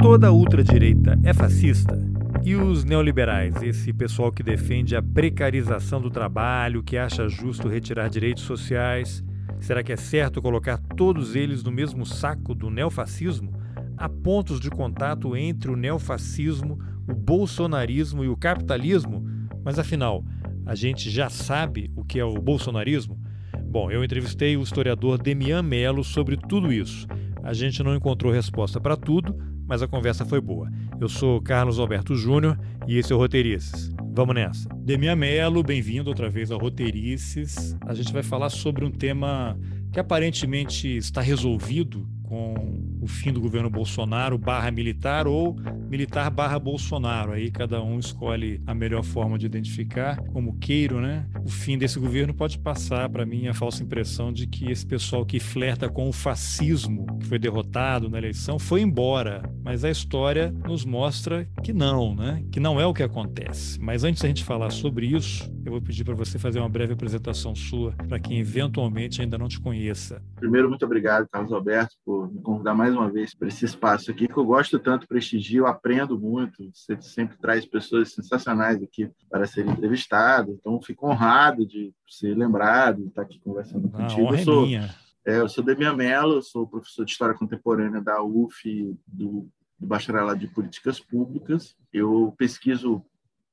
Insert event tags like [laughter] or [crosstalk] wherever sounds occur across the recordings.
Toda ultradireita é fascista? E os neoliberais, esse pessoal que defende a precarização do trabalho, que acha justo retirar direitos sociais, será que é certo colocar todos eles no mesmo saco do neofascismo? Há pontos de contato entre o neofascismo, o bolsonarismo e o capitalismo? Mas afinal, a gente já sabe o que é o bolsonarismo? Bom, eu entrevistei o historiador Demian Melo sobre tudo isso. A gente não encontrou resposta para tudo, mas a conversa foi boa. Eu sou Carlos Alberto Júnior e esse é o Roteirices. Vamos nessa. Demian Melo, bem-vindo outra vez ao Roteirices. A gente vai falar sobre um tema que aparentemente está resolvido com o fim do governo Bolsonaro barra militar ou militar barra Bolsonaro. Aí cada um escolhe a melhor forma de identificar, como queiro, né? O fim desse governo pode passar para mim a falsa impressão de que esse pessoal que flerta com o fascismo, que foi derrotado na eleição, foi embora. Mas a história nos mostra que não, né? Que não é o que acontece. Mas antes da gente falar sobre isso, eu vou pedir para você fazer uma breve apresentação sua para quem eventualmente ainda não te conheça. Primeiro, muito obrigado, Carlos Alberto, por me convidar mais uma vez para esse espaço aqui, que eu gosto tanto, prestigio, aprendo muito. Você sempre traz pessoas sensacionais aqui para serem entrevistadas, então fico honrado de ser lembrado, de estar aqui conversando Ah, contigo. Eu sou, é minha. é, eu sou Demian Mello, sou professor de História Contemporânea da UF, do, do Bacharelado de Políticas Públicas. Eu pesquiso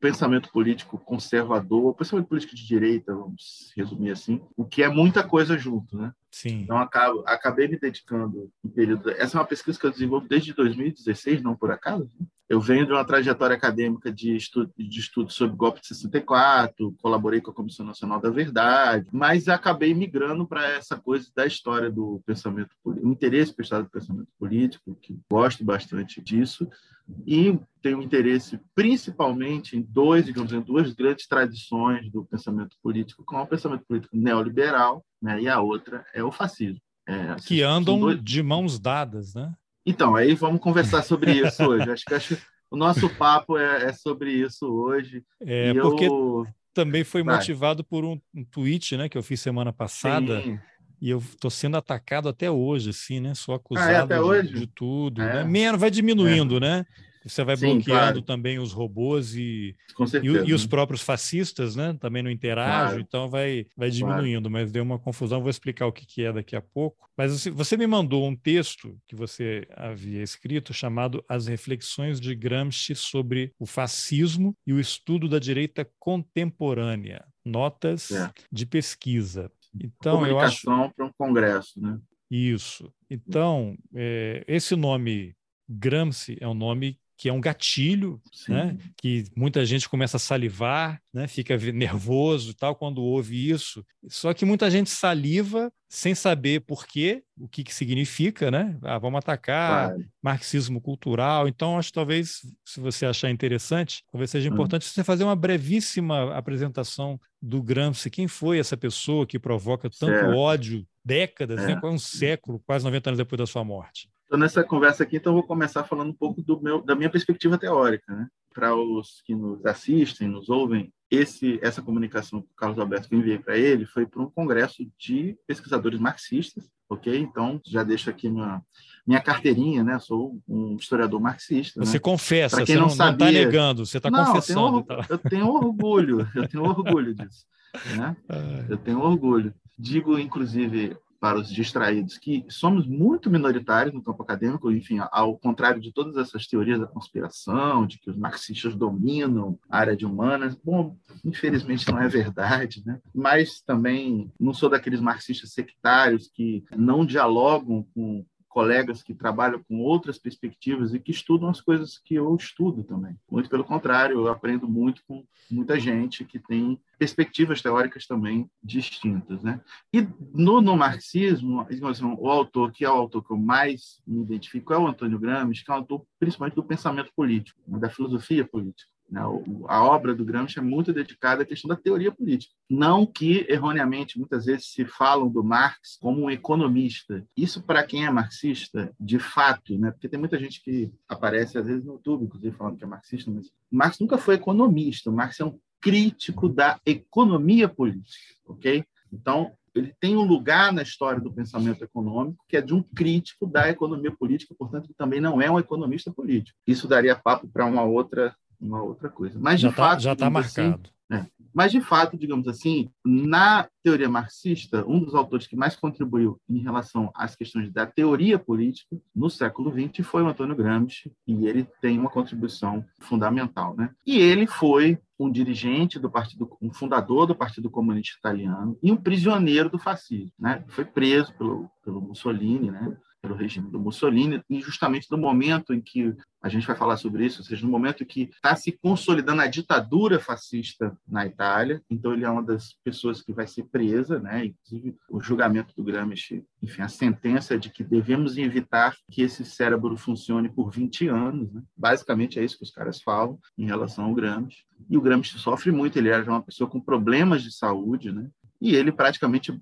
pensamento político conservador, pensamento político de direita, vamos resumir assim, o que é muita coisa junto, né? Sim. Então, acabo, acabei me dedicando em período. Essa é uma pesquisa que eu desenvolvo desde 2016, não por acaso. né? Eu venho de uma trajetória acadêmica de estudo, de estudo sobre o golpe de 64, colaborei com a Comissão Nacional da Verdade, mas acabei migrando para essa coisa da história do pensamento político, o interesse história do pensamento político, que gosto bastante disso, e tenho interesse principalmente em dois, digamos, em duas grandes tradições do pensamento político, como o pensamento político neoliberal, né, e a outra é o fascismo. É, assim, Que andam dois- de mãos dadas, né? Então, aí vamos conversar sobre isso hoje. Acho que acho, o nosso papo é, é sobre isso hoje. É, e porque eu, também foi Vai. motivado por um, um tweet, né, que eu fiz semana passada. Sim, E eu tô sendo atacado até hoje, assim, né? Sou acusado Ah, é, de, de tudo, É. né? Menos vai diminuindo, né? Você vai Sim, bloqueando claro. também os robôs e, e, certeza. o- e os né? próprios fascistas, né? Também não interagem, Claro. então vai, vai Claro. diminuindo, mas deu uma confusão, vou explicar o que, que é daqui a pouco. Mas assim, você me mandou um texto que você havia escrito chamado As Reflexões de Gramsci sobre o Fascismo e o Estudo da Direita Contemporânea, Notas É. de Pesquisa. Então, eu acho Comunicação para um congresso, né? isso. Então, é, esse nome Gramsci é um nome que é um gatilho, Sim. né? Que muita gente começa a salivar, né? Fica nervoso e tal quando ouve isso. Só que muita gente saliva sem saber por quê, o que que significa, né? Ah, vamos atacar Claro. marxismo cultural. Então, acho que talvez, se você achar interessante, talvez seja Hum. importante você fazer uma brevíssima apresentação do Gramsci. Quem foi essa pessoa que provoca tanto Certo. ódio, décadas, É. né? quase um século, quase 90 anos depois da sua morte? Então, nessa conversa aqui, então, eu vou começar falando um pouco do meu, da minha perspectiva teórica. Né? Para os que nos assistem, nos ouvem, esse, essa comunicação que o Carlos Alberto que eu enviei para ele foi para um congresso de pesquisadores marxistas, ok? Então, já deixo aqui minha, minha carteirinha, né? Sou um historiador marxista. Você né? confessa, Pra você quem não não está negando, você está Não, eu tenho, confessando. eu tenho orgulho, eu tenho orgulho disso. [laughs] Né? Eu tenho orgulho. Digo, inclusive, para os distraídos, que somos muito minoritários no campo acadêmico, enfim, ao contrário de todas essas teorias da conspiração, de que os marxistas dominam a área de humanas. Bom, infelizmente não é verdade, né? Mas também não sou daqueles marxistas sectários que não dialogam com colegas que trabalham com outras perspectivas e que estudam as coisas que eu estudo também. Muito pelo contrário, eu aprendo muito com muita gente que tem perspectivas teóricas também distintas, né? E no, no marxismo, assim, o autor que é o autor que eu mais me identifico é o Antônio Gramsci, que é um autor principalmente do pensamento político, né? da filosofia política. Né? A obra do Gramsci é muito dedicada à questão da teoria política. Não que, erroneamente, muitas vezes se falam do Marx como um economista. Isso, para quem é marxista, de fato, né? porque tem muita gente que aparece, às vezes, no YouTube, inclusive, falando que é marxista, mas Marx nunca foi economista. Marx é um crítico da economia política, ok? Então, ele tem um lugar na história do pensamento econômico que é de um crítico da economia política, portanto, que também não é um economista político. Isso daria papo para uma outra uma outra coisa. Mas já de tá, fato, já está marcado. Assim, é, mas de fato, digamos assim, na teoria marxista, um dos autores que mais contribuiu em relação às questões da teoria política no século XX foi o Antônio Gramsci, e ele tem uma contribuição fundamental, né? E ele foi um dirigente do partido, um fundador do Partido Comunista Italiano e um prisioneiro do fascismo, né? Foi preso pelo, pelo Mussolini, né? Pelo regime do Mussolini, e justamente no momento em que a gente vai falar sobre isso, ou seja, no momento que está se consolidando a ditadura fascista na Itália, então ele é uma das pessoas que vai ser presa, né? Inclusive o julgamento do Gramsci, enfim, a sentença de que devemos evitar que esse cérebro funcione por 20 anos, né? Basicamente é isso que os caras falam em relação ao Gramsci. E o Gramsci sofre muito, ele era uma pessoa com problemas de saúde, né? E ele praticamente,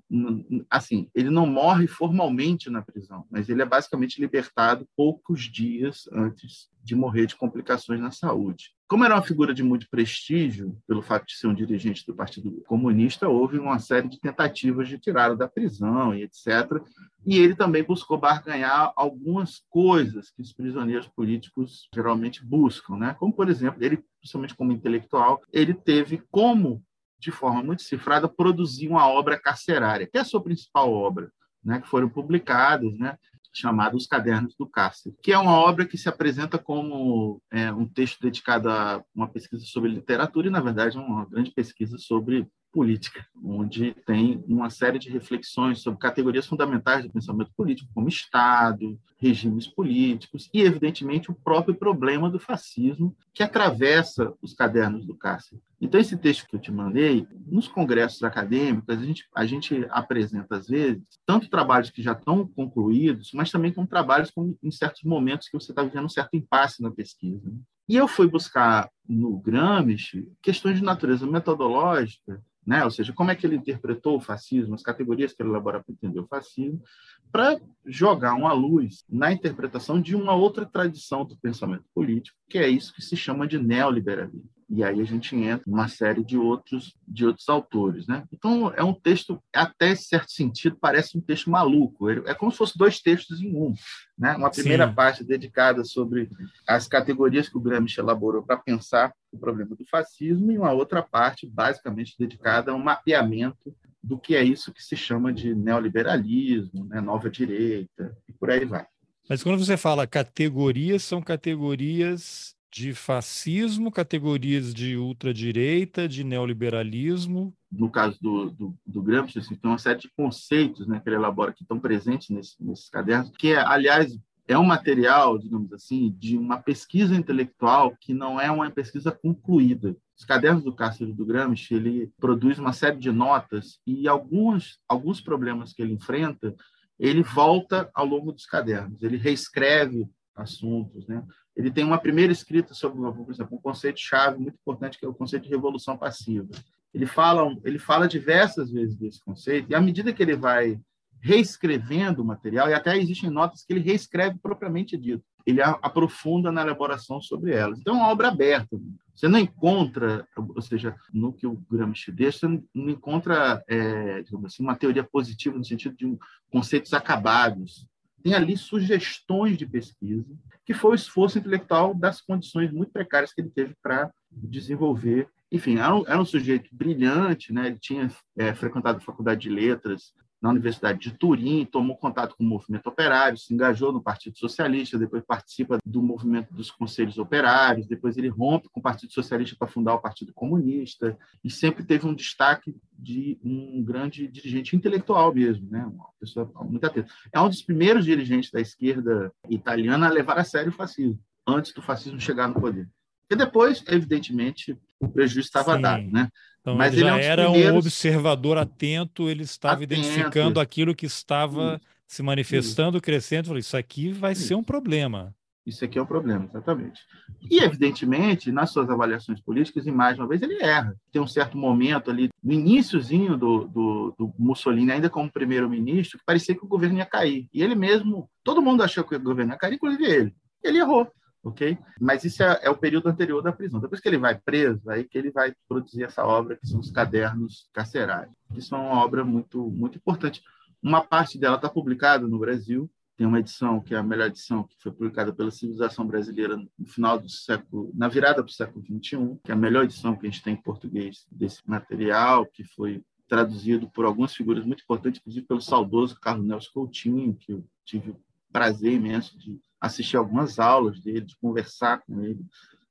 assim, ele não morre formalmente na prisão, mas ele é basicamente libertado poucos dias antes de morrer de complicações na saúde. Como era uma figura de muito prestígio, pelo fato de ser um dirigente do Partido Comunista, houve uma série de tentativas de tirá-lo da prisão e etc. E ele também buscou barganhar algumas coisas que os prisioneiros políticos geralmente buscam, né? Como, por exemplo, ele, principalmente como intelectual, ele teve como de forma muito cifrada, produzir uma obra carcerária, que é a sua principal obra, né, que foram publicadas, né, chamada Os Cadernos do Cárcere, que é uma obra que se apresenta como é, um texto dedicado a uma pesquisa sobre literatura e, na verdade, uma grande pesquisa sobre política, onde tem uma série de reflexões sobre categorias fundamentais do pensamento político, como Estado, regimes políticos e, evidentemente, o próprio problema do fascismo que atravessa os cadernos do cárcere. Então, esse texto que eu te mandei, nos congressos acadêmicos, a gente, a gente apresenta, às vezes, tanto trabalhos que já estão concluídos, mas também com trabalhos com, em certos momentos que você está vivendo um certo impasse na pesquisa. Né? E eu fui buscar no Gramsci questões de natureza metodológica né? ou seja, como é que ele interpretou o fascismo, as categorias que ele elabora para entender o fascismo, para jogar uma luz na interpretação de uma outra tradição do pensamento político, que é isso que se chama de neoliberalismo. E aí a gente entra numa série de outros de outros autores, né? Então é um texto até certo sentido parece um texto maluco. É como se fosse dois textos em um, né? Uma primeira Sim. parte dedicada sobre as categorias que o Gramsci elaborou para pensar o problema do fascismo e uma outra parte basicamente dedicada a um mapeamento do que é isso que se chama de neoliberalismo, né? Nova direita e por aí vai. Mas quando você fala categorias, são categorias de fascismo, categorias de ultradireita, de neoliberalismo. No caso do, do, do Gramsci, assim, tem uma série de conceitos né, que ele elabora que estão presentes nesse, nesses cadernos, que, é, aliás, é um material, digamos assim, de uma pesquisa intelectual que não é uma pesquisa concluída. Os cadernos do Cárcere do Gramsci, ele produz uma série de notas e alguns, alguns problemas que ele enfrenta, ele volta ao longo dos cadernos, ele reescreve assuntos, né? ele tem uma primeira escrita sobre, por exemplo, um conceito-chave muito importante, que é o conceito de revolução passiva. Ele fala, ele fala diversas vezes desse conceito, e à medida que ele vai reescrevendo o material, e até existem notas que ele reescreve propriamente dito, ele aprofunda na elaboração sobre elas. Então, é uma obra aberta. Você não encontra, ou seja, no que o Gramsci deixa, você não encontra, é, assim, uma teoria positiva no sentido de conceitos acabados. Tem ali sugestões de pesquisa que foi o esforço intelectual das condições muito precárias que ele teve para desenvolver. Enfim, era um, era um, sujeito brilhante, né? ele tinha é, frequentado a faculdade de letras na Universidade de Turim, tomou contato com o movimento operário, se engajou no Partido Socialista, depois participa do movimento dos Conselhos Operários, depois ele rompe com o Partido Socialista para fundar o Partido Comunista, e sempre teve um destaque de um grande dirigente intelectual mesmo, né? uma pessoa muito atenta. É um dos primeiros dirigentes da esquerda italiana a levar a sério o fascismo, antes do fascismo chegar no poder. E depois, evidentemente, o prejuízo estava Sim. dado, né? Então, Mas ele já ele é um era primeiros... um observador atento, ele estava atento. identificando aquilo que estava isso. se manifestando, isso. crescendo, falou, isso aqui vai isso. ser um problema. Isso aqui é um problema, exatamente. E, evidentemente, nas suas avaliações políticas, e mais uma vez, ele erra. Tem um certo momento ali, no iníciozinho do, do, do Mussolini, ainda como primeiro-ministro, que parecia que o governo ia cair. E ele mesmo, todo mundo achou que o governo ia cair, inclusive ele. Ele errou ok? Mas isso é, é, o período anterior da prisão. Depois que ele vai preso, aí que ele vai produzir essa obra que são os cadernos carcerários, que são uma obra muito muito importante. Uma parte dela está publicada no Brasil. Tem uma edição que é a melhor edição que foi publicada pela civilização brasileira no final do século, na virada do século 21, que é a melhor edição que a gente tem em português desse material, que foi traduzido por algumas figuras muito importantes, inclusive pelo saudoso Carlos Nelson Coutinho, que eu tive o prazer imenso de assistir algumas aulas dele, de conversar com ele,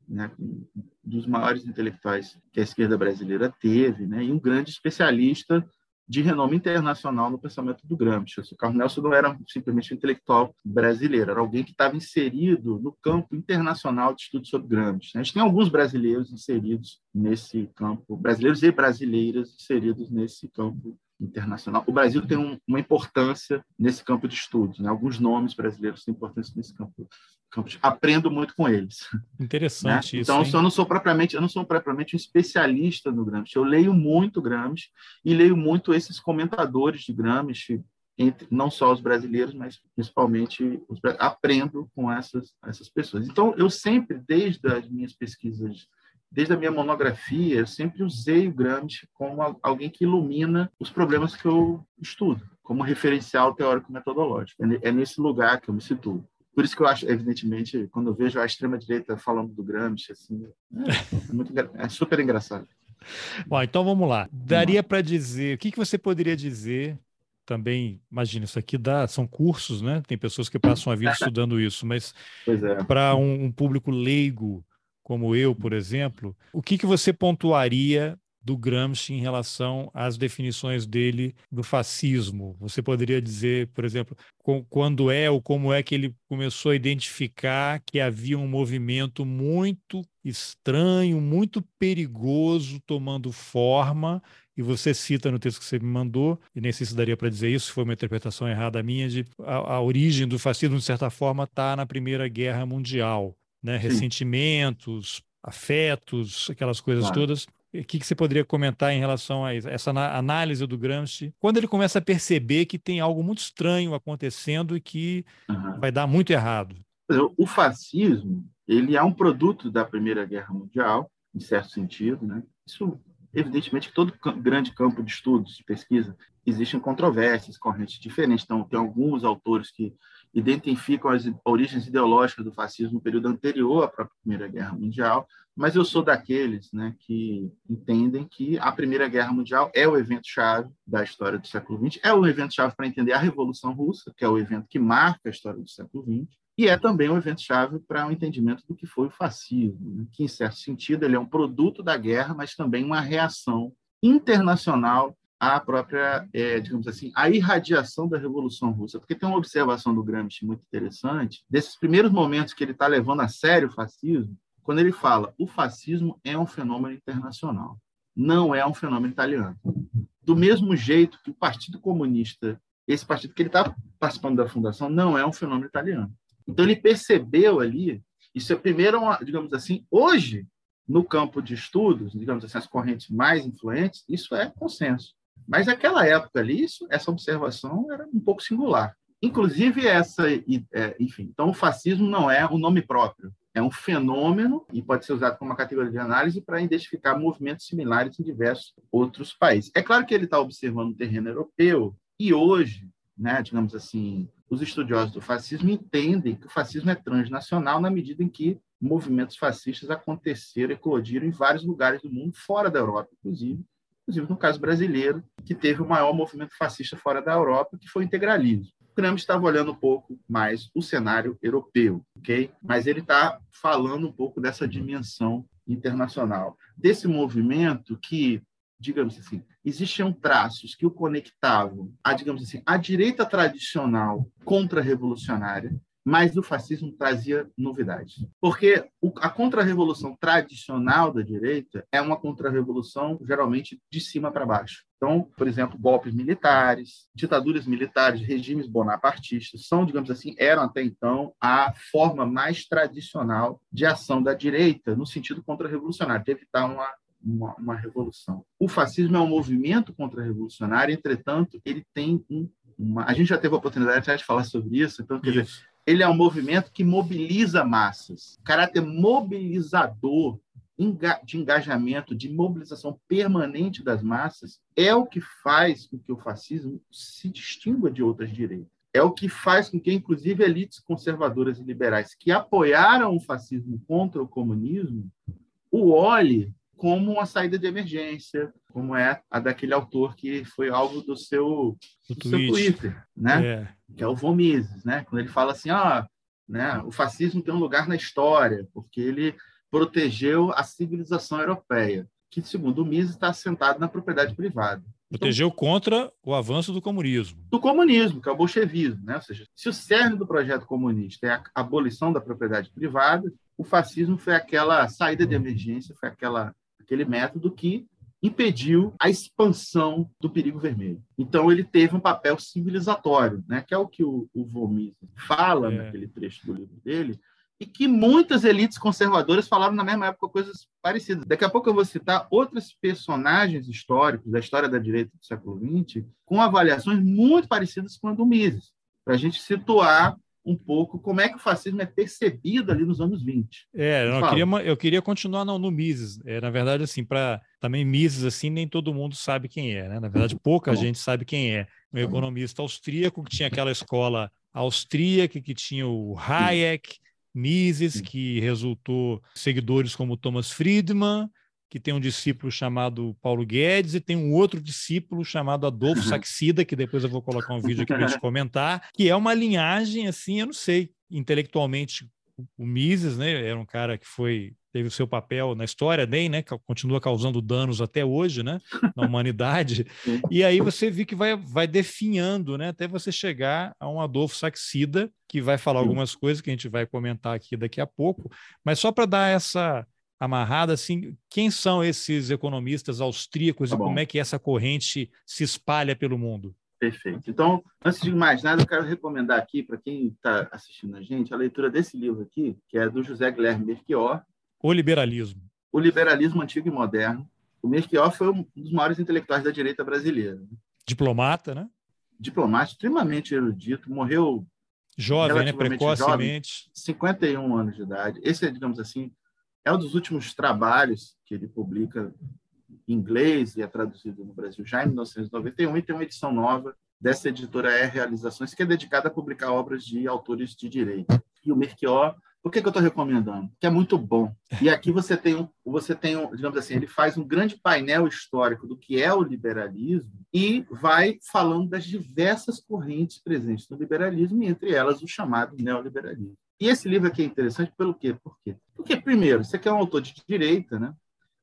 né, um dos maiores intelectuais que a esquerda brasileira teve, né, e um grande especialista de renome internacional no pensamento do Gramsci. O Carlos Nelson não era simplesmente um intelectual brasileiro, era alguém que estava inserido no campo internacional de estudos sobre Gramsci. A gente tem alguns brasileiros inseridos nesse campo, brasileiros e brasileiras inseridos nesse campo internacional. O Brasil tem um, uma importância nesse campo de estudos. Né? Alguns nomes brasileiros têm importância nesse campo. campo de... Aprendo muito com eles. Interessante né? isso. Então, eu não sou propriamente, eu não sou propriamente um especialista no Gramsci. Eu leio muito Gramsci e leio muito esses comentadores de Gramsci, entre, não só os brasileiros, mas principalmente os, aprendo com essas essas pessoas. Então, eu sempre, desde as minhas pesquisas desde a minha monografia, eu sempre usei o Gramsci como alguém que ilumina os problemas que eu estudo, como referencial teórico-metodológico. É, é nesse lugar que eu me situo. Por isso que eu acho, evidentemente, quando eu vejo a extrema-direita falando do Gramsci, assim, é, é, muito, é super engraçado. Bom, então vamos lá. Daria para dizer, o que, que você poderia dizer também, imagina, isso aqui dá, são cursos, né? Tem pessoas que passam a vida [laughs] estudando isso, mas é. para um, um, público leigo, como eu, por exemplo, o que, que você pontuaria do Gramsci em relação às definições dele do fascismo? Você poderia dizer, por exemplo, quando é ou como é que ele começou a identificar que havia um movimento muito estranho, muito perigoso tomando forma e você cita no texto que você me mandou, e nem sei se daria para dizer isso, foi uma interpretação errada minha, de a, a origem do fascismo, de certa forma, está na Primeira Guerra Mundial né? ressentimentos, afetos, aquelas coisas claro. todas. O que, que você poderia comentar em relação a isso? essa análise do Gramsci? Quando ele começa a perceber que tem algo muito estranho acontecendo e que uhum. vai dar muito errado. O fascismo ele é um produto da Primeira Guerra Mundial, em certo sentido. Né? Isso, evidentemente, que todo grande campo de estudos, de pesquisa, existem controvérsias, correntes diferentes. Então, tem alguns autores que identificam as origens ideológicas do fascismo no período anterior à própria Primeira Guerra Mundial, mas eu sou daqueles né, que entendem que a Primeira Guerra Mundial é o evento-chave da história do século XX, é o evento-chave para entender a Revolução Russa, que é o evento que marca a história do século XX, e é também um evento-chave para o um entendimento do que foi o fascismo, né, que, em certo sentido, ele é um produto da guerra, mas também uma reação internacional a própria, é, digamos assim, a irradiação da Revolução Russa. Porque tem uma observação do Gramsci muito interessante, desses primeiros momentos que ele está levando a sério o fascismo, quando ele fala o fascismo é um fenômeno internacional, não é um fenômeno italiano. Do mesmo jeito que o Partido Comunista, esse partido que ele está participando da fundação, não é um fenômeno italiano. Então ele percebeu ali, isso é primeiro, digamos assim, hoje, no campo de estudos, digamos assim, as correntes mais influentes, isso é consenso. Mas naquela época ali, isso, essa observação era um pouco singular. Inclusive essa, é, enfim, então o fascismo não é um nome próprio, é um fenômeno e pode ser usado como uma categoria de análise para identificar movimentos similares em diversos outros países. É claro que ele está observando o terreno europeu e hoje, né, digamos assim, os estudiosos do fascismo entendem que o fascismo é transnacional na medida em que movimentos fascistas aconteceram, eclodiram em vários lugares do mundo, fora da Europa, inclusive, inclusive no caso brasileiro, que teve o maior movimento fascista fora da Europa, que foi o integralismo. O Gramsci estava olhando um pouco mais o cenário europeu, ok? Mas ele está falando um pouco dessa dimensão internacional, desse movimento que, digamos assim, existiam traços que o conectavam a, digamos assim, a direita tradicional contra-revolucionária, mas o fascismo trazia novidades. Porque a contra-revolução tradicional da direita é uma contra-revolução geralmente de cima para baixo. Então, por exemplo, golpes militares, ditaduras militares, regimes bonapartistas são, digamos assim, eram até então a forma mais tradicional de ação da direita no sentido contra-revolucionário, de evitar uma uma, uma, revolução. O fascismo é um movimento contra-revolucionário, entretanto, ele tem um, uma. A gente já teve a oportunidade de falar sobre isso, então, quer isso. dizer, ele é um movimento que mobiliza massas. Caráter mobilizador de engajamento, de mobilização permanente das massas, é o que faz com que o fascismo se distingua de outras direitas. É o que faz com que, inclusive, elites conservadoras e liberais que apoiaram o fascismo contra o comunismo o olhe como uma saída de emergência, como é a daquele autor que foi alvo do seu, do seu Twitter, né? É. que é o Von Mises, né? quando ele fala assim, ah, né, o fascismo tem um lugar na história, porque ele protegeu a civilização europeia, que, segundo o Mises, está assentado na propriedade privada. Protegeu então, contra o avanço do comunismo. Do comunismo, que é o bolchevismo. Né? Ou seja, se o cerne do projeto comunista é a abolição da propriedade privada, o fascismo foi aquela saída de emergência, foi aquela aquele método que impediu a expansão do perigo vermelho. Então ele teve um papel civilizatório, né, que é o que o, o Vomis fala é. naquele trecho do livro dele, e que muitas elites conservadoras falaram na mesma época coisas parecidas. Daqui a pouco eu vou citar outros personagens históricos da história da direita do século XX com avaliações muito parecidas com a do Mises, para a gente situar um pouco como é que o fascismo é percebido ali nos anos 20. É, eu queria, eu queria continuar no, no Mises. É, na verdade, assim, para também Mises, assim, nem todo mundo sabe quem é, né? Na verdade, pouca tá gente sabe quem é. Um economista austríaco que tinha aquela escola austríaca, que tinha o Hayek, Mises, que resultou seguidores como Thomas Friedman, que tem um discípulo chamado Paulo Guedes e tem um outro discípulo chamado Adolfo uhum. Saxida, que depois eu vou colocar um vídeo aqui para te [laughs] comentar, que é uma linhagem assim, eu não sei, intelectualmente o Mises, né, era um cara que foi teve o seu papel na história, nem, né, continua causando danos até hoje, né, na [laughs] humanidade. e aí você vê que vai vai definhando, né, até você chegar a um Adolfo Saxida, que vai falar algumas coisas que a gente vai comentar aqui daqui a pouco, mas só para dar essa amarrada, assim, quem são esses economistas austríacos tá e como é que essa corrente se espalha pelo mundo? Perfeito. Então, antes de mais nada, eu quero recomendar aqui para quem está assistindo a gente a leitura desse livro aqui, que é do José Guilherme Merchior. O Liberalismo. O Liberalismo Antigo e Moderno. O Merchior foi um dos maiores intelectuais da direita brasileira. Diplomata, né? Diplomata, extremamente erudito, morreu jovem, né? precocemente. Jovem, 51 anos de idade. Esse é, digamos assim, é um dos últimos trabalhos que ele publica em inglês e é traduzido no Brasil já em 1991 e tem uma edição nova dessa editora é Realizações, que é dedicada a publicar obras de autores de direito. E o Merchior, por que, que eu estou recomendando? Que é muito bom. E aqui você tem, um, você tem um, digamos assim, ele faz um grande painel histórico do que é o liberalismo e vai falando das diversas correntes presentes no liberalismo, e entre elas o chamado neoliberalismo. E esse livro aqui é interessante pelo quê? Por quê? Porque, primeiro, isso aqui é um autor de direita, né?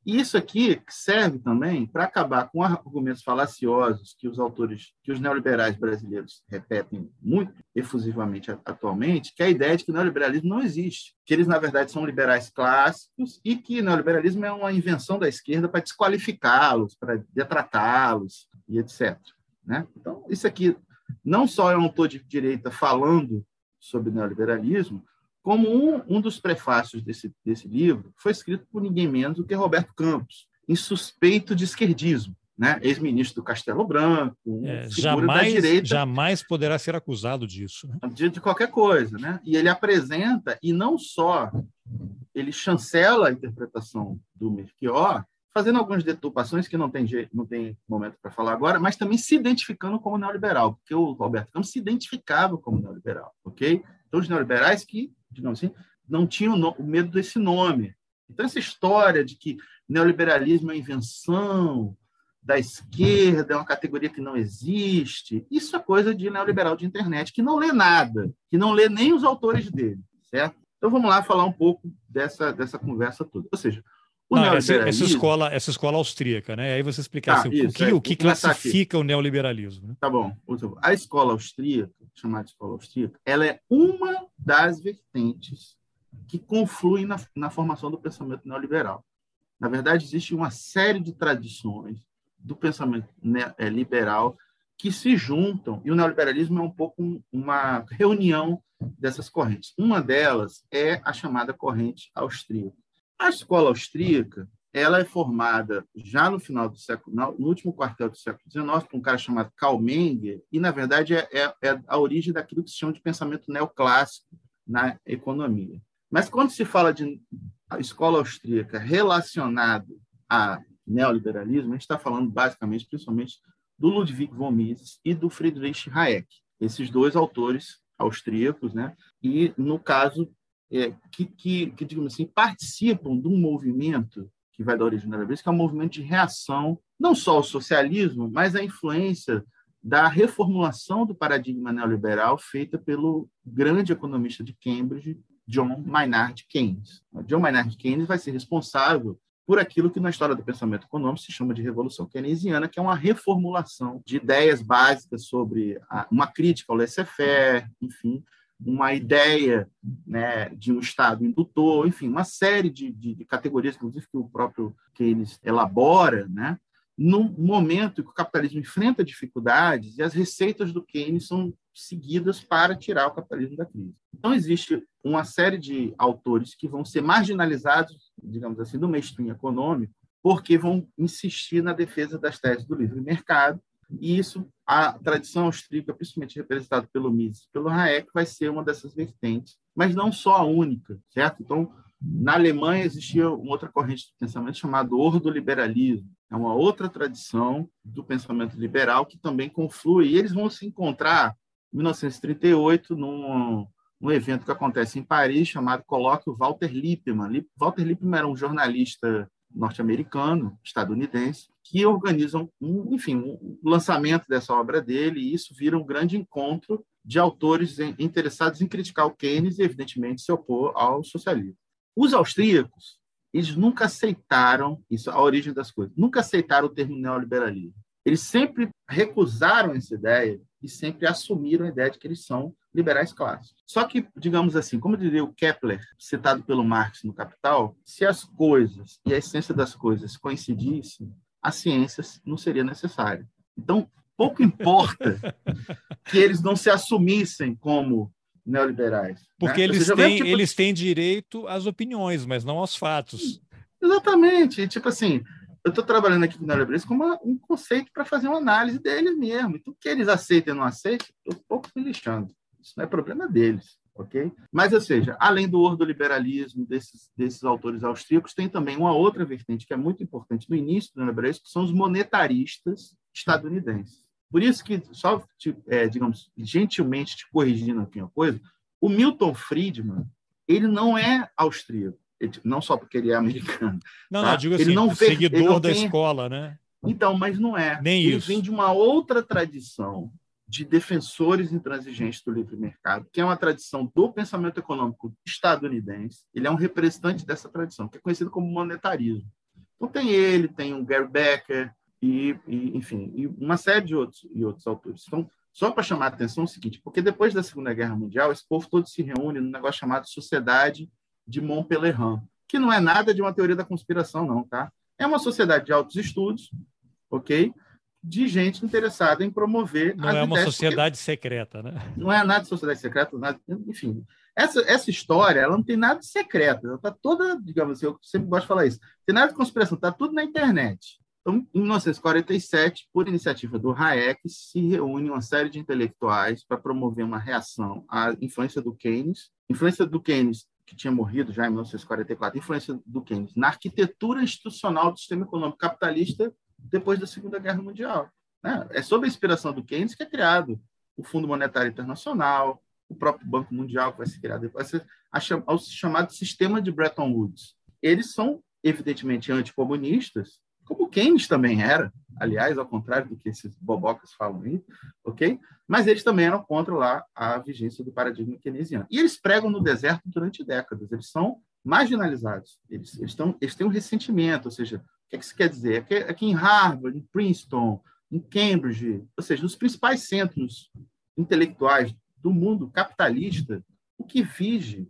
E isso aqui serve também para acabar com argumentos falaciosos que os autores, que os neoliberais brasileiros repetem muito efusivamente atualmente, que é a ideia de que o neoliberalismo não existe, que eles, na verdade, são liberais clássicos e que o neoliberalismo é uma invenção da esquerda para desqualificá-los, para detratá-los e etc. Né? Então, isso aqui não só é um autor de direita falando sobre neoliberalismo, como um, um dos prefácios desse, desse livro foi escrito por ninguém menos do que Roberto Campos, insuspeito de esquerdismo. Né? ex-ministro do Castelo Branco, é, jamais, direita, jamais poderá ser acusado disso. Né? De, de, qualquer coisa. Né? E ele apresenta, e não só ele chancela a interpretação do Melchior, fazendo algumas deturpações que não tem, não tem momento para falar agora, mas também se identificando como neoliberal, porque o Roberto Campos se identificava como neoliberal, ok? Então, os neoliberais que, digamos assim, não tinham o medo desse nome. Então, essa história de que neoliberalismo é invenção da esquerda, é uma categoria que não existe. Isso é coisa de neoliberal de internet, que não lê nada, que não lê nem os autores dele, certo? Então vamos lá falar um pouco dessa, dessa conversa toda. Ou seja, não, neoliberalismo... essa, escola, essa escola austríaca, né? Aí você explicar tá, assim, isso, o que, é, o que classifica o neoliberalismo. Né? Tá bom. A escola austríaca, chamada escola austríaca, ela é uma das vertentes que confluem na, na formação do pensamento neoliberal. Na verdade, existe uma série de tradições do pensamento é, liberal que se juntam, e o neoliberalismo é um pouco uma reunião dessas correntes. Uma delas é a chamada corrente austríaca. A escola austríaca ela é formada já no final do século, no último quartel do século XIX, por um cara chamado Karl Menger, e, na verdade, é, é, é a origem daquilo que se chama de pensamento neoclássico na economia. Mas quando se fala de escola austríaca relacionado a neoliberalismo, a gente está falando basicamente, principalmente, do Ludwig von Mises e do Friedrich Hayek, esses dois autores austríacos, né? E no caso é, que, que, que, digamos assim, participam de um movimento que vai da origem da neoliberalismo, que é um movimento de reação não só ao socialismo, mas à influência da reformulação do paradigma neoliberal feita pelo grande economista de Cambridge, John Maynard Keynes. John Maynard Keynes vai ser responsável por aquilo que na história do pensamento econômico se chama de revolução keynesiana, que é uma reformulação de ideias básicas sobre a, uma crítica ao laissez-faire, enfim, uma ideia né, de um Estado indutor, enfim, uma série de, de, de, categorias, inclusive, que o próprio Keynes elabora, né, no momento que o capitalismo enfrenta dificuldades e as receitas do Keynes são seguidas para tirar o capitalismo da crise. Então, existe uma série de autores que vão ser marginalizados, digamos assim, do mainstream econômico, porque vão insistir na defesa das teses do livre mercado, e isso, a tradição austríaca, principalmente representada pelo Mises pelo Hayek, vai ser uma dessas vertentes, mas não só a única, certo? Então, na Alemanha existia uma outra corrente de pensamento chamada ordoliberalismo, é uma outra tradição do pensamento liberal que também conflui, e eles vão se encontrar 1938, num, num evento que acontece em Paris, chamado Colóquio Walter Lippmann. Walter Lippmann era um jornalista norte-americano, estadunidense, que organizam, um, enfim, um lançamento dessa obra dele, e isso vira um grande encontro de autores interessados em criticar o Keynes e, evidentemente, se opor ao socialismo. Os austríacos, eles nunca aceitaram isso, a origem das coisas, nunca aceitaram o termo neoliberalismo. Eles sempre recusaram essa ideia e sempre assumiram a ideia de que eles são liberais clássicos. Só que, digamos assim, como diria o Kepler, citado pelo Marx no Capital, se as coisas e a essência das coisas coincidissem, a ciência não seria necessária. Então, pouco importa [laughs] que eles não se assumissem como neoliberais. Porque né? eles, seja, têm, tipo... eles têm direito às opiniões, mas não aos fatos. Exatamente. Tipo assim, eu estou trabalhando aqui com o neoliberalismo como um conceito para fazer uma análise deles mesmo. Então, que eles aceitem ou não aceitem, estou um pouco me lixando. Isso não é problema deles, ok? Mas, ou seja, além do ordoliberalismo desses, desses autores austríacos, tem também uma outra vertente que é muito importante no início do neoliberalismo, que são os monetaristas estadunidenses. Por isso que, só, é, digamos, gentilmente te corrigindo aqui uma coisa, o Milton Friedman, ele não é austríaco não só porque ele é americano. Não, tá? não, digo assim, ele não seguidor não da tem... escola, né? Então, mas não é. Nem ele isso. vem de uma outra tradição de defensores intransigentes do livre mercado, que é uma tradição do pensamento econômico estadunidense. Ele é um representante dessa tradição, que é conhecido como monetarismo. Então tem ele, tem o Gary Becker e, e enfim, e uma série de outros e outros autores. Então, só para chamar a atenção é o seguinte, porque depois da Segunda Guerra Mundial, esse povo todo se reúne num negócio chamado Sociedade de Montpellerin, que não é nada de uma teoria da conspiração, não, tá? É uma sociedade de altos estudos, ok? De gente interessada em promover. Não é uma sociedade secreta, né? Não é nada de sociedade secreta, nada, enfim. Essa, essa história, ela não tem nada de secreto, ela está toda, digamos assim, eu sempre gosto de falar isso, tem nada de conspiração, está tudo na internet. Então, em 1947, por iniciativa do Hayek, se reúne uma série de intelectuais para promover uma reação à influência do Keynes. Influência do Keynes que tinha morrido já em 1944, influência do Keynes na arquitetura institucional do sistema econômico capitalista depois da Segunda Guerra Mundial. Né? É sob a inspiração do Keynes que é criado o Fundo Monetário Internacional, o próprio Banco Mundial que vai ser criado depois, o chamado sistema de Bretton Woods. Eles são evidentemente anticomunistas, como Keynes também era. aliás, ao contrário do que esses bobocas falam aí, ok? Mas eles também eram contra lá a vigência do paradigma keynesiano. E eles pregam no deserto durante décadas, eles são marginalizados, eles, eles, eles têm um ressentimento, ou seja, que, que isso quer dizer? É é que em Harvard, em Princeton, em Cambridge, ou seja, nos principais centros intelectuais do mundo capitalista, o que vige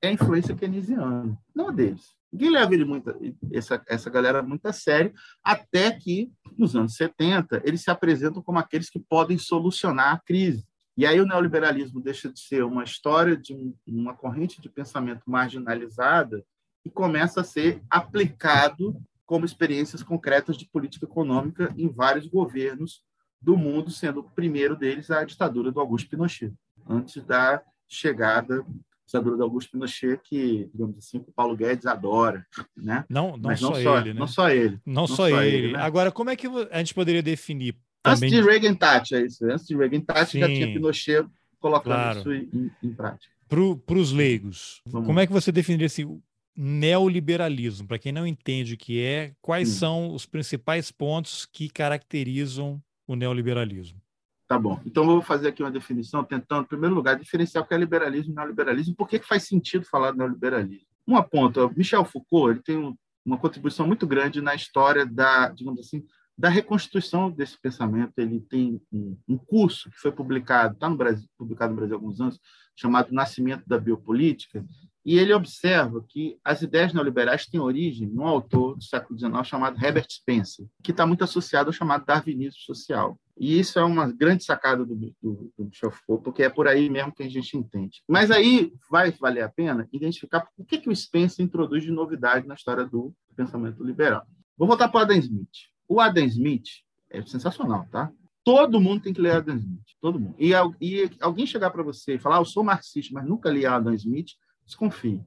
é a influência keynesiana, não a deles. Ninguém leva ele muito, essa, essa galera muito a sério, até que, nos anos 70, eles se apresentam como aqueles que podem solucionar a crise. E aí o neoliberalismo deixa de ser uma história de um, uma corrente de pensamento marginalizada e começa a ser aplicado como experiências concretas de política econômica em vários governos do mundo, sendo o primeiro deles a ditadura do Augusto Pinochet, antes da chegada ditadura do Augusto Pinochet que, digamos assim, o Paulo Guedes adora, né? Não, não, Mas só, não só ele, né? Não só ele. Não, não só, só, ele. ele né? Agora, como é que a gente poderia definir? Também... Antes de Reagan Thatch, é isso. Antes de Reagan Thatch já tinha Pinochet colocando claro. isso em, em prática. Para os leigos, Vamos como é que você definiria assim, neoliberalismo? Para quem não entende o que é, quais hum. são os principais pontos que caracterizam o neoliberalismo? Tá bom. Então, eu vou fazer aqui uma definição, tentando, em primeiro lugar, diferenciar o que é liberalismo e neoliberalismo. Por que, que faz sentido falar de neoliberalismo? Um ponto, Michel Foucault ele tem uma contribuição muito grande na história da, digamos assim, da reconstituição desse pensamento. Ele tem um, um curso que foi publicado, está no Brasil, publicado no Brasil há alguns anos, chamado Nascimento da Biopolítica, e ele observa que as ideias neoliberais têm origem num autor do século XIX chamado Herbert Spencer, que está muito associado ao chamado darwinismo social. E isso é uma grande sacada do, do, do Michel Foucault, porque é por aí mesmo que a gente entende. Mas aí vai valer a pena identificar o que, que o Spencer introduz de novidade na história do pensamento liberal. Vou voltar para o Adam Smith. O Adam Smith é sensacional, tá? Todo mundo tem que ler Adam Smith, todo mundo. E, e alguém chegar para você e falar, ah, eu sou marxista, mas nunca li Adam Smith, Desconfie.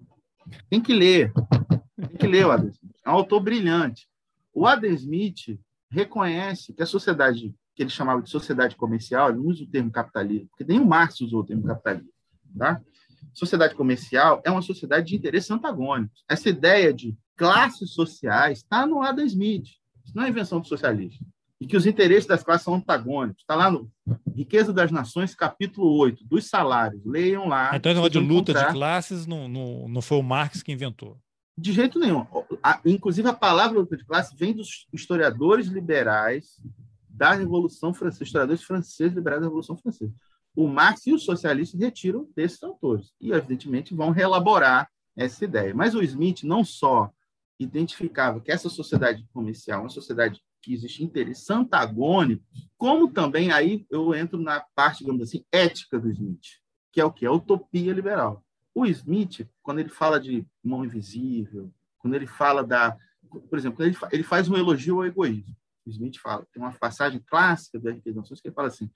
Tem que ler. Tem que ler o Adam Smith. É um autor brilhante. O Adam Smith reconhece que a sociedade, que ele chamava de sociedade comercial, ele não usa o termo capitalismo, porque nem o Marx usou o termo capitalismo. Tá? Sociedade comercial é uma sociedade de interesses antagônicos. Essa ideia de classes sociais está no Adam Smith. Isso não é invenção do socialista e que os interesses das classes são antagônicos. Está lá no Riqueza das Nações, capítulo 8, dos salários. Leiam lá. Então, esse de luta de classes não, não, não foi o Marx que inventou. De jeito nenhum. Inclusive, a palavra luta de classe vem dos historiadores liberais da Revolução Francesa, historiadores franceses liberais da Revolução Francesa. O Marx e os socialistas retiram desses autores e, evidentemente, vão reelaborar essa ideia. Mas o Smith não só identificava que essa sociedade comercial uma sociedade que existe interesses antagônicos, como também aí eu entro na parte, digamos assim, ética do Smith, que é o que? A utopia liberal. O Smith, quando ele fala de mão invisível, quando ele fala da. Por exemplo, ele, ele faz um elogio ao egoísmo. O Smith fala, tem uma passagem clássica da Riqueza que ele fala assim: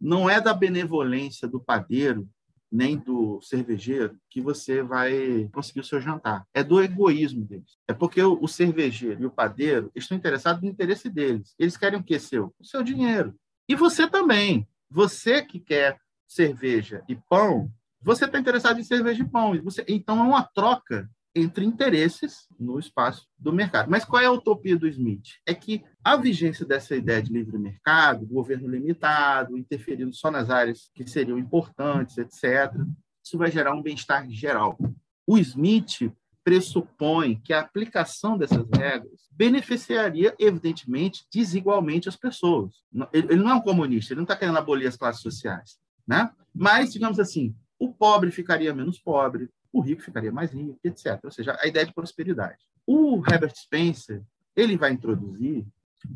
não é da benevolência do padeiro nem do cervejeiro que você vai conseguir o seu jantar. É do egoísmo deles. É porque o, cervejeiro e o padeiro estão interessados no interesse deles. Eles querem o que seu? O seu dinheiro. E você também. Você que quer cerveja e pão, você está interessado em cerveja e pão. Você, então é uma troca entre interesses no espaço do mercado. Mas qual é a utopia do Smith? É que a vigência dessa ideia de livre mercado, governo limitado, interferindo só nas áreas que seriam importantes, etc., isso vai gerar um bem-estar geral. O Smith pressupõe que a aplicação dessas regras beneficiaria, evidentemente, desigualmente as pessoas. Ele não é um comunista, ele não está querendo abolir as classes sociais. Né? Mas, digamos assim, o pobre ficaria menos pobre, o rico ficaria mais rico, etc. Ou seja, a ideia de prosperidade. O Herbert Spencer ele vai introduzir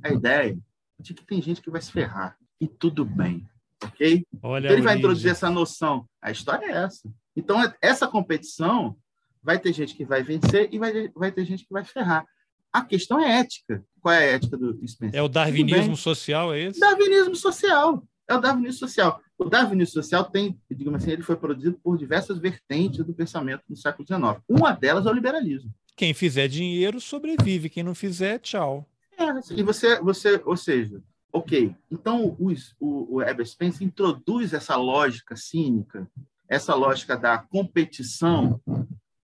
a ideia de que tem gente que vai se ferrar e tudo bem, ok? Olha ele vai introduzir essa noção. A história é essa. Então essa competição vai ter gente que vai vencer e vai, vai ter gente que vai ferrar. A questão é ética. Qual é a ética do Spencer? É o darwinismo social, é esse? Darwinismo social. É o darwinismo social. O darwinismo social tem, digamos assim, ele foi produzido por diversas vertentes do pensamento no século XIX. Uma delas é o liberalismo. Quem fizer dinheiro sobrevive, quem não fizer, tchau. É, e você, você, ou seja, ok. Então o, o, o Herbert Spencer introduz essa lógica cínica, essa lógica da competição,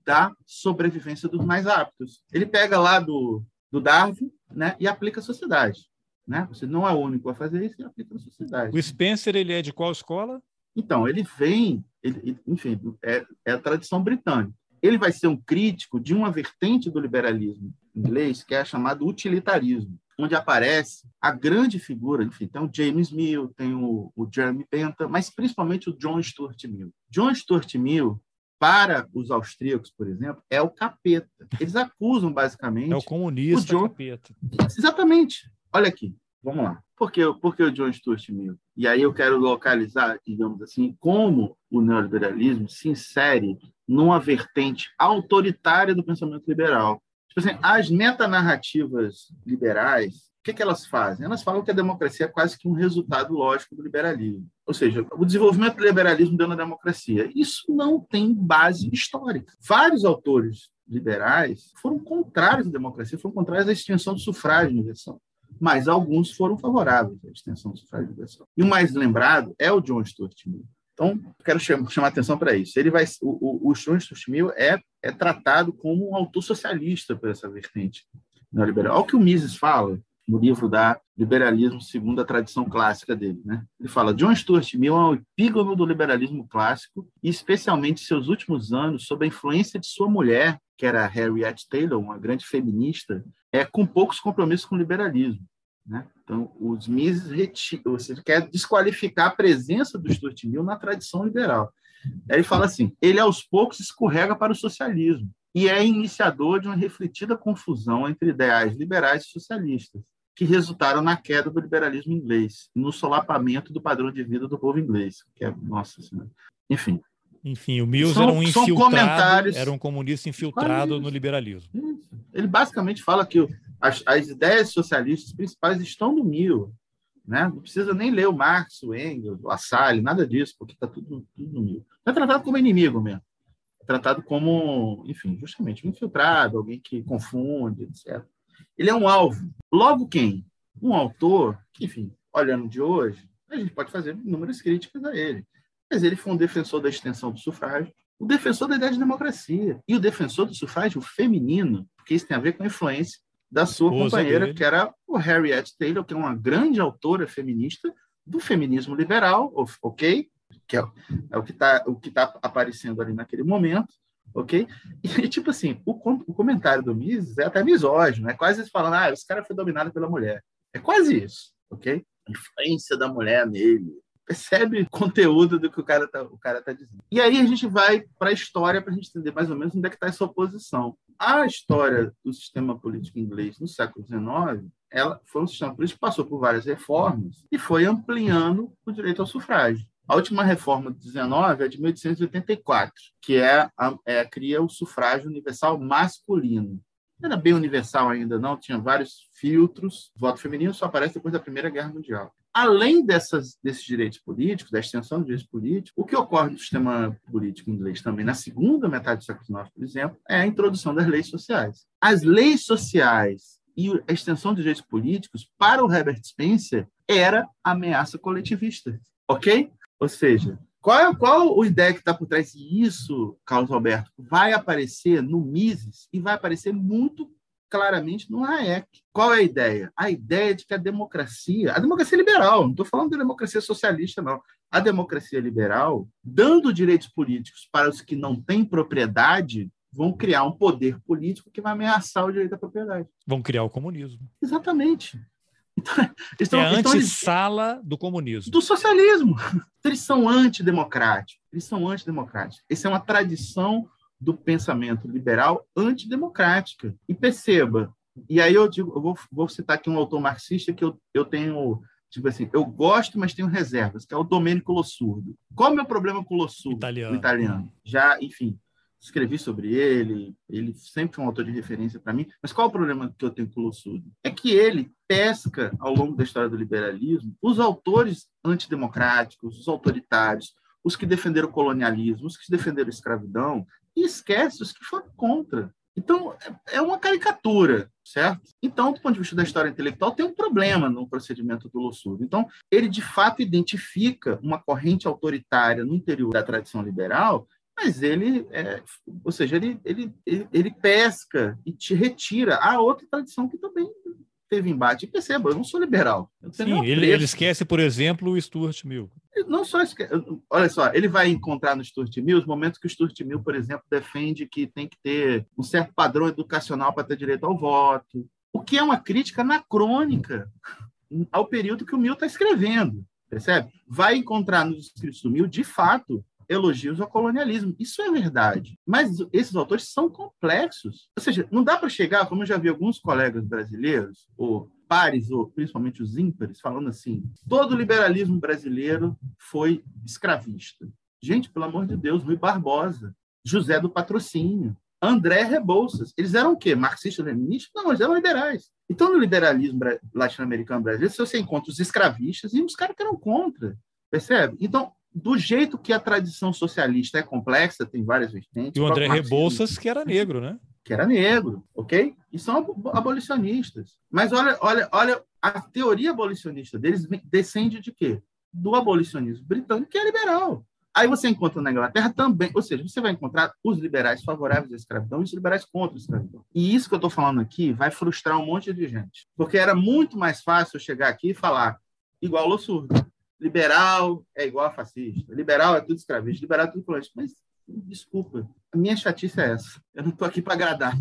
da sobrevivência dos mais aptos. Ele pega lá do, do Darwin, né, e aplica à sociedade. Né? Você não é o único a fazer isso e aplica na sociedade. O Spencer ele é de qual escola? Então, ele vem, ele, enfim, é, é a tradição britânica. Ele vai ser um crítico de uma vertente do liberalismo inglês que é chamado utilitarismo, onde aparece a grande figura, enfim, tem o James Mill, tem o, o Jeremy Bentham, mas principalmente o John Stuart Mill. John Stuart Mill para os austríacos, por exemplo, é o capeta. Eles acusam basicamente. É o comunista o John... capeta. Exatamente. Olha aqui, vamos lá. Por que, por que o John Stuart Mill? E aí eu quero localizar, digamos assim, como o neoliberalismo se insere numa vertente autoritária do pensamento liberal. Tipo assim, as metanarrativas liberais, o que, que elas fazem? Elas falam que a democracia é quase que um resultado lógico do liberalismo. Ou seja, o desenvolvimento do liberalismo deu na democracia. Isso não tem base histórica. Vários autores liberais foram contrários à democracia, foram contrários à extensão do sufrágio universal mas alguns foram favoráveis à extensão do sufrágio universal. E o mais lembrado é o John Stuart Mill. Então, quero chamar, atenção para isso. Ele vai, o, o, o John Stuart Mill é, é tratado como um autor socialista por essa vertente neoliberal. Olha o que o Mises fala no livro da Liberalismo segundo a tradição clássica dele. Né? Ele fala: John Stuart Mill é um epígono do liberalismo clássico, e especialmente seus últimos anos, sob a influência de sua mulher, que era Harriet Taylor, uma grande feminista, é com poucos compromissos com o liberalismo. Né? Então, os Mises retiram, você quer desqualificar a presença do Stuart Mill na tradição liberal. Aí ele fala assim: ele aos poucos escorrega para o socialismo e é iniciador de uma refletida confusão entre ideais liberais e socialistas, que resultaram na queda do liberalismo inglês, no solapamento do padrão de vida do povo inglês, que é nossa senhora. Enfim. Enfim, o Mills são, era um infiltrado, era um comunista infiltrado no liberalismo. Ele basicamente fala que as, as ideias socialistas principais estão no Mill. Né? Não precisa nem ler o Marx, o Engels, o Assali, nada disso, porque está tudo, tudo no Mill. É tratado como inimigo mesmo. É tratado como, enfim, justamente um infiltrado, alguém que confunde, etc. Ele é um alvo. Logo quem? Um autor que, enfim, olhando de hoje, a gente pode fazer inúmeras críticas a ele. Mas ele foi um defensor da extensão do sufrágio, o defensor da ideia de democracia e o defensor do sufrágio feminino, porque isso tem a ver com a influência da sua companheira, dele. que era o Harriet Taylor, que é uma grande autora feminista do feminismo liberal, ok? Que é, é o que está tá aparecendo ali naquele momento, ok? E, [laughs] tipo assim, o, o comentário do Mises é até misógino, é quase falando, ah, esse cara foi dominado pela mulher. É quase isso, ok? A influência da mulher nele, percebe o conteúdo do que o cara está tá dizendo. E aí a gente vai para a história para a gente entender mais ou menos onde é que está essa oposição. A história do sistema político inglês no século XIX, ela foi um sistema político que passou por várias reformas e foi ampliando o direito ao sufrágio. A última reforma de 19 é de 1884, que é, a, é cria o sufrágio universal masculino. Não era bem universal ainda, não, tinha vários filtros. O voto feminino só aparece depois da Primeira Guerra Mundial além dessas, desses direitos políticos, da extensão dos direitos políticos, o que ocorre no sistema político inglês também, na segunda metade do século XIX, por exemplo, é a introdução das leis sociais. As leis sociais e a extensão dos direitos políticos, para o Herbert Spencer, era ameaça coletivista, ok? Ou seja, qual é qual a ideia que está por trás disso, Carlos Alberto? Vai aparecer no Mises e vai aparecer muito claramente no Hayek. Qual é a ideia? A ideia de que a democracia, a democracia liberal, não estou falando da democracia socialista, não. A democracia liberal, dando direitos políticos para os que não têm propriedade, vão criar um poder político que vai ameaçar o direito à propriedade. Vão criar o comunismo. Exatamente. Então, [laughs] estão, é a antessala do comunismo. Do socialismo. Eles são antidemocráticos. Eles são antidemocráticos. Essa é uma tradição do pensamento liberal antidemocrática. E perceba, e aí eu digo, eu vou, vou citar aqui um autor marxista que eu, eu tenho, tipo assim, eu gosto, mas tenho reservas, que é o Domenico Lossurdo. Qual é o meu problema com o Lossurdo? Italiano. O italiano. Já, enfim, escrevi sobre ele, ele sempre foi um autor de referência para mim, mas qual é o problema que eu tenho com o Lossurdo? É que ele pesca, ao longo da história do liberalismo, os autores antidemocráticos, os autoritários, os que defenderam o colonialismo, os que defenderam a escravidão, e esquece os que foram contra. Então, é, uma caricatura, certo? Então, do ponto de vista da história intelectual, tem um problema no procedimento do Lossurdo. Então, ele, de fato, identifica uma corrente autoritária no interior da tradição liberal, mas ele, é, ou seja, ele, ele, ele, ele pesca e te retira a outra tradição que também teve embate. E perceba, eu não sou liberal. Sim, ele, ele, esquece, por exemplo, o Stuart Mill. Não só esquece. Olha só, ele vai encontrar no Stuart Mill os momentos que o Stuart Mill, por exemplo, defende que tem que ter um certo padrão educacional para ter direito ao voto, o que é uma crítica anacrônica ao período que o Mill está escrevendo, percebe? Vai encontrar nos escritos do Mill, de fato, elogios ao colonialismo. Isso é verdade. Mas esses autores são complexos. Ou seja, não dá para chegar, como eu já vi alguns colegas brasileiros, ou pares, ou principalmente os ímpares, falando assim: todo o liberalismo brasileiro foi escravista. Gente, pelo amor de Deus, Rui Barbosa, José do Patrocínio, André Rebouças. Eles eram o quê? Marxistas-leninistas? Não, eles eram liberais. Então, no liberalismo latino-americano brasileiro, você encontra os escravistas e os caras que eram contra. Percebe? Então, do jeito que a tradição socialista é complexa, tem várias vertentes. E o André Rebouças, que era negro, né? Que era negro, ok? E são abolicionistas. Mas olha, olha, olha, a teoria abolicionista deles descende de quê? Do abolicionismo britânico, que é liberal. Aí você encontra na Inglaterra também, ou seja, você vai encontrar os liberais favoráveis à escravidão e os liberais contra a escravidão. E isso que eu estou falando aqui vai frustrar um monte de gente. Porque era muito mais fácil chegar aqui e falar igual o surdo liberal é igual a fascista, liberal é tudo escravista, liberal é tudo colonista. Mas, desculpa, a minha chatice é essa. Eu não estou aqui para agradar.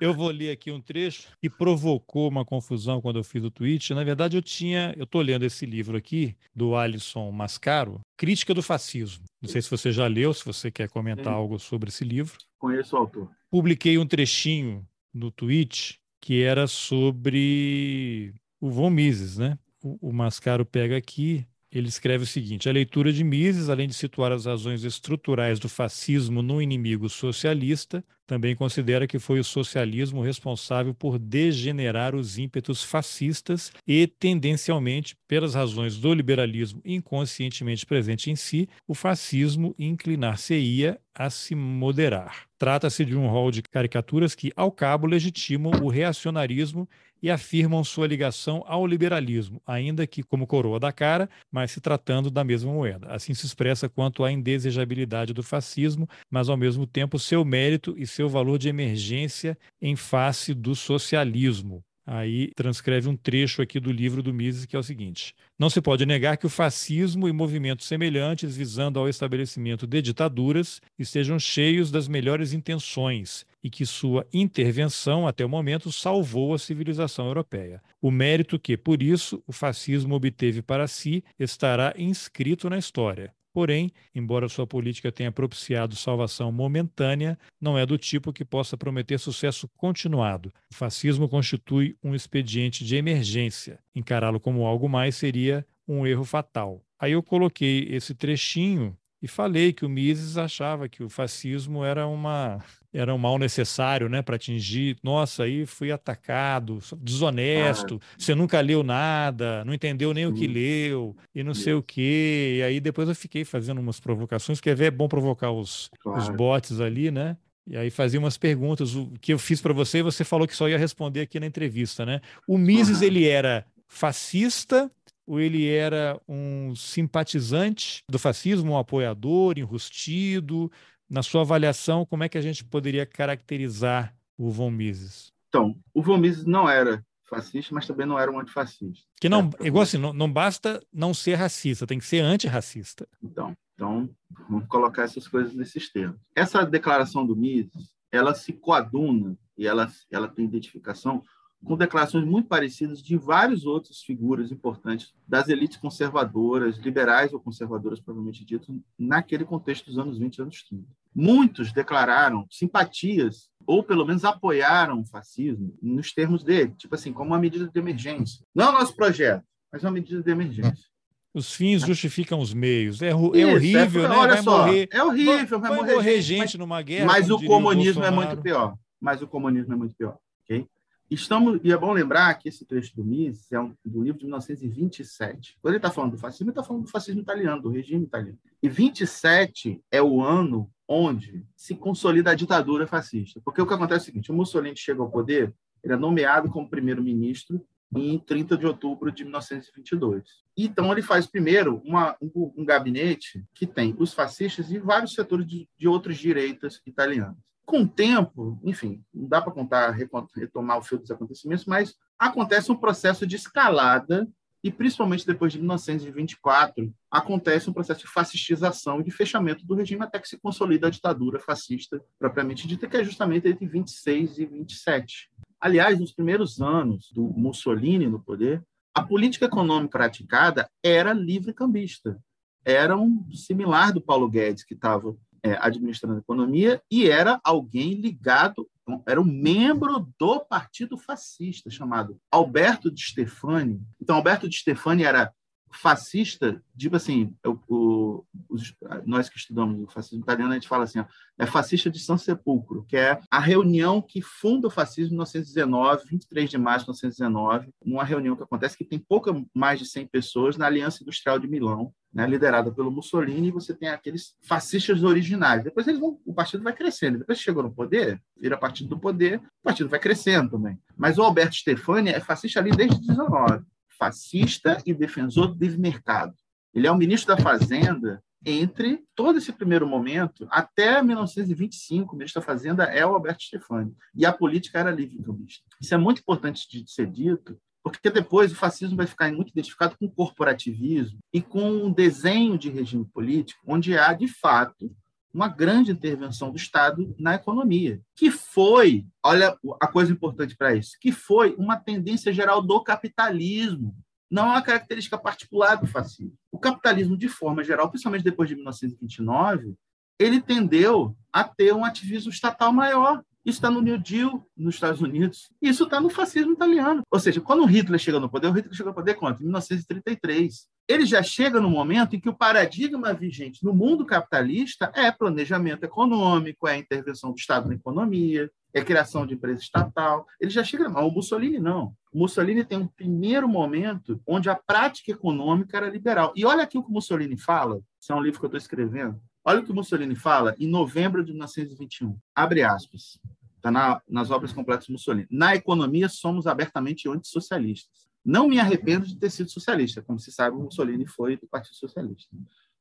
Eu vou ler aqui um trecho que provocou uma confusão quando eu fiz o tweet. Na verdade, eu tinha, eu estou lendo esse livro aqui, do Alisson Mascaro, Crítica do Fascismo. Não sei se você já leu, se você quer comentar Sim. algo sobre esse livro. Conheço o autor. Publiquei um trechinho no tweet que era sobre o Von Mises, né? O, o Mascaro pega aqui ele escreve o seguinte: a leitura de Mises, além de situar as razões estruturais do fascismo no inimigo socialista, também considera que foi o socialismo responsável por degenerar os ímpetos fascistas e, tendencialmente, pelas razões do liberalismo inconscientemente presente em si, o fascismo inclinar-se-ia a se moderar. Trata-se de um rol de caricaturas que, ao cabo, legitimam o reacionarismo e afirmam sua ligação ao liberalismo, ainda que como coroa da cara, mas se tratando da mesma moeda. Assim se expressa quanto à indesejabilidade do fascismo, mas ao mesmo tempo seu mérito e seu valor de emergência em face do socialismo. Aí transcreve um trecho aqui do livro do Mises, que é o seguinte: Não se pode negar que o fascismo e movimentos semelhantes visando ao estabelecimento de ditaduras estejam cheios das melhores intenções e que sua intervenção, até o momento, salvou a civilização europeia. O mérito que, por isso, o fascismo obteve para si estará inscrito na história. Porém, embora sua política tenha propiciado salvação momentânea, não é do tipo que possa prometer sucesso continuado. O fascismo constitui um expediente de emergência. Encará-lo como algo mais seria um erro fatal. Aí eu coloquei esse trechinho e falei que o Mises achava que o fascismo era uma era um mal necessário, né, para atingir. Nossa, aí fui atacado, desonesto. Ah, você nunca leu nada, não entendeu nem o que leu e não sei o quê. E aí depois eu fiquei fazendo umas provocações, porque é bom provocar os, claro. os bots ali, né? E aí fazia umas perguntas, o que eu fiz para você e você falou que só ia responder aqui na entrevista, né? O Mises uhum. ele era fascista ou ele era um simpatizante do fascismo, um apoiador, enrustido? Na sua avaliação, como é que a gente poderia caracterizar o Von Mises? Então, o Von Mises não era fascista, mas também não era um antifascista. Que não, é, igual assim, não, não basta não ser racista, tem que ser antirracista. Então, então, vamos colocar essas coisas nesses termos. Essa declaração do Mises, ela se coaduna e ela, ela tem identificação com declarações muito parecidas de várias outras figuras importantes das elites conservadoras, liberais ou conservadoras, provavelmente dito, naquele contexto dos anos 20 e anos 30. Muitos declararam simpatias ou pelo menos apoiaram o fascismo nos termos dele, tipo assim, como uma medida de emergência. Não é o nosso projeto, mas uma medida de emergência. Os fins justificam os meios. É, é Isso, é horrível, é, né? Olha vai só, morrer, é horrível, vai, vai morrer, morrer gente, gente, numa guerra. Mas o comunismo é muito pior. Mas o comunismo é muito pior, ok? Estamos, e é bom lembrar que esse trecho do Mises é um, do livro de 1927. Quando ele está falando do fascismo, ele está falando do fascismo italiano, do regime italiano. E 27 é o ano onde se consolida a ditadura fascista. Porque o que acontece é o seguinte: o Mussolini chega ao poder, ele é nomeado como primeiro-ministro em 30 de outubro de 1922. Então, ele faz primeiro uma, um, um, gabinete que tem os fascistas e vários setores de, de outras direitas italianas. Com o tempo, enfim, não dá para contar, retomar o fio dos acontecimentos, mas acontece um processo de escalada e principalmente depois de 1924, acontece um processo de fascistização e de fechamento do regime até que se consolida a ditadura fascista propriamente dita, que é justamente entre 26 e 27. Aliás, nos primeiros anos do Mussolini no poder, a política econômica praticada era livre-cambista. Era um similar do Paulo Guedes, que estava é, administrando a economia, e era alguém ligado era um membro do Partido Fascista, chamado Alberto de Stefani. Então, Alberto de Stefani era fascista, tipo assim, o, os, nós que estudamos o fascismo italiano, a gente fala assim, ó, é fascista de São Sepulcro, que é a reunião que funda o fascismo em 1919, 23 de março de 1919, numa reunião que acontece que tem pouca mais de 100 pessoas na Aliança Industrial de Milão, né, liderada pelo Mussolini, e você tem aqueles fascistas originais. Depois eles vão, o partido vai crescendo. Depois chegou no poder, vira partido do poder, o partido vai crescendo também. Mas o Alberto Stefani é fascista ali desde 19 fascista e defensor do livre mercado. Ele é o ministro da Fazenda entre todo esse primeiro momento até 1925, o ministro da Fazenda é o Alberto Stefani, e a política era livre cambista. Isso é muito importante de ser dito, porque depois o fascismo vai ficar muito identificado com o corporativismo e com um desenho de regime político onde há, de fato, uma grande intervenção do Estado na economia, que foi, olha a coisa importante para isso, que foi uma tendência geral do capitalismo, não é uma característica particular do fascismo. O capitalismo, de forma geral, principalmente depois de 1929, ele tendeu a ter um ativismo estatal maior. Isso está no New Deal nos Estados Unidos. Isso está no fascismo italiano. Ou seja, quando o Hitler chega no poder, o Hitler chegou ao poder quanto? Em 1933. Ele já chega no momento em que o paradigma vigente no mundo capitalista é planejamento econômico, é intervenção do Estado na economia, é criação de empresa estatal. Ele já chega. Mas o Mussolini não. O Mussolini tem um primeiro momento onde a prática econômica era liberal. E olha aqui o que o Mussolini fala. Isso é um livro que eu estou escrevendo. Olha o que Mussolini fala em novembro de 1921. Abre aspas. Está na, nas obras completas do Mussolini. Na economia, somos abertamente antissocialistas. Não me arrependo de ter sido socialista. Como se sabe, Mussolini foi do Partido Socialista.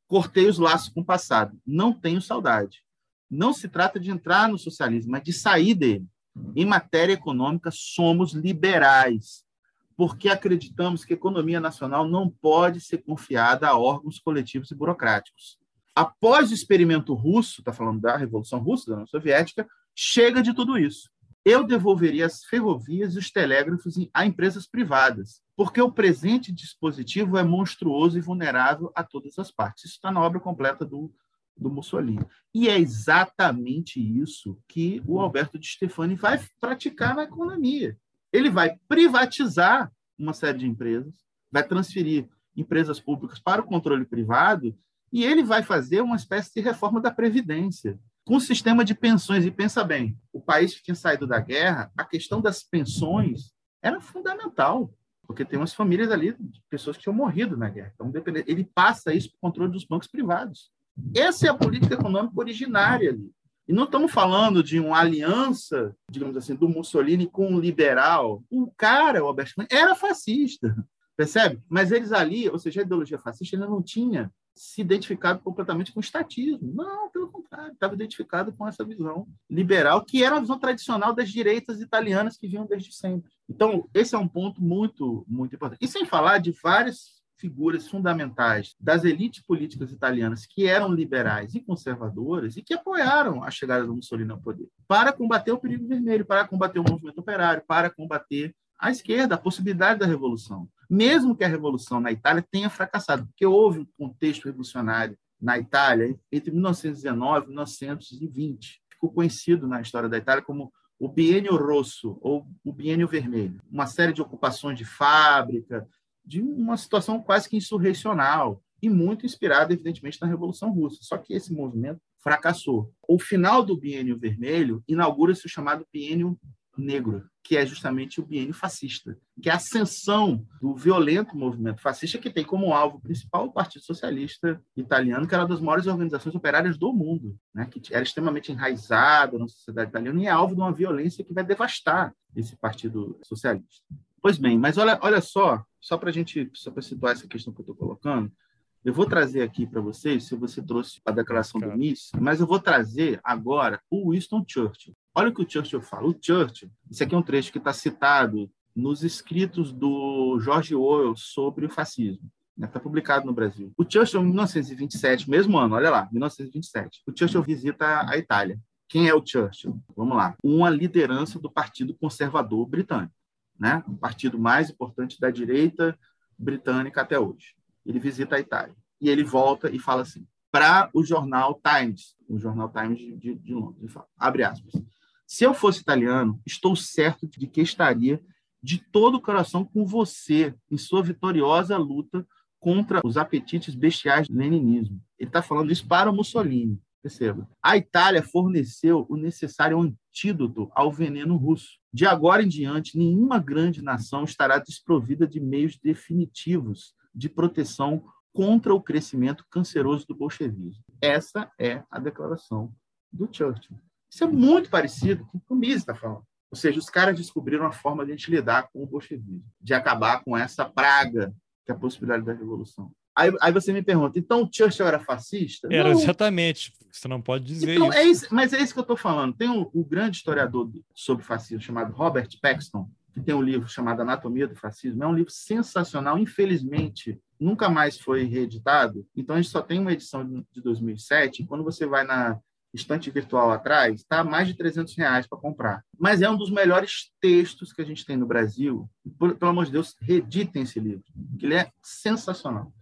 Cortei os laços com o passado. Não tenho saudade. Não se trata de entrar no socialismo, mas de sair dele. Em matéria econômica, somos liberais, porque acreditamos que a economia nacional não pode ser confiada a órgãos coletivos e burocráticos após o experimento russo, está falando da Revolução Russa, da União Soviética, chega de tudo isso. Eu devolveria as ferrovias e os telégrafos a empresas privadas, porque o presente dispositivo é monstruoso e vulnerável a todas as partes. Isso está na obra completa do, do Mussolini. E é exatamente isso que o Alberto de Stefani vai praticar na economia. Ele vai privatizar uma série de empresas, vai transferir empresas públicas para o controle privado e ele vai fazer uma espécie de reforma da Previdência, com o sistema de pensões. E pensa bem, o país que tinha saído da guerra, a questão das pensões era fundamental, porque tem umas famílias ali de pessoas que tinham morrido na guerra. Então, ele passa isso para o controle dos bancos privados. Essa é a política econômica originária ali. E não estamos falando de uma aliança, digamos assim, do Mussolini com um liberal. O cara, o Albert era fascista, percebe? Mas eles ali, ou seja, a ideologia fascista, ele não tinha se identificado completamente com o estatismo. Não, pelo contrário, estava identificado com essa visão liberal, que era a visão tradicional das direitas italianas que vinham desde sempre. Então, esse é um ponto muito, muito importante. E sem falar de várias figuras fundamentais das elites políticas italianas que eram liberais e conservadoras e que apoiaram a chegada do Mussolini ao poder para combater o perigo vermelho, para combater o movimento operário, para combater a esquerda, a possibilidade da revolução mesmo que a revolução na Itália tenha fracassado, porque houve um contexto revolucionário na Itália entre 1919 e 1920. Ficou conhecido na história da Itália como o Biênio Rosso ou o Biênio Vermelho. Uma série de ocupações de fábrica, de uma situação quase que insurrecional e muito inspirada, evidentemente, na Revolução Russa. Só que esse movimento fracassou. O final do Biênio Vermelho inaugura-se o chamado Biênio negro, que é justamente o biênio fascista, que é a ascensão do violento movimento fascista que tem como alvo principal o Partido Socialista Italiano, que era uma das maiores organizações operárias do mundo, né? que era extremamente enraizada na sociedade italiana e é alvo de uma violência que vai devastar esse Partido Socialista. Pois bem, mas olha, olha só, só para a gente, só para situar essa questão que eu estou colocando, eu vou trazer aqui para vocês, se você trouxe a declaração do Nice, mas eu vou trazer agora o Winston Churchill. Olha o que o Churchill fala. O Churchill, isso aqui é um trecho que está citado nos escritos do George Orwell sobre o fascismo. Está né? publicado no Brasil. O Churchill, em 1927, mesmo ano, olha lá, 1927, o Churchill visita a Itália. Quem é o Churchill? Vamos lá. Uma liderança do Partido Conservador Britânico, né? o partido mais importante da direita britânica até hoje. Ele visita a Itália. E ele volta e fala assim, para o jornal Times, o jornal Times de, de Londres, ele fala, abre aspas, se eu fosse italiano, estou certo de que estaria de todo o coração com você em sua vitoriosa luta contra os apetites bestiais do leninismo. Ele está falando isso para Mussolini. Perceba. A Itália forneceu o necessário antídoto ao veneno russo. De agora em diante, nenhuma grande nação estará desprovida de meios definitivos de proteção contra o crescimento canceroso do bolchevismo. Essa é a declaração do Churchill. Isso é muito parecido com o que o Mises está falando. Ou seja, os caras descobriram a forma de a gente lidar com o bolchevismo, de acabar com essa praga que é a possibilidade da revolução. Aí, aí você me pergunta, então o Churchill era fascista? Era não. exatamente. Você não pode dizer então, isso. É isso. Mas é isso que eu estou falando. Tem um, um, grande historiador sobre fascismo chamado Robert Paxton, que tem um livro chamado Anatomia do Fascismo. É um livro sensacional. Infelizmente, nunca mais foi reeditado. Então, a gente só tem uma edição de 2007. Quando você vai na estante virtual atrás, está mais de 300 reais para comprar. Mas é um dos melhores textos que a gente tem no Brasil. Por, pelo amor de Deus, reeditem esse livro, que ele é sensacional.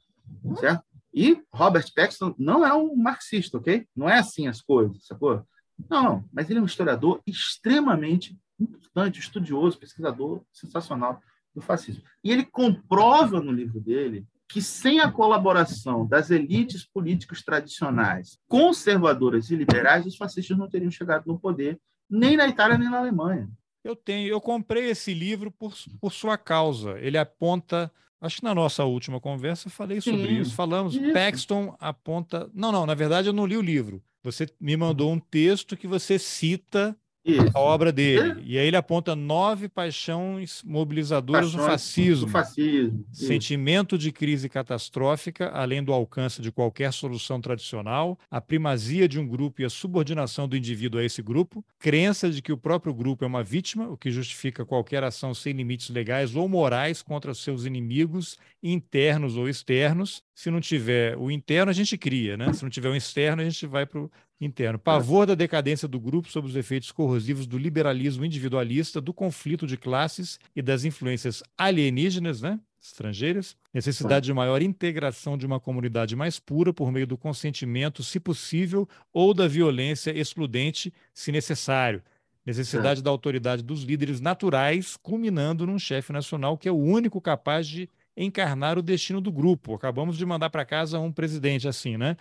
Certo? E Robert Paxton não é um marxista, ok? Não é assim as coisas, sacou? Não, mas ele é um historiador extremamente importante, estudioso, pesquisador sensacional do fascismo. E ele comprova no livro dele que sem a colaboração das elites políticas tradicionais, conservadoras e liberais, os fascistas não teriam chegado no poder nem na Itália nem na Alemanha. Eu tenho, eu comprei esse livro por, por sua causa. Ele aponta, acho que na nossa última conversa eu falei sobre Sim, isso. Falamos, isso. Paxton aponta. Não, não, na verdade eu não li o livro. Você me mandou um texto que você cita isso. a obra dele. E aí ele aponta nove paixões mobilizadoras Paixões do fascismo. Do fascismo. Sentimento de crise catastrófica, além do alcance de qualquer solução tradicional, a primazia de um grupo e a subordinação do indivíduo a esse grupo, crença de que o próprio grupo é uma vítima, o que justifica qualquer ação sem limites legais ou morais contra seus inimigos internos ou externos. Se não tiver o interno, a gente cria, né? Se não tiver o externo, a gente vai para o interno. Pavor da decadência do grupo sob os efeitos corrosivos do liberalismo individualista, do conflito de classes e das influências alienígenas, né? estrangeiras, necessidade de maior integração de uma comunidade mais pura por meio do consentimento, se possível, ou da violência excludente, se necessário. Necessidade da autoridade dos líderes naturais, culminando num chefe nacional que é o único capaz de encarnar o destino do grupo. Acabamos de mandar para casa um presidente assim, né?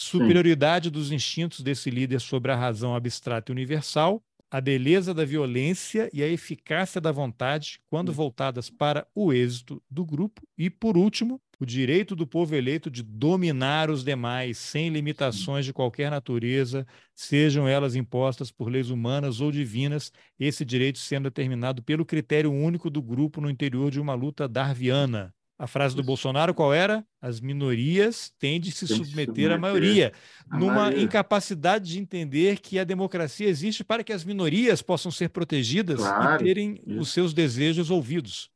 Superioridade Sim. dos instintos desse líder sobre a razão abstrata e universal, a beleza da violência e a eficácia da vontade, quando voltadas para o êxito do grupo, e, por último, o direito do povo eleito de dominar os demais, sem limitações de qualquer natureza, sejam elas impostas por leis humanas ou divinas, esse direito sendo determinado pelo critério único do grupo no interior de uma luta darwiana. A frase do Bolsonaro qual era? As minorias têm de se submeter, submeter à maioria, numa maioria. incapacidade de entender que a democracia existe para que as minorias possam ser protegidas claro, e terem isso. os seus desejos ouvidos.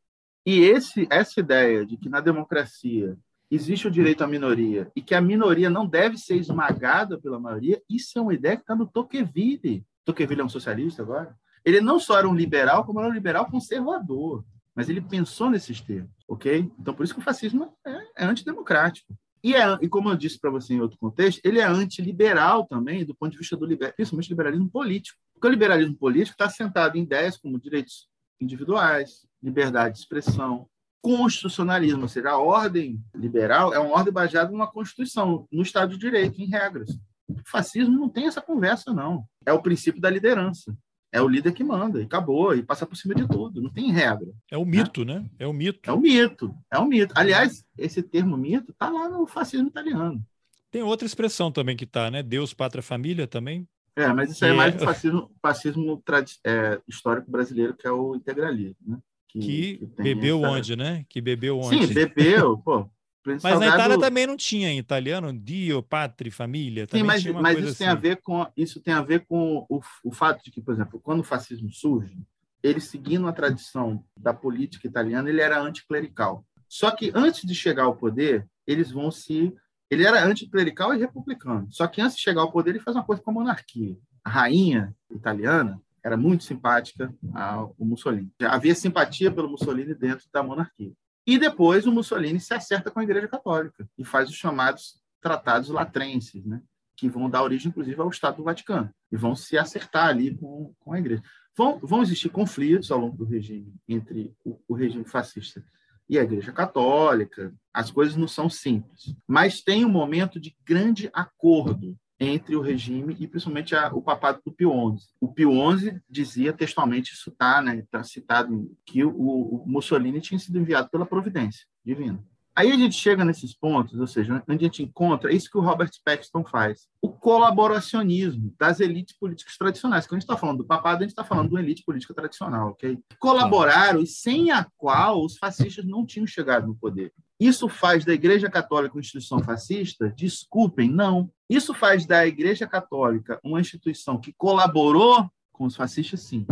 E esse, essa ideia de que na democracia existe o direito à minoria e que a minoria não deve ser esmagada pela maioria, isso é uma ideia que está no Tocqueville. Tocqueville é um socialista agora. Ele não só era um liberal, como era um liberal conservador mas ele pensou nesses termos, ok? Então, por isso que o fascismo é, é antidemocrático. E, é, e como eu disse para você em outro contexto, ele é antiliberal também, do ponto de vista do liber, principalmente liberalismo político. Porque o liberalismo político está sentado em ideias como direitos individuais, liberdade de expressão, constitucionalismo, ou seja, a ordem liberal é uma ordem baseada numa constituição, no Estado de Direito, em regras. O fascismo não tem essa conversa, não. É o princípio da liderança. É o líder que manda, e acabou, e passa por cima de tudo, não tem regra. É o mito, né? né? É o mito. É o mito, é o mito. Aliás, esse termo mito está lá no fascismo italiano. Tem outra expressão também que está, né? Deus, pátria, família também. É, mas isso aí é mais do fascismo, fascismo é, histórico brasileiro, que é o integralismo, né? Que, que, que bebeu essa... onde, né? Que bebeu onde? Sim, bebeu, [laughs] pô. Mas Salgado... na Itália também não tinha em italiano Dio, Patri, família. Sim, mas, mas isso, assim. tem a ver com, isso tem a ver com o, o fato de que, por exemplo, quando o fascismo surge, ele seguindo a tradição da política italiana, ele era anticlerical. Só que antes de chegar ao poder, eles vão se ele era anticlerical e republicano. Só que antes de chegar ao poder, ele faz uma coisa com a monarquia. A rainha italiana era muito simpática ao Mussolini. Havia simpatia pelo Mussolini dentro da monarquia. E depois o Mussolini se acerta com a Igreja Católica e faz os chamados tratados latrenses, né? que vão dar origem, inclusive, ao Estado do Vaticano, e vão se acertar ali com, com a Igreja. Vão, vão existir conflitos ao longo do regime entre o, o regime fascista e a Igreja Católica. As coisas não são simples, mas tem um momento de grande acordo entre o regime e principalmente a, o papado do Pio XI. O Pio XI dizia textualmente, isso está né, tá citado, que o, o Mussolini tinha sido enviado pela providência divina. Aí a gente chega nesses pontos, ou seja, onde a gente encontra isso que o Robert Paxton faz, o colaboracionismo das elites políticas tradicionais. Quando a gente está falando do papado, a gente está falando de uma elite política tradicional, ok? Colaboraram e sem a qual os fascistas não tinham chegado no poder. Isso faz da Igreja Católica uma instituição fascista? Desculpem, não. Isso faz da Igreja Católica uma instituição que colaborou com os fascistas, sim.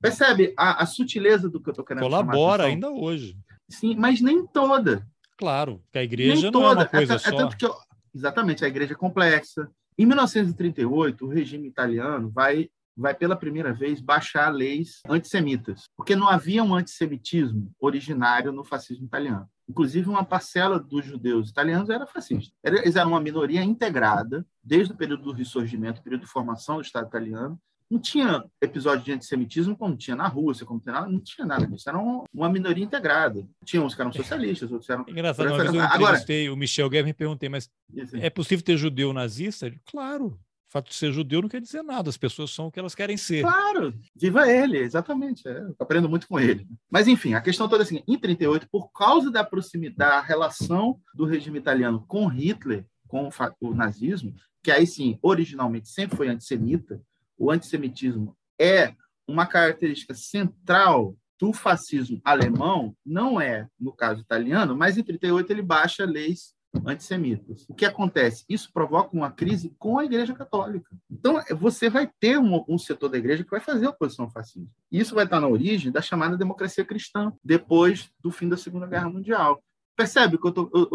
Percebe a, a sutileza do que eu estou querendo Colabora ainda hoje. Sim, mas nem toda. Claro, que a igreja não é uma coisa é, só. É eu, exatamente, a igreja é complexa. Em 1938, o regime italiano vai, vai pela primeira vez baixar leis antissemitas, porque não havia um antissemitismo originário no fascismo italiano. Inclusive, uma parcela dos judeus italianos era fascista. Eles eram uma minoria integrada, desde o período do ressurgimento, período de formação do Estado italiano, não tinha episódio de antissemitismo como tinha na Rússia, como tinha nada, não tinha nada disso. Era uma minoria integrada. Tinha uns que eram socialistas, outros eram. Engraçado, vez eu entrevistei Agora, o Michel Guerra e me perguntei, mas é possível ter judeu nazista? Claro. O fato de ser judeu não quer dizer nada, as pessoas são o que elas querem ser. Claro, viva ele, exatamente. É, aprendo muito com ele. Mas, enfim, a questão toda é assim: em 38, por causa da proximidade, da relação do regime italiano com Hitler, com o nazismo, que aí sim, originalmente sempre foi antissemita, o antissemitismo é uma característica central do fascismo alemão, não é no caso italiano, mas em 38 ele baixa leis antissemitas. O que acontece? Isso provoca uma crise com a Igreja Católica. Então, você vai ter um, um setor da Igreja que vai fazer oposição ao fascismo. Isso vai estar na origem da chamada democracia cristã, depois do fim da Segunda Guerra Mundial. Percebe o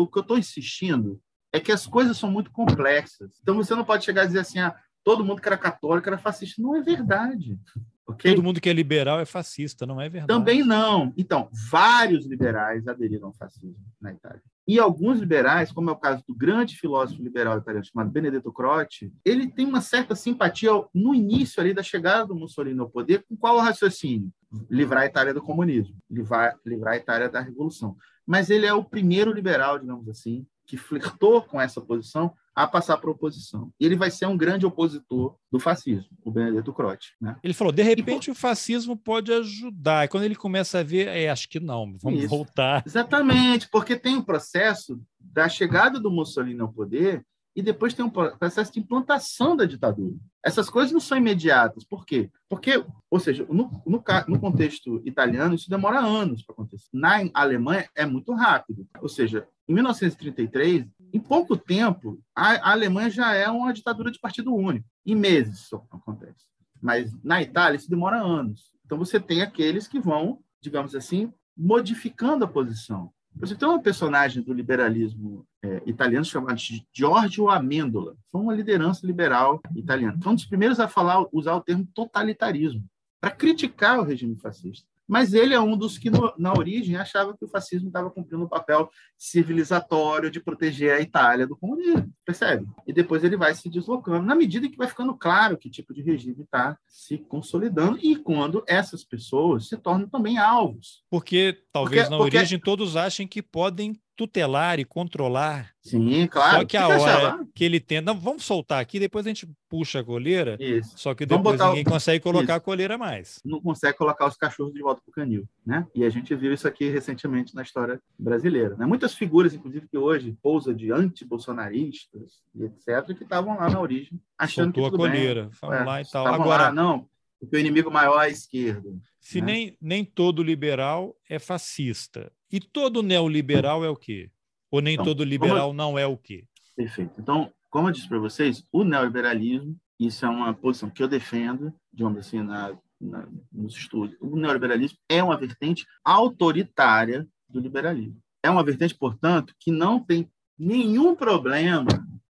que eu estou insistindo? É que as coisas são muito complexas. Então, você não pode chegar a dizer assim, ah, todo mundo que era católico era fascista. Não é verdade. Okay? Todo mundo que é liberal é fascista, não é verdade? Também não. Então, vários liberais aderiram ao fascismo na Itália. E alguns liberais, como é o caso do grande filósofo liberal italiano chamado Benedetto Croce, ele tem uma certa simpatia no início ali da chegada do Mussolini ao poder, com qual o raciocínio? Livrar a Itália do comunismo, livrar, livrar a Itália da revolução. Mas ele é o primeiro liberal, digamos assim, que flertou com essa posição a passar para a oposição. E ele vai ser um grande opositor do fascismo, o Benedetto Croce. Né? Ele falou, de repente e, o fascismo pode ajudar. E quando ele começa a ver, é, acho que não, vamos isso. voltar. Exatamente, porque tem o um processo da chegada do Mussolini ao poder e depois tem um processo de implantação da ditadura. Essas coisas não são imediatas. Por quê? Porque, ou seja, no, no, no contexto italiano, isso demora anos para acontecer. Na Alemanha, é muito rápido. Ou seja, em 1933, em pouco tempo, a, Alemanha já é uma ditadura de partido único. Em meses isso acontece. Mas na Itália, isso demora anos. Então, você tem aqueles que vão, digamos assim, modificando a posição. Você tem uma personagem do liberalismo é, italiano chamado Giorgio Amendola. Foi uma liderança liberal italiana. Foi um dos primeiros a falar, usar o termo totalitarismo para criticar o regime fascista. Mas ele é um dos que, no, na origem, achava que o fascismo estava cumprindo um papel civilizatório de proteger a Itália do comunismo, percebe? E depois ele vai se deslocando, na medida que vai ficando claro que tipo de regime está se consolidando e quando essas pessoas se tornam também alvos. Porque talvez porque, na porque... origem todos achem que podem tutelar e controlar. Sim, claro. Só que a hora que ele tenta. Não, vamos soltar aqui, depois a gente puxa a coleira. Isso. Só que depois ninguém consegue colocar isso. a coleira mais. Não consegue colocar os cachorros de volta para o canil. Né? E a gente viu isso aqui recentemente na história brasileira. Né? Muitas figuras, inclusive, que hoje pousam de anti-bolsonaristas e etc., que estavam lá na origem, achando Soltou que tudo a coleira. Bem. Vamos é, lá e tal. Agora, lá, não, porque o inimigo maior é a esquerda. Se né? nem, nem todo liberal é fascista. E todo neoliberal é o quê? Ou nem então, todo liberal como... não é o quê? Perfeito. Então, como eu disse para vocês, o neoliberalismo, isso é uma posição que eu defendo, digamos assim, na, na, nos estudos, o neoliberalismo é uma vertente autoritária do liberalismo. É uma vertente, portanto, que não tem nenhum problema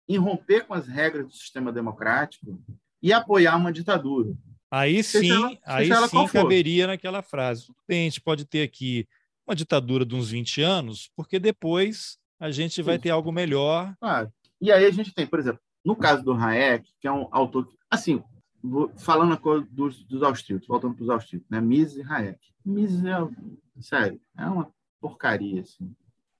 em romper com as regras do sistema democrático e apoiar uma ditadura. Aí sim, ela, aí sim caberia naquela frase. Tudo bem, a gente pode ter aqui uma ditadura de uns 20 anos, porque depois a gente vai ter algo melhor. Claro. E aí a gente tem, por exemplo, no caso do Hayek, que é um autor, assim, falando a coisa dos, dos austríacos, voltando para os austríacos, né? Mises e Hayek. Mises é, sério, é uma porcaria, assim.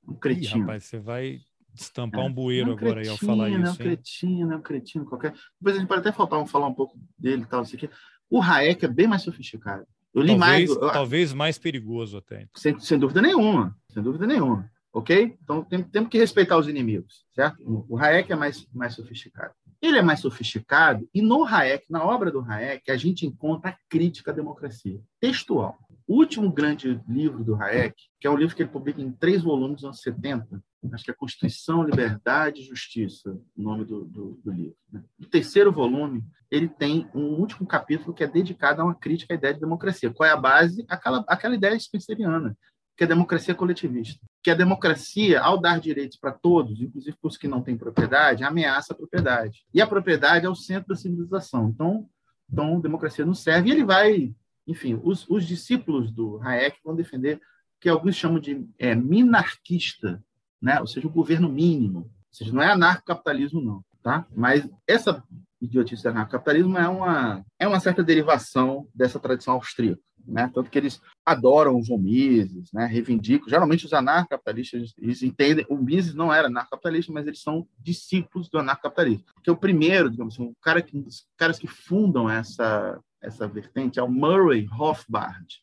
Um cretino. Ih, rapaz, você vai estampar é, um bueiro é um agora cretino, aí ao falar isso. É um cretino, é um cretino qualquer. Depois a gente pode até faltar, falar um pouco dele e tal, isso aqui. O Hayek é bem mais sofisticado. Eu li talvez, mais. Eu, talvez mais perigoso até. Sem, sem dúvida nenhuma. Sem dúvida nenhuma. Ok? Então tem, temos que respeitar os inimigos, certo? O Hayek é mais, mais sofisticado. Ele é mais sofisticado e no Hayek, na obra do Hayek, a gente encontra a crítica à democracia, textual. O último grande livro do Hayek, que é um livro que ele publica em três volumes nos anos 70, acho que é Constituição, Liberdade e Justiça, o nome do, do, do livro. Né? O terceiro volume, ele tem um último capítulo que é dedicado a uma crítica à ideia de democracia. Qual é a base? Aquela, aquela ideia spenceriana, que é a democracia coletivista. Que a democracia, ao dar direitos para todos, inclusive para os que não têm propriedade, ameaça a propriedade. E a propriedade é o centro da civilização. Então, então democracia não serve. E ele vai, enfim, os, os discípulos do Hayek vão defender que alguns chamam de é, minarquista, né? ou seja, o governo mínimo. Ou seja, não é anarcocapitalismo, não. Tá? Mas essa idiotice do anarcocapitalismo é uma, é uma certa derivação dessa tradição austríaca né? Tanto que eles adoram os Mises, né? Reivindicam. Geralmente os anarcapitalistas eles entendem. O Mises não era anarcapitalista, mas eles são discípulos do anarcapitalismo. Porque o primeiro, digamos assim, o cara que, um dos caras que fundam essa essa vertente é o Murray Rothbard,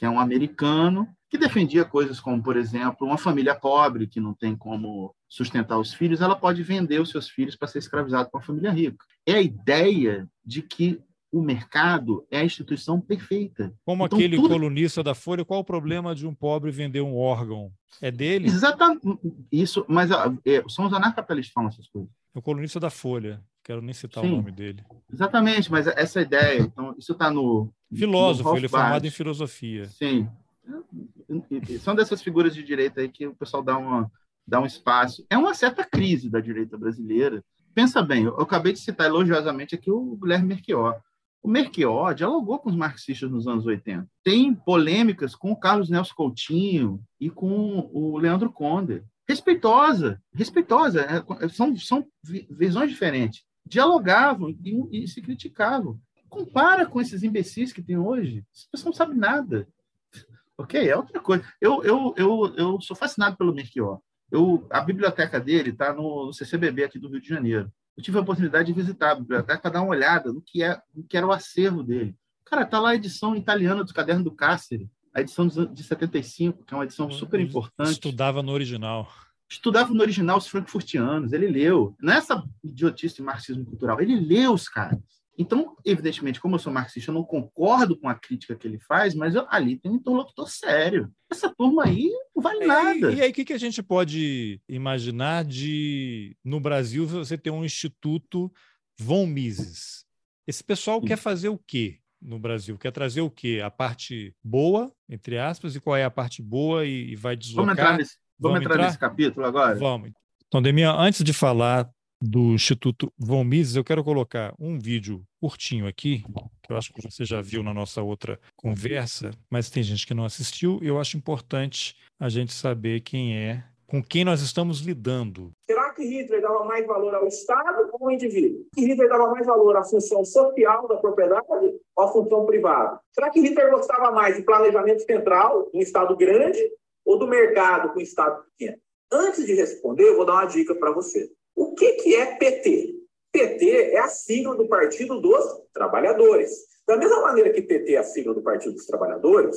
que é um americano que defendia coisas como, por exemplo, uma família pobre que não tem como sustentar os filhos, ela pode vender os seus filhos para ser escravizado por uma família rica. É a ideia de que o mercado é a instituição perfeita. Como então, aquele tudo... colunista da Folha, qual o problema de um pobre vender um órgão? É dele? Exatamente. Isso, mas é, são os anarcapitalistas que falam essas coisas. É o colunista da Folha. Quero nem citar Sim, o nome dele. Exatamente, mas essa ideia, então, isso está no. Filósofo, no ele é formado em filosofia. Sim. São dessas figuras de direita aí que o pessoal dá, uma, dá um espaço. É uma certa crise da direita brasileira. Pensa bem, eu acabei de citar elogiosamente aqui o Guilherme Merchior o Merquior dialogou com os marxistas nos anos 80. Tem polêmicas com o Carlos Nelson Coutinho e com o Leandro Conde. Respeitosa, respeitosa. É, são, são visões diferentes. Dialogavam e, e se criticavam. Compara com esses imbecis que tem hoje. Esse pessoal não sabe nada. Ok? É outra coisa. Eu, eu, eu, eu sou fascinado pelo Merquior. Eu, a biblioteca dele está no, no CCBB aqui do Rio de Janeiro eu tive a oportunidade de visitar a biblioteca para dar uma olhada no que, é, no que era o acervo dele. Cara, tá lá a edição italiana do Caderno do Cáceres, a edição de 75, que é uma edição super importante. Estudava no original. Estudava no original os frankfurtianos, ele leu. Não é essa idiotice de marxismo cultural, ele leu os caras. Então, evidentemente, como eu sou marxista, eu não concordo com a crítica que ele faz, mas eu, ali tem um interlocutor sério. Essa turma aí não vale nada. E, e aí, o que, que a gente pode imaginar de, no Brasil, você ter um instituto Von Mises? Esse pessoal Sim. quer fazer o quê no Brasil? Quer trazer o quê? A parte boa, entre aspas, e qual é a parte boa e, e vai deslocar? Vamos entrar nesse, vamos vamos entrar, entrar nesse capítulo agora? Vamos. Então, Demian, antes de falar do Instituto Von Mises, eu quero colocar um vídeo curtinho aqui, que eu acho que você já viu na nossa outra conversa, mas tem gente que não assistiu, e eu acho importante a gente saber quem é, com quem nós estamos lidando. Será que Hitler dava mais valor ao Estado ou ao indivíduo? Que Hitler dava mais valor à função social da propriedade ou à função privada? Será que Hitler gostava mais do planejamento central, um Estado grande, ou do mercado com um Estado pequeno? Antes de responder, eu vou dar uma dica para você. O que, que é PT? PT é a sigla do Partido dos Trabalhadores. Da mesma maneira que PT é a sigla do Partido dos Trabalhadores,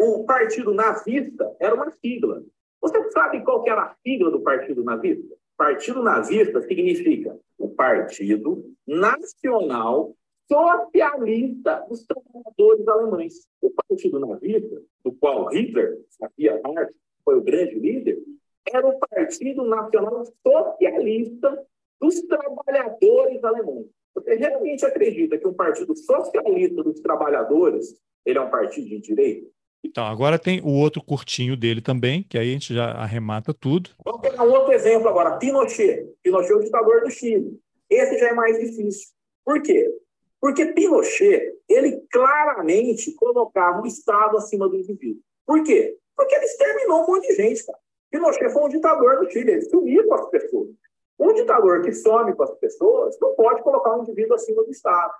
o Partido Nazista era uma sigla. Você sabe qual que era a sigla do Partido Nazista? Partido Nazista significa o Partido Nacional Socialista dos Trabalhadores Alemães. O Partido Nazista, do qual Hitler fazia parte, foi o grande líder, era o Partido Nacional Socialista dos Trabalhadores Alemães. Você realmente acredita que um partido socialista dos trabalhadores ele é um partido de direita? Então, agora tem o outro curtinho dele também, que aí a gente já arremata tudo. Vamos pegar um outro exemplo agora, Pinochet. Pinochet é o ditador do Chile. Esse já é mais difícil. Por quê? Porque Pinochet, ele claramente colocava o Estado acima do indivíduo. Por quê? Porque ele exterminou um monte de gente, cara. Pinochet foi um ditador do Chile, ele sumiu com as pessoas. Um ditador que some com as pessoas não pode colocar um indivíduo acima do Estado.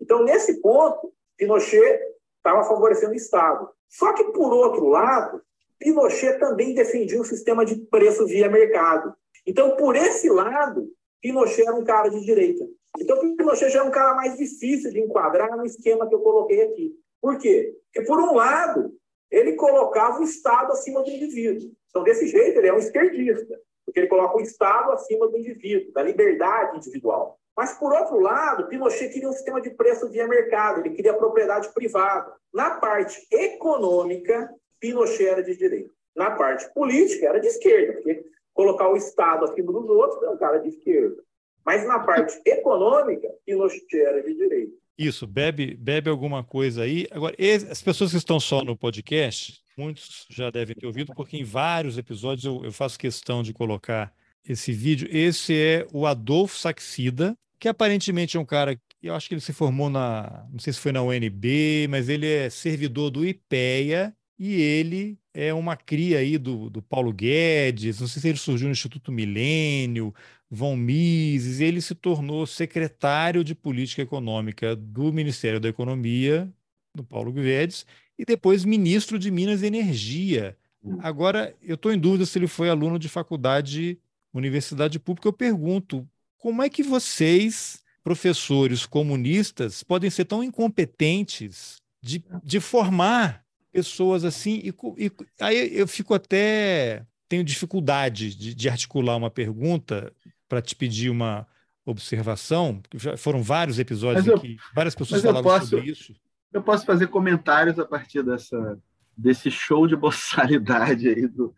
Então, nesse ponto, Pinochet estava favorecendo o Estado. Só que, por outro lado, Pinochet também defendia um sistema de preço via mercado. Então, por esse lado, Pinochet era um cara de direita. Então, Pinochet já é um cara mais difícil de enquadrar no esquema que eu coloquei aqui. Por quê? Porque, por um lado, ele colocava o Estado acima do indivíduo. Então, desse jeito, ele é um esquerdista, porque ele coloca o Estado acima do indivíduo, da liberdade individual. Mas, por outro lado, Pinochet queria um sistema de preço via mercado, ele queria propriedade privada. Na parte econômica, Pinochet era de direita. Na parte política, era de esquerda, porque colocar o Estado acima dos outros é um cara de esquerda. Mas na parte econômica, Pinochet era de direita. Isso, bebe, bebe alguma coisa aí. Agora, as pessoas que estão só no podcast, muitos já devem ter ouvido, porque em vários episódios eu, eu faço questão de colocar esse vídeo. Esse é o Adolfo Saxida, que aparentemente é um cara, eu acho que ele se formou na, não sei se foi na UNB, mas ele é servidor do IPEA e ele é uma cria aí do, do Paulo Guedes, não sei se ele surgiu no Instituto Milênio, Von Mises, ele se tornou secretário de Política Econômica do Ministério da Economia, do Paulo Guedes, e depois ministro de Minas e Energia. Hum. Agora, eu estou em dúvida se ele foi aluno de faculdade, universidade pública. Eu pergunto, como é que vocês, professores comunistas, podem ser tão incompetentes de, de formar pessoas assim? E, e, aí eu fico até. Tenho dificuldade de, de articular uma pergunta para te pedir uma observação, já foram vários episódios eu, que várias pessoas falaram posso, sobre isso. Eu posso fazer comentários a partir dessa, desse show de boçalidade aí do,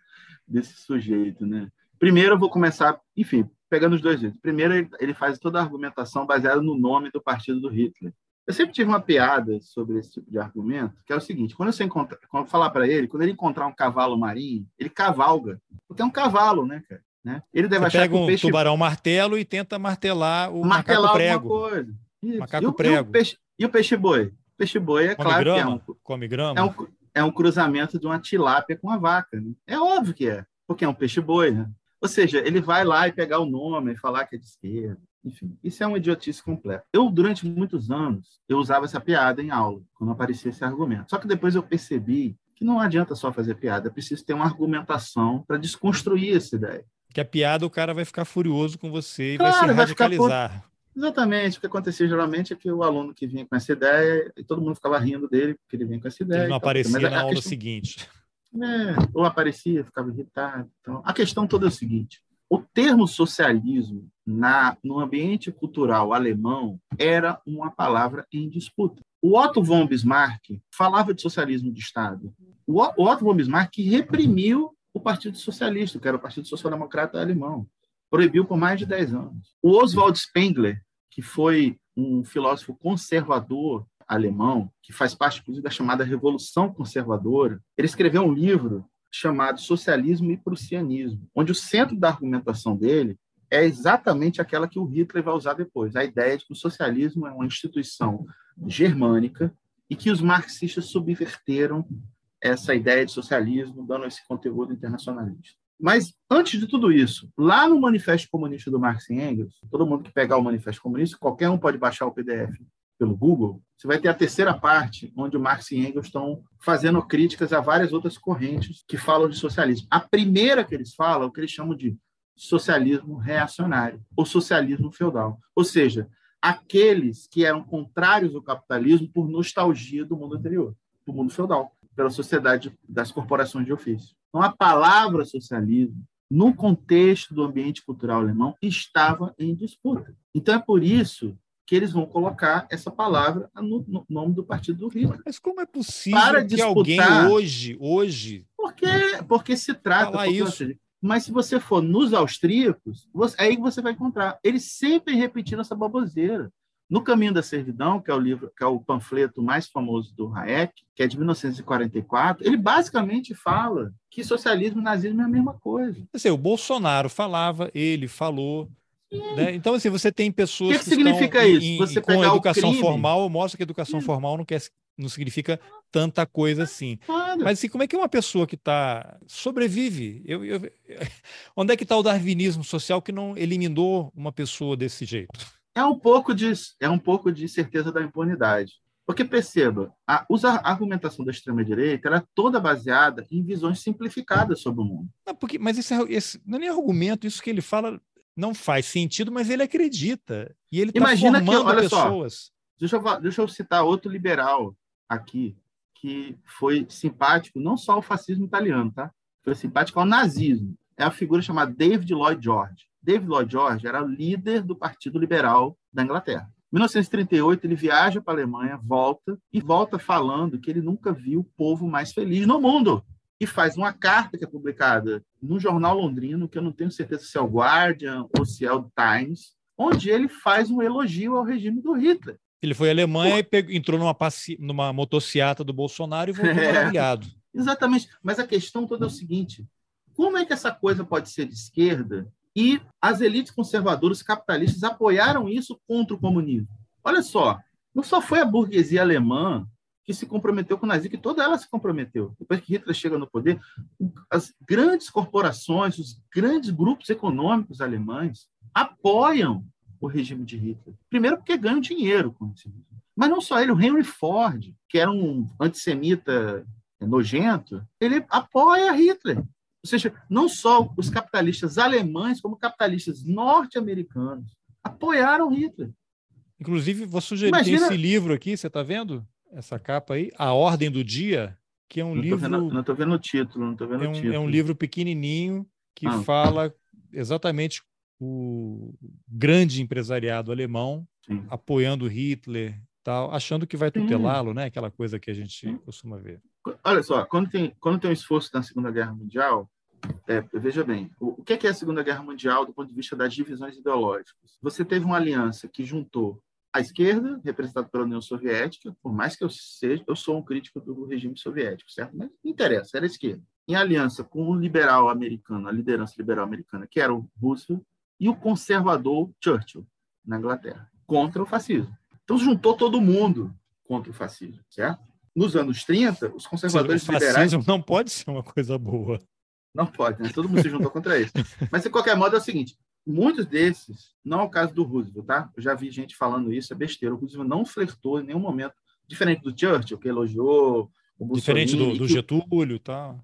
desse sujeito, né? Primeiro eu vou começar, enfim, pegando os dois jeitos. Primeiro, ele faz toda a argumentação baseada no nome do partido do Hitler. Eu sempre tive uma piada sobre esse tipo de argumento, que é o seguinte: quando você encontra, quando eu falar para ele, quando ele encontrar um cavalo marinho, ele cavalga, porque é um cavalo, né, cara? Né? Ele deve você achar pega que o peixe... um tubarão martelo e tenta martelar o martelar macaco prego. Macaco e o, prego. E o peixe, e o peixe boi? O peixe boi é Come claro grama? que é um, Come grama? É um, é um cruzamento de uma tilápia com uma vaca. Né? É óbvio que é, porque é um peixe boi, né? Ou seja, ele vai lá e pegar o nome e falar que é de esquerda. Enfim, isso é um idiotice completo. Eu, durante muitos anos, eu usava essa piada em aula, quando aparecia esse argumento. Só que depois eu percebi que não adianta só fazer piada, é preciso ter uma argumentação para desconstruir essa ideia. Que a piada o cara vai ficar furioso com você e claro, vai se vai radicalizar. Exatamente. O que acontecia geralmente é que o aluno que vinha com essa ideia, e todo mundo ficava rindo dele, porque ele vinha com essa ideia. Ele não aparecia Mas na aula questão... seguinte. [laughs] É, ou aparecia, ficava irritado. Então, a questão toda é o seguinte: o termo socialismo na, no ambiente cultural alemão era uma palavra em disputa. O Otto von Bismarck falava de socialismo de Estado. O, o Otto von Bismarck reprimiu o Partido Socialista, que era o Partido Social Democrata alemão. Proibiu por mais de 10 anos. O Oswald Spengler, que foi um filósofo conservador alemão, que faz parte, inclusive, da chamada Revolução Conservadora, ele escreveu um livro chamado Socialismo e Prussianismo, onde o centro da argumentação dele é exatamente aquela que o Hitler vai usar depois, a ideia de que o socialismo é uma instituição germânica e que os marxistas subverteram essa ideia de socialismo, dando esse conteúdo internacionalista. Mas, antes de tudo isso, lá no Manifesto Comunista do Marx e Engels, todo mundo que pegar o Manifesto Comunista, qualquer um pode baixar o PDF pelo Google, você vai ter a terceira parte, onde o Marx e Engels estão fazendo críticas a várias outras correntes que falam de socialismo. A primeira que eles falam é o que eles chamam de socialismo reacionário, ou socialismo feudal. Ou seja, aqueles que eram contrários ao capitalismo por nostalgia do mundo anterior, do mundo feudal, pela sociedade das corporações de ofício. Então, a palavra socialismo, no contexto do ambiente cultural alemão, estava em disputa. Então, é por isso que eles vão colocar essa palavra no, no nome do partido do Hitler. Mas como é possível Para que alguém hoje, hoje... Porque, porque se trata... Porque, isso. Seja, mas se você for nos austríacos, você, aí você vai encontrar. Eles sempre repetiram essa baboseira. No Caminho da Servidão, que é o livro, que é o panfleto mais famoso do Hayek, que é de 1944, ele basicamente fala que socialismo e nazismo é a mesma coisa. Assim, o Bolsonaro falava, ele falou. Né? Então, assim, você tem pessoas que, que, que significa isso? Em, você com educação formal, mostra que educação formal não quer não significa tanta coisa assim. Claro. Mas assim, como é que uma pessoa que está sobrevive? Eu, eu, [laughs] onde é que está o darwinismo social que não eliminou uma pessoa desse jeito? É um pouco de, é um pouco de certeza da impunidade. Porque perceba, a, a argumentação da extrema-direita era toda baseada em visões simplificadas sobre o mundo. Não, porque, mas esse, esse, não é nem argumento, isso que ele fala não faz sentido, mas ele acredita. E ele está formando que, olha pessoas. Só, deixa, eu, deixa eu citar outro liberal aqui, que foi simpático não só ao fascismo italiano, tá? Foi simpático ao nazismo. É a figura chamada David Lloyd George. David Lloyd George era o líder do Partido Liberal da Inglaterra. Em 1938, ele viaja para a Alemanha, volta e volta falando que ele nunca viu o povo mais feliz no mundo. E faz uma carta que é publicada no jornal londrino, que eu não tenho certeza se é o Guardian ou se é o Times, onde ele faz um elogio ao regime do Hitler. Ele foi à Alemanha e pegou, entrou numa, passi... numa motociata do Bolsonaro e voltou é, maravilhado. Exatamente. Mas a questão toda é o seguinte: como é que essa coisa pode ser de esquerda e as elites conservadoras capitalistas apoiaram isso contra o comunismo? Olha só, não só foi a burguesia alemã que se comprometeu com o nazismo, que toda ela se comprometeu. Depois que Hitler chega no poder, as grandes corporações, os grandes grupos econômicos alemães apoiam o regime de Hitler. Primeiro porque ganham dinheiro com isso. Mas não só ele, o Henry Ford, que era um antissemita nojento, ele apoia Hitler. Ou seja, não só os capitalistas alemães, como capitalistas norte-americanos apoiaram Hitler. Inclusive, vou sugerir Imagina... esse livro aqui, você está vendo? Essa capa aí, A Ordem do Dia, que é um não livro. Vendo, não estou vendo o título, não estou vendo é um, o título. É um livro pequenininho que ah. fala exatamente o grande empresariado alemão Sim. apoiando Hitler, tal, achando que vai tutelá-lo, né? Aquela coisa que a gente Sim. costuma ver. Olha só, quando tem, quando tem um esforço na Segunda Guerra Mundial, é, veja bem, o, o que é, que é a Segunda Guerra Mundial do ponto de vista das divisões ideológicas? Você teve uma aliança que juntou a esquerda, representada pela União Soviética, por mais que eu seja, eu sou um crítico do regime soviético, certo? Mas não interessa, era a esquerda. Em aliança com o liberal americano, a liderança liberal americana, que era o Roosevelt, e o conservador Churchill, na Inglaterra, contra o fascismo. Então juntou todo mundo contra o fascismo, certo? Nos anos 30, os conservadores o liberais. não pode ser uma coisa boa. Não pode, né? Todo mundo se juntou contra isso. [laughs] Mas, de qualquer modo, é o seguinte: muitos desses, não é o caso do Roosevelt, tá? Eu já vi gente falando isso, é besteira. O Roosevelt não flertou em nenhum momento, diferente do Churchill, que elogiou. O diferente do, do Getúlio, tá?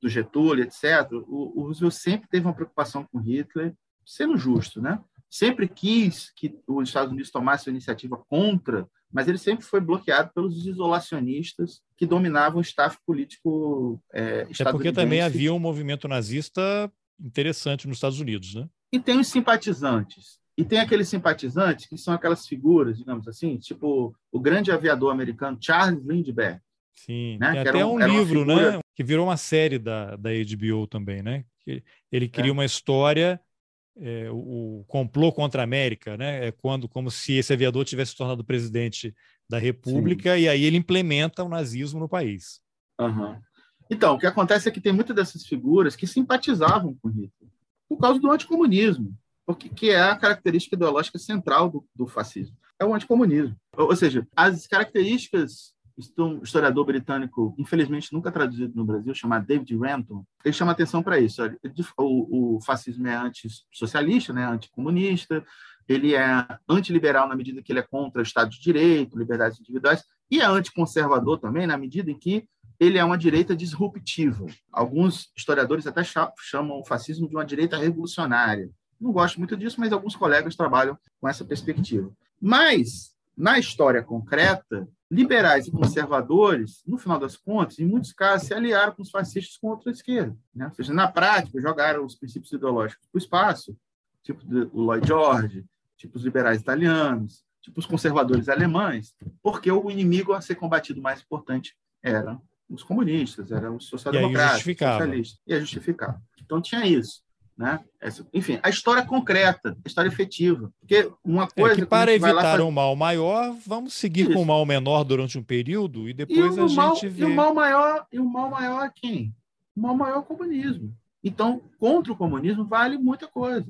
Do Getúlio, etc. O, o Roosevelt sempre teve uma preocupação com Hitler sendo justo, né? Sempre quis que os Estados Unidos tomassem a iniciativa contra, mas ele sempre foi bloqueado pelos isolacionistas que dominavam o staff político é, É porque também havia um movimento nazista interessante nos Estados Unidos, né? E tem os simpatizantes. E tem aqueles simpatizantes que são aquelas figuras, digamos assim, tipo o grande aviador americano Charles Lindbergh. Sim, né? até um, um livro, figura... né? Que virou uma série da, da HBO também, né? Ele cria é. uma história é, o, o, complô contra a América, né? É quando, como se esse aviador tivesse se tornado presidente da República Sim. e aí ele implementa o nazismo no país. Uhum. Então, o que acontece é que tem muitas dessas figuras que simpatizavam com Hitler por causa do anticomunismo, porque que é a característica ideológica central do, do fascismo, é o anticomunismo. Ou, ou seja, as características um historiador britânico, infelizmente nunca traduzido no Brasil, chamado David Renton, ele chama atenção para isso. O, fascismo é antissocialista, né, anticomunista, ele é antiliberal na medida que ele é contra o Estado de Direito, liberdades individuais, e é anticonservador também na medida em que ele é uma direita disruptiva. Alguns historiadores até chamam o fascismo de uma direita revolucionária. Não gosto muito disso, mas alguns colegas trabalham com essa perspectiva. Mas, na história concreta, liberais e conservadores, no final das contas, em muitos casos, se aliaram com os fascistas contra a esquerda. Né? Ou seja, na prática, jogaram os princípios ideológicos para o espaço, tipo o Lloyd George, tipo os liberais italianos, tipo os conservadores alemães, porque o inimigo a ser combatido mais importante eram os comunistas, eram os social-democratas, socialistas. E é justificável. Então tinha isso. Né? Enfim, a história concreta, a história efetiva. Porque uma coisa. É que para evitar um mal maior, vamos seguir Isso. com o mal menor durante um período e depois e a mal, gente vê. E o mal maior, e o mal maior é quem? O mal maior é o comunismo. Então, contra o comunismo vale muita coisa.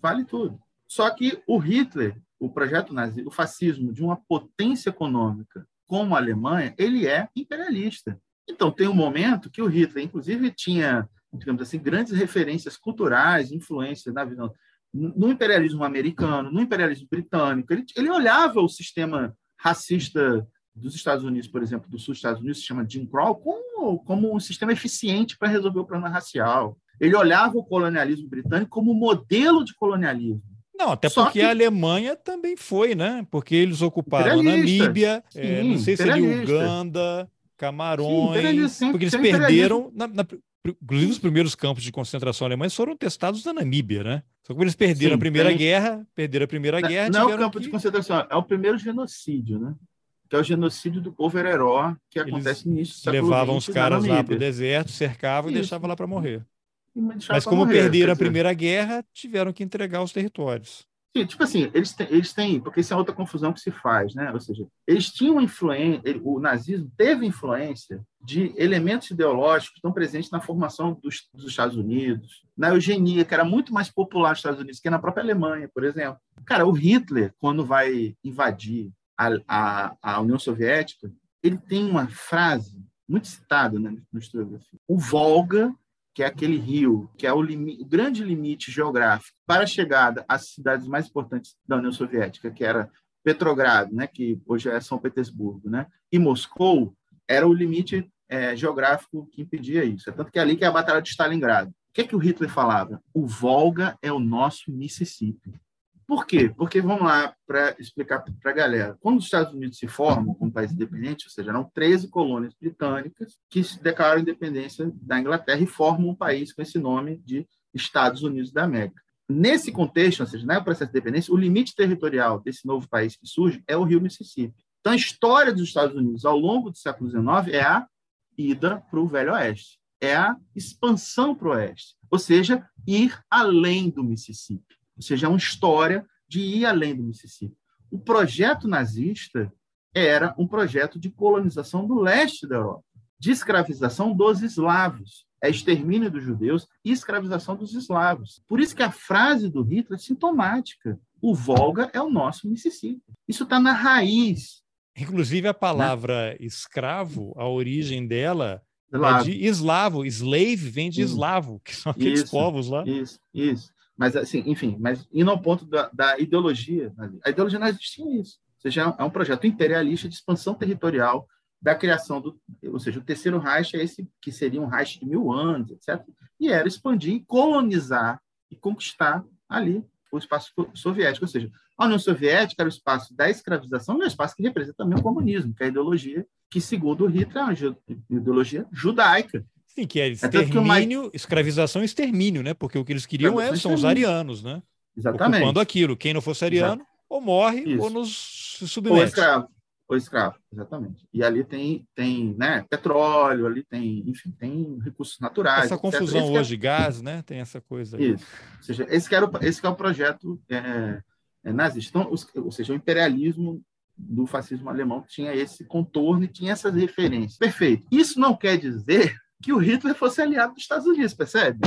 Vale tudo. Só que o Hitler, o projeto nazi, o fascismo de uma potência econômica como a Alemanha, ele é imperialista. Então, tem um momento que o Hitler, inclusive, tinha digamos assim, grandes referências culturais, influências na visão no imperialismo americano, no imperialismo britânico. Ele, ele olhava o sistema racista dos Estados Unidos, por exemplo, do sul dos Estados Unidos, se chama Jim Crow, como, como um sistema eficiente para resolver o problema racial. Ele olhava o colonialismo britânico como modelo de colonialismo. Não, até Só porque que... a Alemanha também foi, né? Porque eles ocuparam Namíbia, é, não sei se ele Uganda, Camarões, Sim, porque eles perderam na, na, Inclusive, os primeiros campos de concentração alemães foram testados na Namíbia, né? Só que eles perderam Sim, a Primeira tem... Guerra, perderam a Primeira não, Guerra. Não é o campo que... de concentração, é o primeiro genocídio, né? Que é o genocídio do povo hereró, que eles acontece no início do século Levavam os caras lá para o deserto, cercavam Isso. e deixavam lá para morrer. Mas como morrer, perderam a Primeira Guerra, tiveram que entregar os territórios. Sim, tipo assim, eles têm, eles têm, porque isso é outra confusão que se faz, né? Ou seja, eles tinham influência, o nazismo teve influência de elementos ideológicos estão presentes na formação dos, dos, Estados Unidos, na eugenia, que era muito mais popular nos Estados Unidos que na própria Alemanha, por exemplo. Cara, o Hitler, quando vai invadir a, a, a União Soviética, ele tem uma frase muito citada né, no historiografia. O Volga que é aquele rio, que é o, o, grande limite geográfico para a chegada às cidades mais importantes da União Soviética, que era Petrogrado, né, que hoje é São Petersburgo, né, e Moscou, era o limite é, geográfico que impedia isso. É tanto que é ali que é a Batalha de Stalingrado. O que, é que o Hitler falava? O Volga é o nosso Mississippi. Por quê? Porque, vamos lá, para explicar para a galera. Quando os Estados Unidos se formam como país independente, ou seja, eram 13 colônias britânicas que declaram independência da Inglaterra e formam um país com esse nome de Estados Unidos da América. Nesse contexto, ou seja, no processo de independência, o limite territorial desse novo país que surge é o rio Mississippi. Então, a história dos Estados Unidos ao longo do século XIX é a ida para o Velho Oeste, é a expansão para o Oeste, ou seja, ir além do Mississippi ou seja, é uma história de ir além do Mississippi. O projeto nazista era um projeto de colonização do leste da Europa, de escravização dos eslavos, é extermínio dos judeus e escravização dos eslavos. Por isso que a frase do Hitler é sintomática. O Volga é o nosso Mississippi. Isso está na raiz. Inclusive a palavra né? escravo, a origem dela é de eslavo. Slave vem de eslavo, que são aqueles isso, povos lá. Isso, isso. Mas, assim, enfim, mas indo ao ponto da, da ideologia, a ideologia não existia isso. Ou seja, é um projeto imperialista de expansão territorial, da criação do, ou seja, o terceiro Reich é esse que seria um Reich de mil anos, etc. E era expandir, colonizar e conquistar ali o espaço soviético, ou seja, a União Soviética era o espaço da escravização e é o espaço que representa também o comunismo, que é a ideologia que, segundo o Hitler, é uma ideologia judaica, Sim, que é extermínio, é que escravização e extermínio, né? Porque o que eles queriam é, são os arianos, né? Exatamente. Ocupando aquilo. Quem não fosse ariano, Exato. ou morre, Isso. ou nos submete. Ou escravo. Ou escravo, exatamente. E ali tem, tem né, petróleo, ali tem, enfim, tem recursos naturais. Essa confusão hoje, é... gás, né? Tem essa coisa. Aí. Isso. Ou seja, esse era o, esse é o projeto é, é nazista. Então, os, ou seja, o imperialismo do fascismo alemão tinha esse contorno e tinha essas referências. Perfeito. Isso não quer dizer que o Hitler fosse aliado dos Estados Unidos, percebe?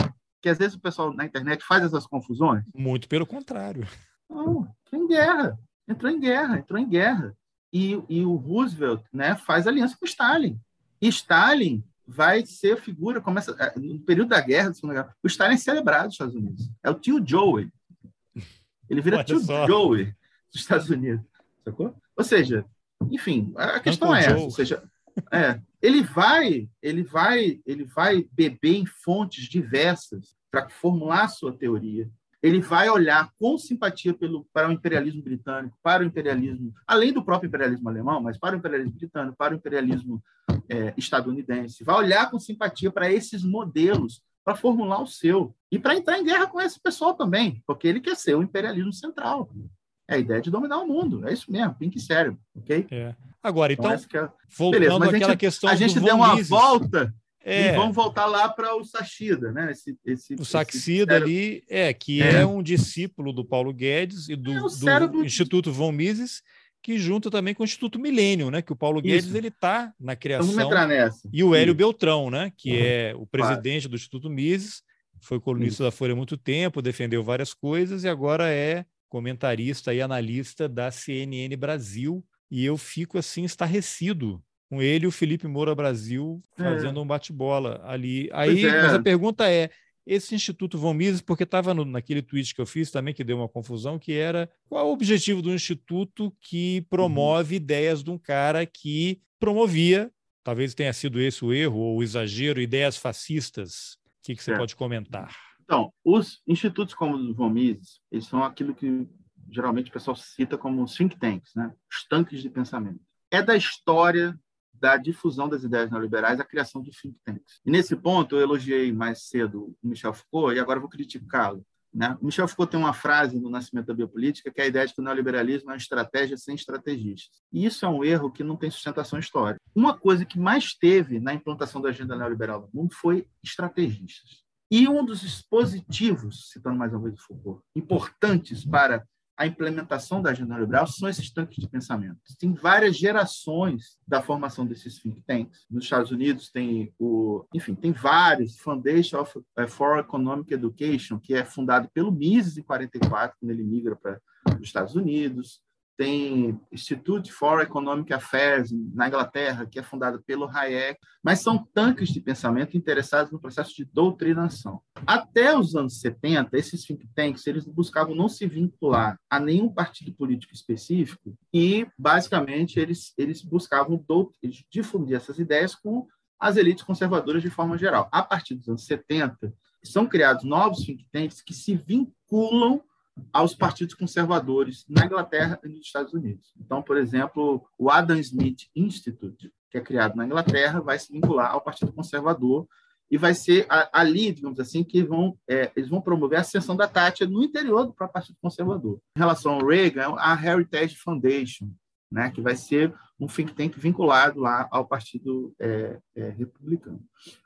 Que às vezes o pessoal na internet faz essas confusões. Muito pelo contrário. Não, entrou em guerra, entrou em guerra, entrou em guerra. E, e o Roosevelt né, faz aliança com Stalin. E Stalin vai ser figura, começa é, no período da guerra, o Stalin é celebrado nos Estados Unidos. É o tio Joey. Ele vira Olha tio só. Joey dos Estados Unidos. Sacou? Ou seja, enfim, a questão Uncle é essa. Ou seja, é, ele vai, ele vai, ele vai beber em fontes diversas para formular sua teoria. Ele vai olhar com simpatia pelo, para o imperialismo britânico, para o imperialismo, além do próprio imperialismo alemão, mas para o imperialismo britânico, para o imperialismo é, estadunidense. Vai olhar com simpatia para esses modelos para formular o seu e para entrar em guerra com esse pessoal também, porque ele quer ser o imperialismo central. É a ideia de dominar o mundo, é isso mesmo, pink cérebro, ok? É. Agora, então, então é... voltando Beleza, àquela gente, questão A gente deu uma volta É. E vamos voltar lá para o Saxida, né? Esse, esse, o Saxida esse ali, é, que é. é. um discípulo do Paulo Guedes e do, é do, do Instituto Von Mises, que junta também com o Instituto Milênio, né? Que o Paulo Guedes Isso. ele está na criação. Vamos entrar nessa. E o Hélio Isso. Beltrão, né? Que uhum. é o presidente do Instituto Mises, foi colunista Isso. da Folha há muito tempo, defendeu várias coisas e agora é comentarista e analista da CNN Brasil. E eu fico assim estarrecido com ele e o Felipe Moura Brasil é. fazendo é. um bate-bola ali. Aí, é. mas a pergunta é: esse Instituto Von Mises, porque estava naquele tweet que eu fiz também, que deu uma confusão, que era qual é o objetivo do Instituto que promove uhum. ideias de um cara que promovia, talvez tenha sido esse o erro ou o exagero, ideias fascistas. O que, que você é. pode comentar? Então, os institutos como o Von Mises, eles são aquilo que geralmente o pessoal cita como think tanks, né? os tanques de pensamento. É da história da difusão das ideias neoliberais a criação de think tanks. E nesse ponto, eu elogiei mais cedo o Michel Foucault e agora vou criticá-lo. Né? Michel Foucault tem uma frase no Nascimento da Biopolítica que é a ideia de que o neoliberalismo é uma estratégia sem estrategistas. E isso é um erro que não tem sustentação histórica. Uma coisa que mais teve na implantação da agenda neoliberal no mundo foi estrategistas. E um dos dispositivos, citando mais uma vez o Foucault, importantes para a implementação da agenda neoliberal são esses tanques de pensamento. Tem várias gerações da formação desses think tanks. Nos Estados Unidos tem o, enfim, tem vários, Foundation of, eh, for Economic Education, que é fundado pelo Mises em 44, quando ele migra para os Estados Unidos tem Institute for Economic Affairs na Inglaterra, que é fundado pelo Hayek, mas são tanques de pensamento interessados no processo de doutrinação. Até os anos 70, esses think tanks eles buscavam não se vincular a nenhum partido político específico e, basicamente, eles, eles buscavam difundir essas ideias com as elites conservadoras de forma geral. A partir dos anos 70, são criados novos think tanks que se vinculam aos partidos conservadores na Inglaterra e nos Estados Unidos. Então, por exemplo, o Adam Smith Institute, que é criado na Inglaterra, vai se vincular ao Partido Conservador e vai ser ali, digamos assim, que vão, é, eles vão promover a ascensão da Thatcher no interior do próprio Partido Conservador. Em relação ao Reagan, a Heritage Foundation, né, que vai ser um think tank vinculado lá ao Partido é, é, Republicano.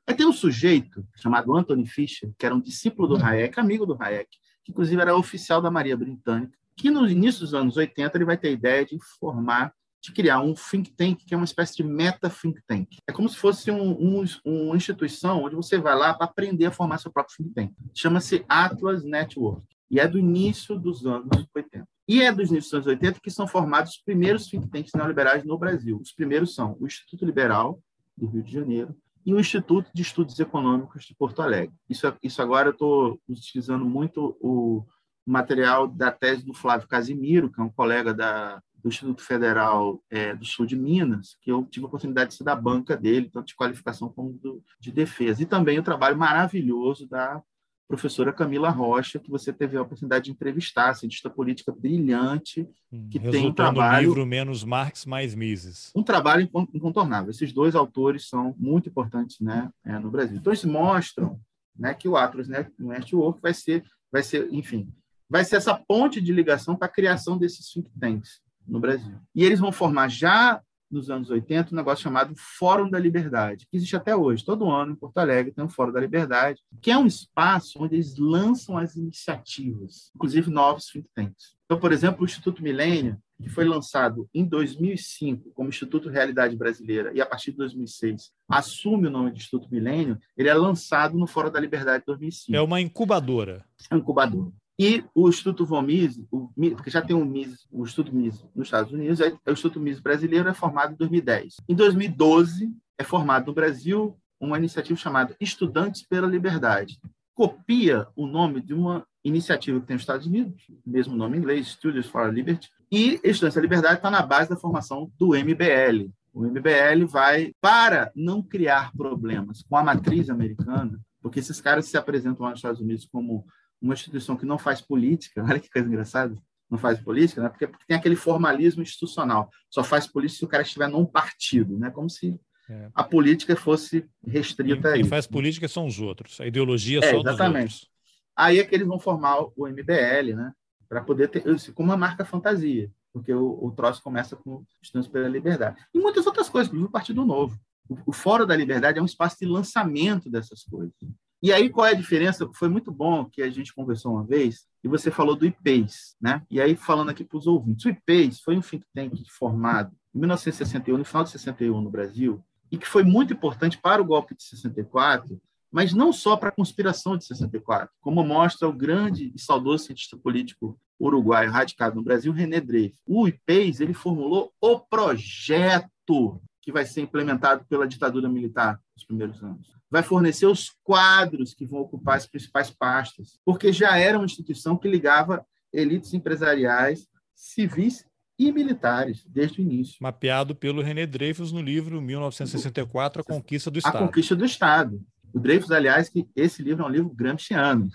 Aí tem um sujeito chamado Anthony Fisher, que era um discípulo do Hayek, amigo do Hayek, que inclusive era oficial da Maria Britânica, que no início dos anos 80 ele vai ter a ideia de formar, de criar um think tank, que é uma espécie de meta think tank. É como se fosse um, um, uma instituição onde você vai lá para aprender a formar seu próprio think tank. Chama-se Atlas Network e é do início dos anos 80. E é dos inícios dos anos 80 que são formados os primeiros think tanks neoliberais no Brasil. Os primeiros são o Instituto Liberal, do Rio de Janeiro, e o Instituto de Estudos Econômicos de Porto Alegre. Isso, isso agora eu estou utilizando muito o material da tese do Flávio Casimiro, que é um colega da, do Instituto Federal é, do Sul de Minas, que eu tive a oportunidade de ser da banca dele, tanto de qualificação como do, de defesa. E também o trabalho maravilhoso da professora Camila Rocha, que você teve a oportunidade de entrevistar, cientista política brilhante, hum, que tem um trabalho... livro Menos Marx, Mais Mises. Um trabalho incontornável. Esses dois autores são muito importantes né, é, no Brasil. Então, eles mostram né, que o Atlas Network vai ser, vai ser, enfim, vai ser essa ponte de ligação para a criação desses think tanks no Brasil. E eles vão formar já nos anos 80, um negócio chamado Fórum da Liberdade, que existe até hoje. Todo ano, em Porto Alegre, tem um Fórum da Liberdade, que é um espaço onde eles lançam as iniciativas, inclusive novos think tanks. Então, por exemplo, o Instituto Milênio, que foi lançado em 2005 como Instituto Realidade Brasileira e a partir de 2006 assume o nome de Instituto Milênio, ele é lançado no Fórum da Liberdade de 2005. É uma incubadora. É uma incubadora. E o Instituto Von Mises, porque já tem um Mises, o Instituto Mises nos Estados Unidos, é, o Instituto Mises brasileiro é formado em 2010. Em 2012, é formado no Brasil uma iniciativa chamada Estudantes pela Liberdade. Copia o nome de uma iniciativa que tem nos Estados Unidos, mesmo nome em inglês, Studios for Liberty, e Estudantes pela Liberdade está na base da formação do MBL. O MBL vai, para não criar problemas com a matriz americana, porque esses caras se apresentam lá nos Estados Unidos como uma instituição que não faz política, [laughs] olha que coisa engraçada, não faz política, né? porque, porque tem aquele formalismo institucional, só faz política se o cara estiver num partido, né? como se é. a política fosse restrita quem, quem faz política são os outros, a ideologia é, só exatamente. dos outros. Aí é que eles vão formar o MBL, né? para poder ter, como uma marca fantasia, porque o, o troço começa com Estudantes pela Liberdade. E muitas outras coisas, inclusive o Partido Novo. O Fórum da Liberdade é um espaço de lançamento dessas coisas. E aí, qual é a diferença? Foi muito bom que a gente conversou uma vez, e você falou do IPES, né? E aí, falando aqui para os ouvintes, o IPES foi um think tank formado em 1961, no final de 61 no Brasil, e que foi muito importante para o golpe de 64, mas não só para a conspiração de 64, como mostra o grande e saudoso cientista político uruguaio radicado no Brasil, René Dreyfus. O IPES ele formulou o projeto que vai ser implementado pela ditadura militar nos primeiros anos. Vai fornecer os quadros que vão ocupar as principais pastas, porque já era uma instituição que ligava elites empresariais, civis e militares desde o início. Mapeado pelo René Dreyfus no livro 1964, A Conquista do Estado. A Conquista do Estado. O Dreyfus, aliás, que esse livro é um livro gramsciano.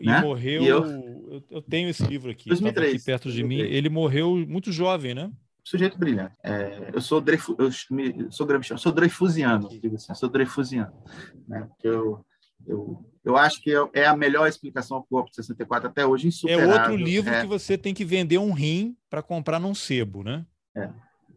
E, né? morreu. E eu... eu... tenho esse livro aqui, 2003, aqui perto de 2003. mim. Ele morreu muito jovem, né? Sujeito brilhante. É, eu sou Dreyfus, eu sou gramsciano, sou dreyfusiano, digo assim, sou dreyfusiano. Né? Eu, eu, eu acho que é, é a melhor explicação golpe de 64 até hoje, insuperável. É outro livro é... que você tem que vender um rim para comprar num sebo, né? É.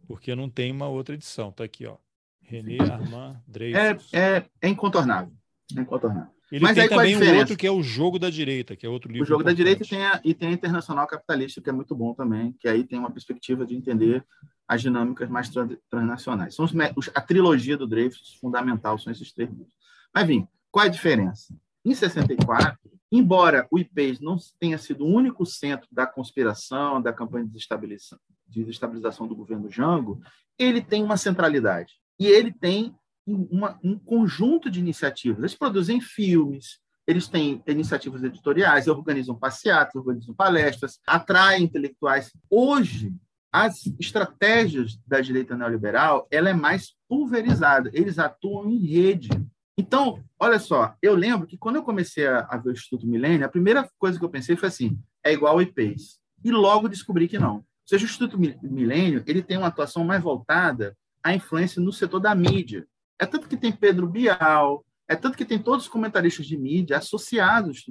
Porque não tem uma outra edição. Tá aqui, ó. René Armand Dreyfus. É, é, é incontornável. É incontornável. Ele Mas tem aí, também um outro que é o Jogo da Direita, que é outro livro. O Jogo importante. da Direita tem a, e tem a Internacional Capitalista, que é muito bom também, que aí tem uma perspectiva de entender as dinâmicas mais transnacionais. São os, a trilogia do Dreyfus, fundamental, são esses três livros. Mas, enfim, qual é a diferença? Em 64, embora o IPES não tenha sido o único centro da conspiração, da campanha de desestabilização, de desestabilização do governo Jango, ele tem uma centralidade. E ele tem uma, um conjunto de iniciativas. Eles produzem filmes, eles têm iniciativas editoriais, organizam passeatas, organizam palestras, atraem intelectuais. Hoje, as estratégias da direita neoliberal ela é mais pulverizada. Eles atuam em rede. Então, olha só, eu lembro que quando eu comecei a, a ver o Instituto Milênio, a primeira coisa que eu pensei foi assim, é igual ao IPES. E logo descobri que não. Ou seja, o Instituto Milênio ele tem uma atuação mais voltada à influência no setor da mídia. É tanto que tem Pedro Bial, é tanto que tem todos os comentaristas de mídia associados.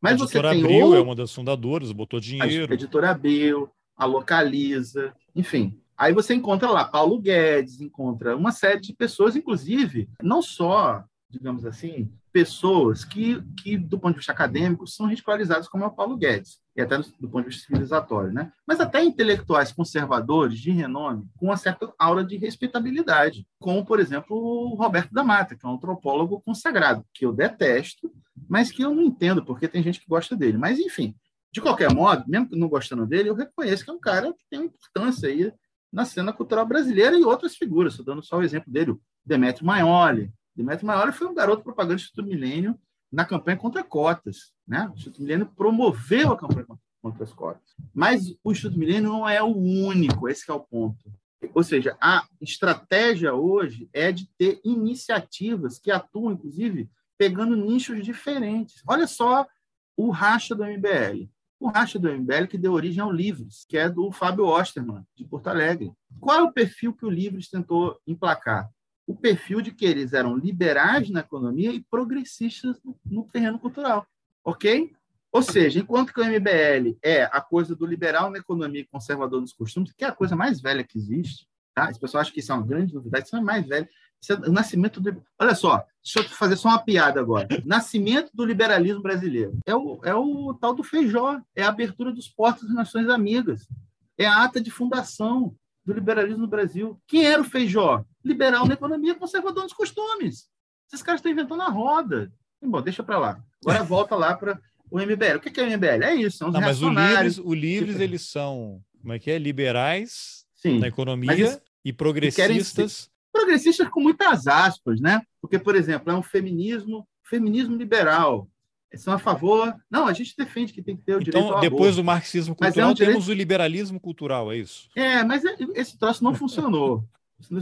Mas a você tem Abril outro... é uma das fundadoras, botou dinheiro. A editora Abril, a Localiza, enfim. Aí você encontra lá Paulo Guedes, encontra uma série de pessoas, inclusive, não só digamos assim, pessoas que, que, do ponto de vista acadêmico, são ridicularizadas, como é o Paulo Guedes, e até do ponto de vista civilizatório, né? mas até intelectuais conservadores de renome, com uma certa aura de respeitabilidade, como, por exemplo, o Roberto da Mata, que é um antropólogo consagrado, que eu detesto, mas que eu não entendo, porque tem gente que gosta dele. Mas, enfim, de qualquer modo, mesmo não gostando dele, eu reconheço que é um cara que tem uma importância aí na cena cultural brasileira e outras figuras. Estou dando só o exemplo dele, o Demetrio Maioli, Demetrio Maioli foi um garoto propaganda do Milênio na campanha contra cotas. Né? O Instituto Milênio promoveu a campanha contra as cotas. Mas o Instituto Milênio não é o único, esse é o ponto. Ou seja, a estratégia hoje é de ter iniciativas que atuam, inclusive, pegando nichos diferentes. Olha só o racha do MBL. O racha do MBL que deu origem ao Livres, que é do Fábio Osterman, de Porto Alegre. Qual é o perfil que o Livres tentou emplacar? O perfil de que eles eram liberais na economia e progressistas no, terreno cultural, ok? Ou seja, enquanto que o MBL é a coisa do liberal na economia e conservador nos costumes, que é a coisa mais velha que existe, tá? As pessoas acham que isso é uma grande novidade, isso é mais velho. É o nascimento do... Olha só, deixa eu fazer só uma piada agora. Nascimento do liberalismo brasileiro. É o, é o tal do feijó, é a abertura dos portos das Nações Amigas, é a ata de fundação, do liberalismo no Brasil. Quem era o Feijó? Liberal na economia, conservador nos costumes. Esses caras estão inventando a roda. Bom, deixa para lá. Agora volta lá para o MBL. O que é o MBL? É isso, são os Não, mas o Livres, o Livres eles são, como é que é? Liberais Sim, na economia e progressistas. Progressistas com muitas aspas, né? Porque, por exemplo, é um feminismo, feminismo liberal, são a favor. Não, a gente defende que tem que ter o direito então, depois do marxismo cultural, é um direito... temos o liberalismo cultural, é isso? É, mas é, esse troço não funcionou.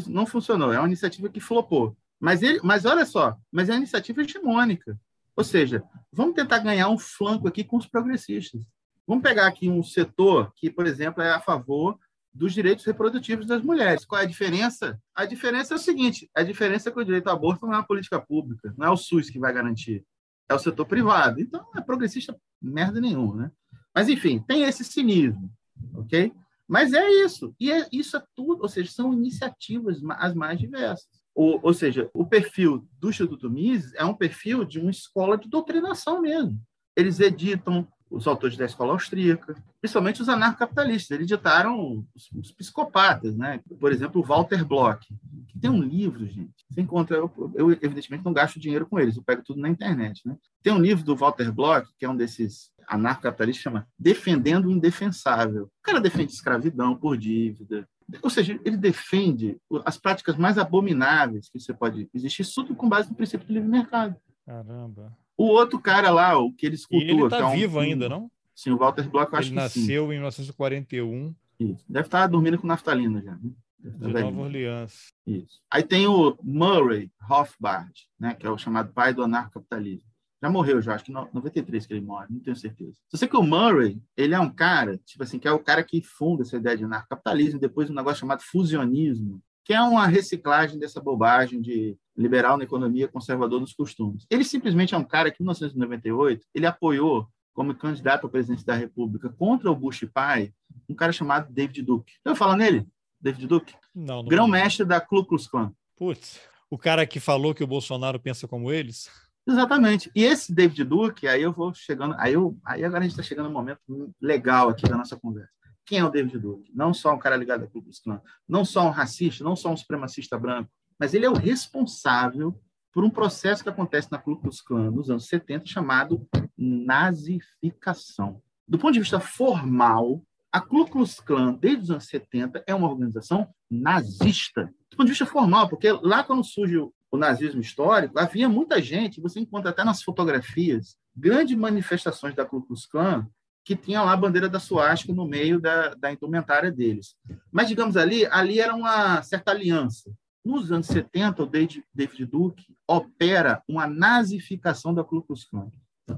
não funcionou. É uma iniciativa que flopou. Mas, ele, mas olha só, mas é uma iniciativa hegemônica. Ou seja, vamos tentar ganhar um flanco aqui com os progressistas. Vamos pegar aqui um setor que, por exemplo, é a favor dos direitos reprodutivos das mulheres. Qual é a diferença? A diferença é o seguinte: a diferença é que o direito ao aborto não é uma política pública, não é o SUS que vai garantir é o setor privado. Então, é progressista merda nenhuma, né? Mas, enfim, tem esse cinismo, ok? Mas é isso. E é, isso é tudo, ou seja, são iniciativas as mais diversas. Ou, ou seja, o perfil do Instituto Mises é um perfil de uma escola de doutrinação mesmo. Eles editam os autores da escola austríaca, principalmente os anarcapitalistas. Eles editaram os, os, psicopatas, né? Por exemplo, o Walter Bloch, que tem um livro, gente. Você encontra, eu, eu, evidentemente não gasto dinheiro com eles, eu pego tudo na internet, né? Tem um livro do Walter Bloch, que é um desses anarcapitalistas, chama Defendendo o Indefensável. O cara defende escravidão por dívida, ou seja, ele defende as práticas mais abomináveis que você pode existir, tudo com base no princípio do livre mercado. Caramba. O outro cara lá, o que ele escutou... E ele está é um, vivo ainda, não? Sim, o Walter Bloch, eu acho ele que sim. Ele nasceu em 1941. Isso. Deve estar dormindo com naftalina já. Né? De Nova Orleans. Isso. Aí tem o Murray Rothbard, né, que é o chamado pai do anarcapitalismo. Já morreu, já, acho que em 93 que ele morre, não tenho certeza. Só sei que o Murray, ele é um cara, tipo assim, que é o cara que funda essa ideia de anarcapitalismo, depois um negócio chamado fusionismo, que é uma reciclagem dessa bobagem de liberal na economia, conservador nos costumes. Ele simplesmente é um cara que, em 1998, ele apoiou como candidato à presidência da República contra o Bush pai, um cara chamado David Duke. Eu falo nele, David Duke? Não, não Grão-mestre da Ku Klux Klan. Putz, o cara que falou que o Bolsonaro pensa como eles? Exatamente. E esse David Duke, aí eu vou chegando, aí, eu, aí agora a gente está chegando num momento legal aqui da nossa conversa. Quem é o David Duke? Não só um cara ligado à Ku Klux Klan, não só um racista, não só um supremacista branco, mas ele é o responsável por um processo que acontece na Ku Klux Klan nos anos 70 chamado nazificação. Do ponto de vista formal, a Ku Klux Klan, desde os anos 70, é uma organização nazista. Do ponto de vista formal, porque lá quando surge o nazismo histórico, havia muita gente, você encontra até nas fotografias, grandes manifestações da Ku Klux Klan que tinha lá a bandeira da suástica no meio da, da indumentária deles. Mas, digamos ali, ali era uma certa aliança. Nos anos 70, o David, David Duke opera uma nazificação da Ku Klux Klan.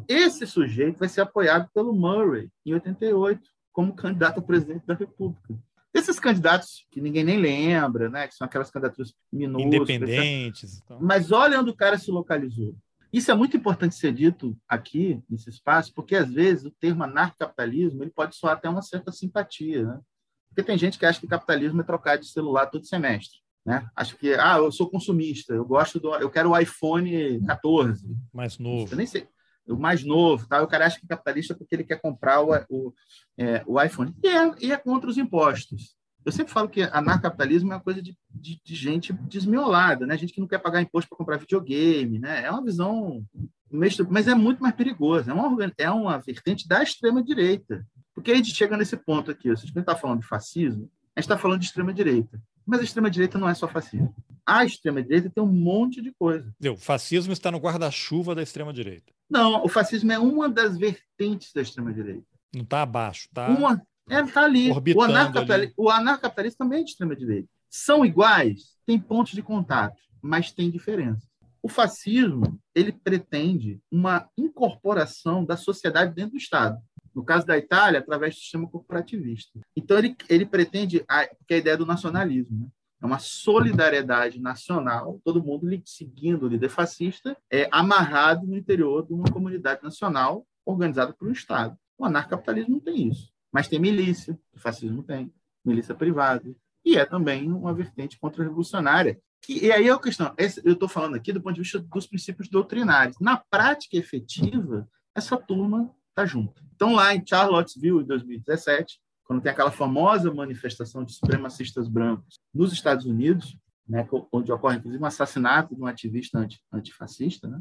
Esse sujeito vai ser apoiado pelo Murray, em 88, como candidato a presidente da República. Esses candidatos que ninguém nem lembra, né, que são aquelas candidaturas minúsculas. Independentes. Então. Mas olha onde o cara se localizou. Isso é muito importante ser dito aqui, nesse espaço, porque às vezes o termo anarcapitalismo ele pode soar até uma certa simpatia. Né? Porque tem gente que acha que capitalismo é trocar de celular todo semestre. Né? Acho que, ah, eu sou consumista, eu gosto do, eu quero o iPhone 14. Mais novo. Eu nem sei o mais novo, tá? o cara acha que é capitalista porque ele quer comprar o, o, é, o iPhone. E é, e é, contra os impostos. Eu sempre falo que anarcapitalismo é uma coisa de, de, de gente desmiolada, né? gente que não quer pagar imposto para comprar videogame. Né? É uma visão. Mas é muito mais perigosa. É uma, é uma vertente da extrema-direita. Porque a gente chega nesse ponto aqui. Se a gente está falando de fascismo, a gente está falando de extrema-direita. Mas a extrema-direita não é só fascismo. A extrema-direita tem um monte de coisa. O fascismo está no guarda-chuva da extrema-direita. Não, o fascismo é uma das vertentes da extrema-direita. Não está abaixo, está. Uma, é, tá ali. O, anarcapitalismo, o também é de extrema-direita. São iguais, tem pontos de contato, mas tem diferença. O fascismo ele pretende uma incorporação da sociedade dentro do Estado. No caso da Itália, através do sistema corporativista. Então, ele, ele pretende, a, que é a ideia do nacionalismo, né? é uma solidariedade nacional, todo mundo seguindo o líder fascista, é amarrado no interior de uma comunidade nacional organizada por um Estado. O anarcapitalismo não tem isso, mas tem milícia, o fascismo tem, milícia privada, e é também uma vertente contra-revolucionária. E aí é a questão, eu estou falando aqui do ponto de vista dos princípios doutrinários. Na prática efetiva, essa turma está junto. Então, lá em Charlottesville, em 2017, quando tem aquela famosa manifestação de supremacistas brancos nos Estados Unidos, né, onde ocorre inclusive um assassinato de um ativista anti, antifascista, né,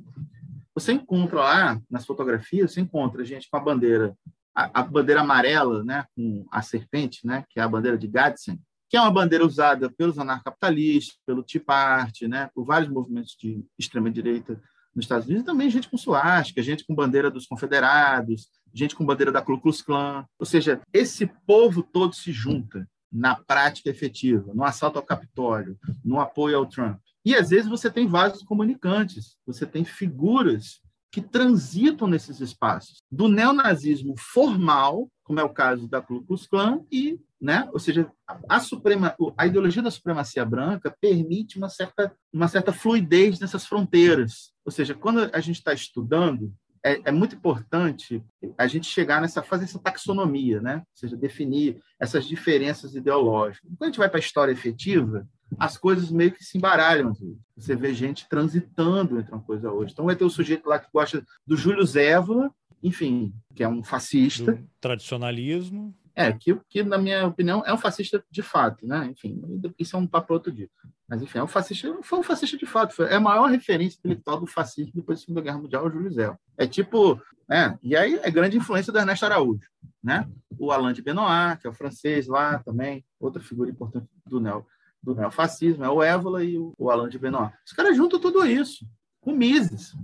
você encontra lá, nas fotografias, você encontra gente com a bandeira, a, a, bandeira amarela, né, com a serpente, né, que é a bandeira de Gadsden, que é uma bandeira usada pelos anarcapitalistas, pelo Tea Party, né, por vários movimentos de extrema-direita nos Estados Unidos, e também gente com suástica, gente com bandeira dos confederados, gente com bandeira da Ku Klux Klan. Ou seja, esse povo todo se junta na prática efetiva, no assalto ao Capitólio, no apoio ao Trump. E às vezes você tem vários comunicantes, você tem figuras que transitam nesses espaços, do neonazismo formal, como é o caso da Ku Klux Klan, e, né, ou seja, a, suprema, a ideologia da supremacia branca permite uma certa, uma certa fluidez nessas fronteiras. Ou seja, quando a gente está estudando é, é, muito importante a gente chegar nessa fazer essa taxonomia, né? Ou seja, definir essas diferenças ideológicas. Quando a gente vai para a história efetiva, as coisas meio que se embaralham. Assim. Você vê gente transitando entre uma coisa e outra. Então vai ter o sujeito lá que gosta do Júlio Zévola, enfim, que é um fascista. Do tradicionalismo. É, que, que, na minha opinião, é um fascista de fato, né? Enfim, isso é um papo outro dia. Mas, enfim, é um fascista, foi um fascista de fato. Foi, é a maior referência intelectual do fascismo depois da Segunda Guerra Mundial, o Júlio Zé. É tipo, né? E aí é grande influência do Ernesto Araújo, né? O Alain de Benoit, que é o francês lá também, outra figura importante do neo, do neofascismo, é o Évola e o, o Alain de Benoit. Os caras juntam tudo isso, com Mises,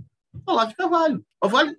Olavo de Carvalho.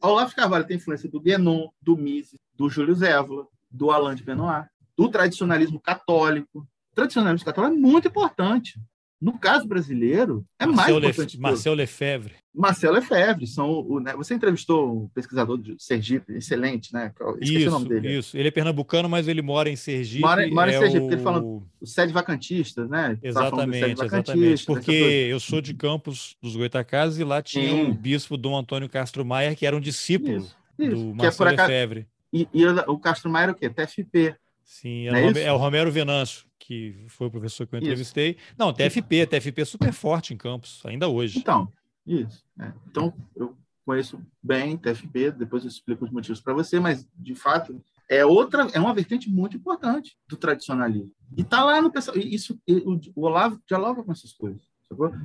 Olavo de Carvalho tem influência do Guénon, do Mises, do Júlio Zévola, do Alain de Benoit, do tradicionalismo católico. O tradicionalismo católico é muito importante. No caso brasileiro, é Marcel mais importante. Le, Marcel Lefebvre. Marcel Lefebvre. São o, né, você entrevistou um pesquisador de Sergipe, excelente, né? Esqueci isso, o nome dele. Isso, ele é pernambucano, mas ele mora em Sergipe. Mora, mora em é Sergipe, o... ele fala o sede vacantistas, né? Exatamente, exatamente. Porque eu sou de Campos dos Goitacazes e lá tinha o bispo Dom Antônio Castro Maia, que era um discípulo isso, isso. do Marcel é Lefebvre. E, e o Castro Maia era o quê? TFP. Sim, é, é, é, o Romero Venâncio, que foi o professor que eu entrevistei. Isso. Não, TFP, TFP é super forte em Campos, ainda hoje. Então, isso. É. Então, eu conheço bem TFP, depois eu explico os motivos para você, mas, de fato, é outra, é uma vertente muito importante do tradicionalismo. E está lá no pessoal. Isso, o, o Olavo dialoga com essas coisas.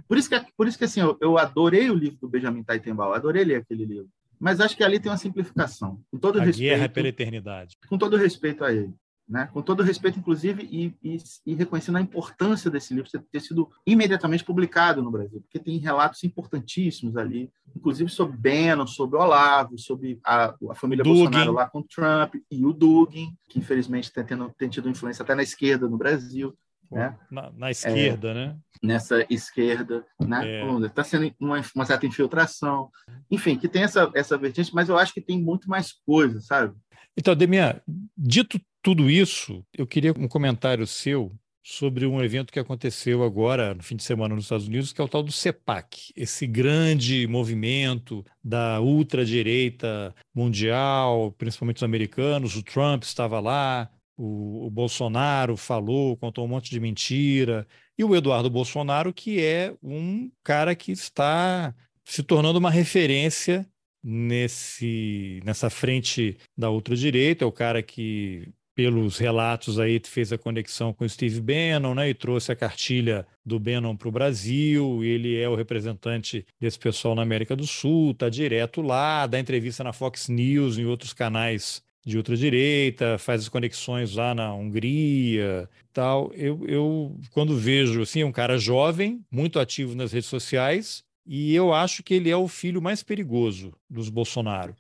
Por isso que, por isso que assim, eu, eu adorei o livro do Benjamin Taitembal, adorei ler aquele livro mas acho que ali tem uma simplificação. Com todo a respeito, guerra pela eternidade. Com todo respeito a ele. Né? Com todo respeito, inclusive, e, e, e, reconhecendo a importância desse livro ter sido imediatamente publicado no Brasil, porque tem relatos importantíssimos ali, inclusive sobre Bannon, sobre Olavo, sobre a, a família Dugin. Bolsonaro lá com Trump e o Dugin, que infelizmente tem, tendo, tem tido influência até na esquerda no Brasil. Né? Na, na esquerda, é, né? Nessa esquerda, né? Está é. sendo uma, uma, certa infiltração. Enfim, que tem essa, essa vertente, mas eu acho que tem muito mais coisa, sabe? Então, Demian, dito tudo isso, eu queria um comentário seu sobre um evento que aconteceu agora, no fim de semana, nos Estados Unidos, que é o tal do CEPAC, esse grande movimento da ultradireita mundial, principalmente os americanos. O Trump estava lá, o, o, Bolsonaro falou, contou um monte de mentira, e o Eduardo Bolsonaro, que é um cara que está se tornando uma referência nesse, nessa frente da ultradireita, é o cara que pelos relatos aí fez a conexão com o Steve Bannon, né, e trouxe a cartilha do Bannon para o Brasil, ele é o representante desse pessoal na América do Sul, está direto lá, dá entrevista na Fox News, em outros canais de ultradireita, faz as conexões lá na Hungria, tal. Eu, eu quando vejo assim, um cara jovem, muito ativo nas redes sociais, e eu acho que ele é o filho mais perigoso dos Bolsonaro,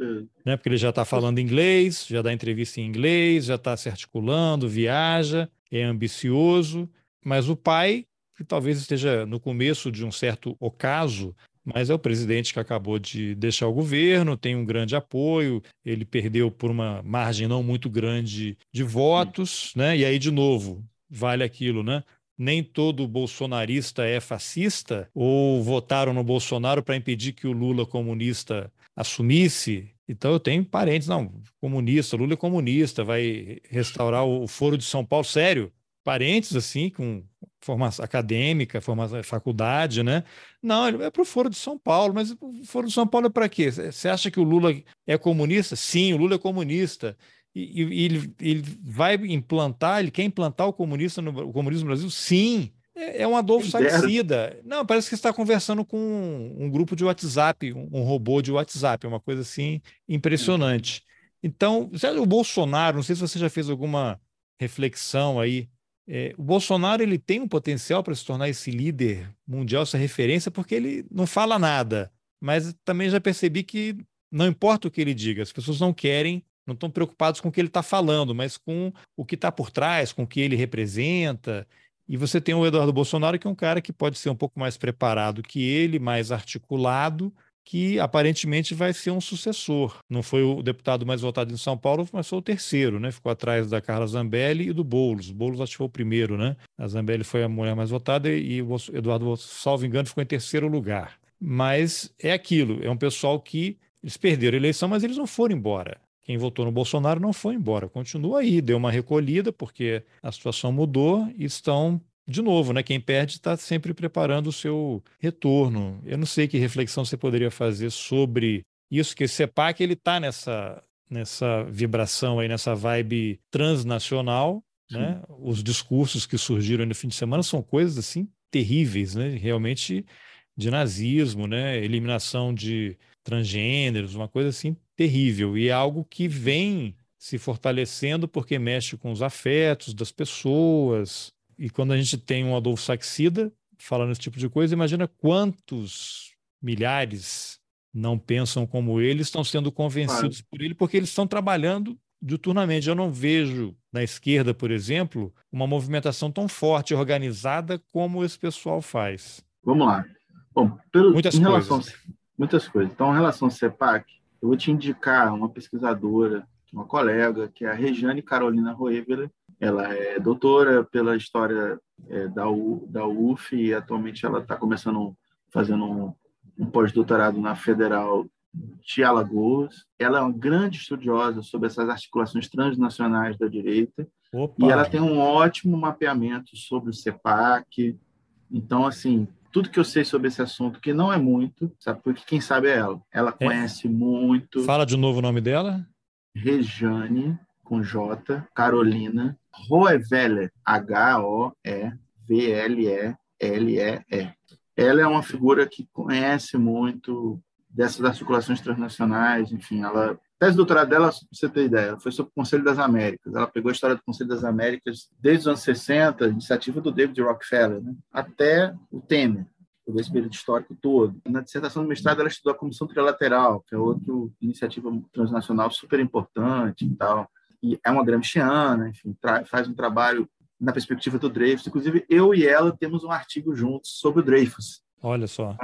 né? Porque ele já está falando inglês, já dá entrevista em inglês, já está se articulando, viaja, é ambicioso, mas o pai, que talvez esteja no começo de um certo ocaso, mas é o presidente que acabou de deixar o governo, tem um grande apoio, ele perdeu por uma margem não muito grande de votos, né? E aí, de novo, vale aquilo, né? Nem todo bolsonarista é fascista, ou votaram no Bolsonaro para impedir que o Lula comunista assumisse. Então eu tenho parentes, não, comunista, Lula é comunista, vai restaurar o Foro de São Paulo, sério, parentes assim, com formação acadêmica, formação faculdade, né? Não, ele é para o Foro de São Paulo, mas o Foro de São Paulo é para quê? Você acha que o Lula é comunista? Sim, o Lula é comunista. E, e ele, ele, vai implantar, ele quer implantar o, comunista no, o comunismo no Brasil? Sim. É, é um Adolfo Salicida. Não, parece que está conversando com um, um grupo de WhatsApp, um, um, robô de WhatsApp, é uma coisa assim impressionante. Então, o Bolsonaro, não sei se você já fez alguma reflexão aí é, o Bolsonaro ele tem um potencial para se tornar esse líder mundial, essa referência, porque ele não fala nada. Mas também já percebi que não importa o que ele diga, as pessoas não querem, não estão preocupadas com o que ele está falando, mas com o que está por trás, com o que ele representa. E você tem o Eduardo Bolsonaro, que é um cara que pode ser um pouco mais preparado que ele, mais articulado, que aparentemente vai ser um sucessor. Não foi o deputado mais votado em São Paulo, mas foi o terceiro, né? Ficou atrás da Carla Zambelli e do Boulos. O Boulos acho que foi o primeiro, né? A Zambelli foi a mulher mais votada e o Eduardo, salvo engano, ficou em terceiro lugar. Mas é aquilo, é um pessoal que eles perderam a eleição, mas eles não foram embora. Quem votou no Bolsonaro não foi embora, continua aí, deu uma recolhida porque a situação mudou e estão de novo, né, quem perde está sempre preparando o seu retorno. Eu não sei que reflexão você poderia fazer sobre isso, que o CEPAC ele está nessa, nessa vibração aí, nessa vibe transnacional, né? Os discursos que surgiram no fim de semana são coisas assim terríveis, né? Realmente de nazismo, né? Eliminação de transgêneros, uma coisa assim terrível e é algo que vem se fortalecendo porque mexe com os afetos das pessoas. E quando a gente tem um Adolfo Saxida falando esse tipo de coisa, imagina quantos milhares não pensam como ele, estão sendo convencidos claro. por ele, porque eles estão trabalhando diuturnamente. Eu não vejo na esquerda, por exemplo, uma movimentação tão forte e organizada como esse pessoal faz. Vamos lá. Bom, pelo, muitas coisas. Relação, muitas coisas. Então, em relação ao CEPAC, eu vou te indicar uma pesquisadora, uma colega, que é a Regiane Carolina Roeveler. Ela é doutora pela história é, da, U, da UF e atualmente ela está começando fazendo um, um pós-doutorado na Federal de Alagoas. Ela é uma grande estudiosa sobre essas articulações transnacionais da direita. Opa. E ela tem um ótimo mapeamento sobre o CEPAC. Então, assim, tudo que eu sei sobre esse assunto, que não é muito, sabe? Porque quem sabe é ela. Ela é. conhece muito. Fala de novo o nome dela. Rejane, com J, Carolina, Roeveler, H-O-E-V-L-E-L-E-E. Ela é uma figura que conhece muito dessas articulações transnacionais, enfim, ela tese de doutorado dela, para você ter ideia, foi sobre o Conselho das Américas. Ela pegou a história do Conselho das Américas desde os anos 60, iniciativa do David Rockefeller, né, até o Temer, por esse período histórico todo. Na dissertação do mestrado, ela estudou a Comissão Trilateral, que é outra iniciativa transnacional super importante e tal. E é uma gramsciana, enfim, faz um trabalho na perspectiva do Dreyfus. Inclusive, eu e ela temos um artigo juntos sobre o Dreyfus. Olha só.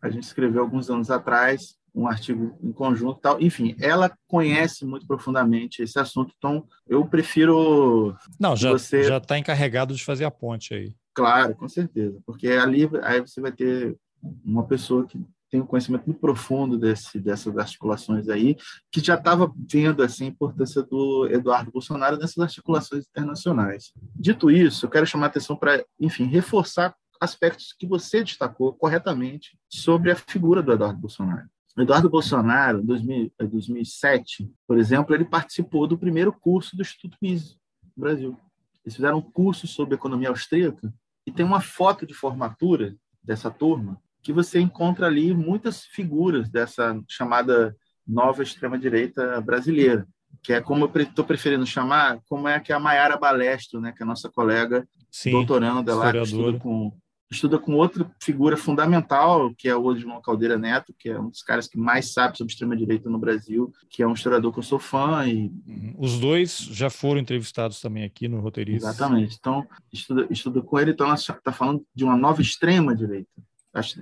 A gente escreveu alguns anos atrás um artigo em conjunto tal. Enfim, ela conhece muito profundamente esse assunto, então eu prefiro. Não, já você... já está encarregado de fazer a ponte aí. Claro, com certeza, porque ali aí você vai ter uma pessoa que tem um conhecimento muito profundo desse, dessas articulações aí, que já estava vendo assim, a importância do Eduardo Bolsonaro nessas articulações internacionais. Dito isso, eu quero chamar a atenção para, enfim, reforçar aspectos que você destacou corretamente sobre a figura do Eduardo Bolsonaro. Eduardo Bolsonaro, em 2007, por exemplo, ele participou do primeiro curso do Instituto Mises no Brasil. Eles fizeram um curso sobre economia austríaca e tem uma foto de formatura dessa turma que você encontra ali muitas figuras dessa chamada nova extrema-direita brasileira, que é como eu estou preferindo chamar, como é que é a Maiara Balestro, né, que é a nossa colega Sim, doutoranda lá, que estuda com, estuda com outra figura fundamental, que é o João Caldeira Neto, que é um dos caras que mais sabe sobre extrema-direita no Brasil, que é um historiador que eu sou fã. E... Uhum. Os dois já foram entrevistados também aqui no Roteirista. Exatamente. Então, estuda, estuda com ele, então ela está falando de uma nova extrema-direita. Acho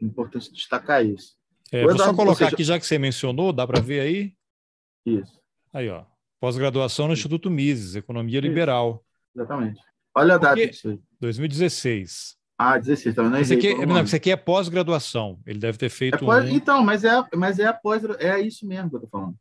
importante destacar isso. É, vou só colocar seja... aqui, já que você mencionou, dá para ver aí? Isso. Aí, ó. Pós-graduação no Instituto Mises, Economia isso. Liberal. Exatamente. Olha a data disso aí. 2016. Ah, 16, também não é isso aqui, não, isso aqui é pós-graduação. Ele deve ter feito. É pós, um... Então, mas é, mas é após. É isso mesmo que eu tô falando.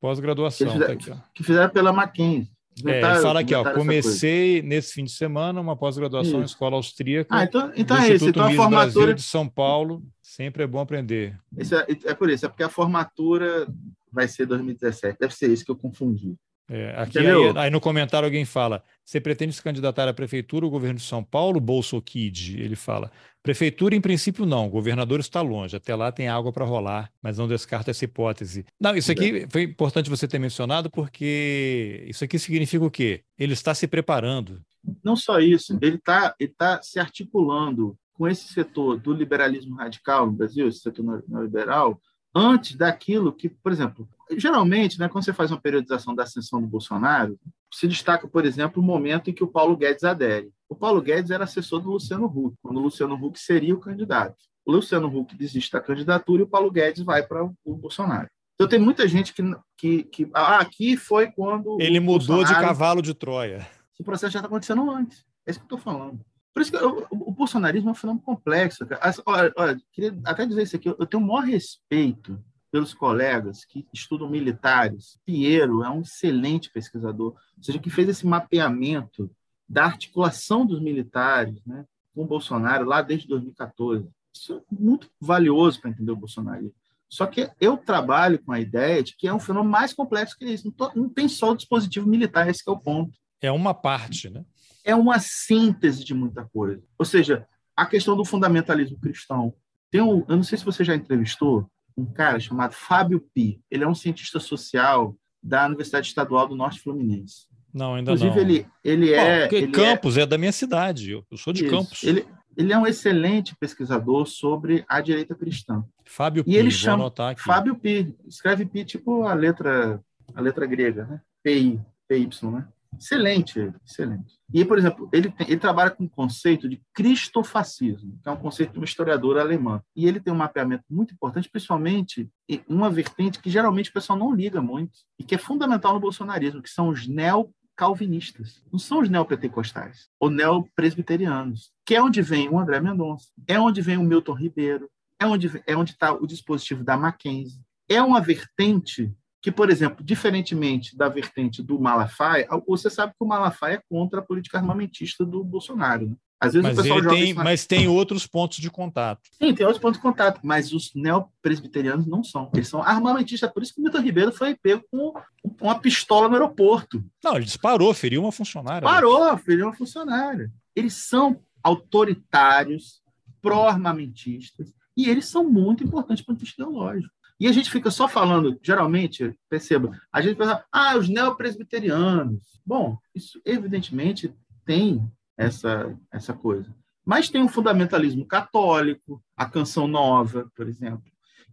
Pós-graduação. Que, tá que fizeram pela Mackenzie. É, ele fala aqui, ó, comecei nesse fim de semana uma pós-graduação em escola austríaca. Ah, então, então é isso. Então a formatura Brasil de São Paulo, sempre é bom aprender. Isso é, é por isso, é porque a formatura vai ser 2017. Deve ser isso que eu confundi. É, aqui aí, aí, no comentário alguém fala: você pretende se candidatar à prefeitura ou governo de São Paulo, Bolso Kid? Ele fala: prefeitura, em princípio, não. O governador está longe. Até lá tem água para rolar, mas não descarta essa hipótese. Não, isso aqui foi importante você ter mencionado, porque isso aqui significa o quê? Ele está se preparando. Não só isso, ele está ele tá se articulando com esse setor do liberalismo radical no Brasil, esse setor neoliberal, antes daquilo que, por exemplo, geralmente, né, quando você faz uma periodização da ascensão do Bolsonaro, se destaca, por exemplo, o momento em que o Paulo Guedes adere. O Paulo Guedes era assessor do Luciano Huck, quando o Luciano Huck seria o candidato. O Luciano Huck desiste da candidatura e o Paulo Guedes vai para o Bolsonaro. Então tem muita gente que, que, que ah, aqui foi quando ele mudou Bolsonaro... de cavalo de Troia. Esse processo já está acontecendo antes. É isso que eu estou falando. Por isso que eu, o, bolsonarismo é um fenômeno complexo. Olha, olha, queria até dizer isso aqui. Eu, eu tenho o maior respeito pelos colegas que estudam militares. Piero é um excelente pesquisador, ou seja, que fez esse mapeamento da articulação dos militares né, com o Bolsonaro lá desde 2014. Isso é muito valioso para entender o Bolsonaro. Só que eu trabalho com a ideia de que é um fenômeno mais complexo que isso. Não, tô, não tem só o dispositivo militar, esse é o ponto. É uma parte, né? É uma síntese de muita coisa. Ou seja, a questão do fundamentalismo cristão. Tem um, eu não sei se você já entrevistou um cara chamado Fábio Pi. Ele é um cientista social da Universidade Estadual do Norte Fluminense. Não, ainda Inclusive, não. ele, ele é. Bom, ele Campos é... é... da minha cidade. Eu sou de Isso. Campos. Ele, ele é um excelente pesquisador sobre a direita cristã. Fábio Pi, e ele vou chama anotar aqui. Fábio Pi, escreve Pi tipo a letra a letra grega, né? PI, PY, né? Excelente, excelente. E, por exemplo, ele, tem, ele trabalha com o conceito de cristofascismo, que é um conceito de uma historiadora alemã. E ele tem um mapeamento muito importante, principalmente uma vertente que geralmente o pessoal não liga muito e que é fundamental no bolsonarismo, que são os neo calvinistas, não são os neopentecostais ou neopresbiterianos, que é onde vem o André Mendonça, é onde vem o Milton Ribeiro, é onde é está o dispositivo da Mackenzie. É uma vertente que, por exemplo, diferentemente da vertente do Malafaia, você sabe que o Malafaia é contra a política armamentista do Bolsonaro. Né? Às vezes mas, o pessoal tem, na... mas tem outros pontos de contato. Sim, tem outros pontos de contato, mas os neopresbiterianos não são. Eles são armamentistas. Por isso que o Milton Ribeiro foi pego com uma pistola no aeroporto. Não, ele disparou, feriu uma funcionária. Parou, feriu uma funcionária. Eles são autoritários, pró-armamentistas, e eles são muito importantes para o ideológico. E a gente fica só falando, geralmente, perceba, a gente pensa, ah, os neopresbiterianos. Bom, isso evidentemente tem essa, essa coisa. Mas tem o fundamentalismo católico, a canção nova, por exemplo.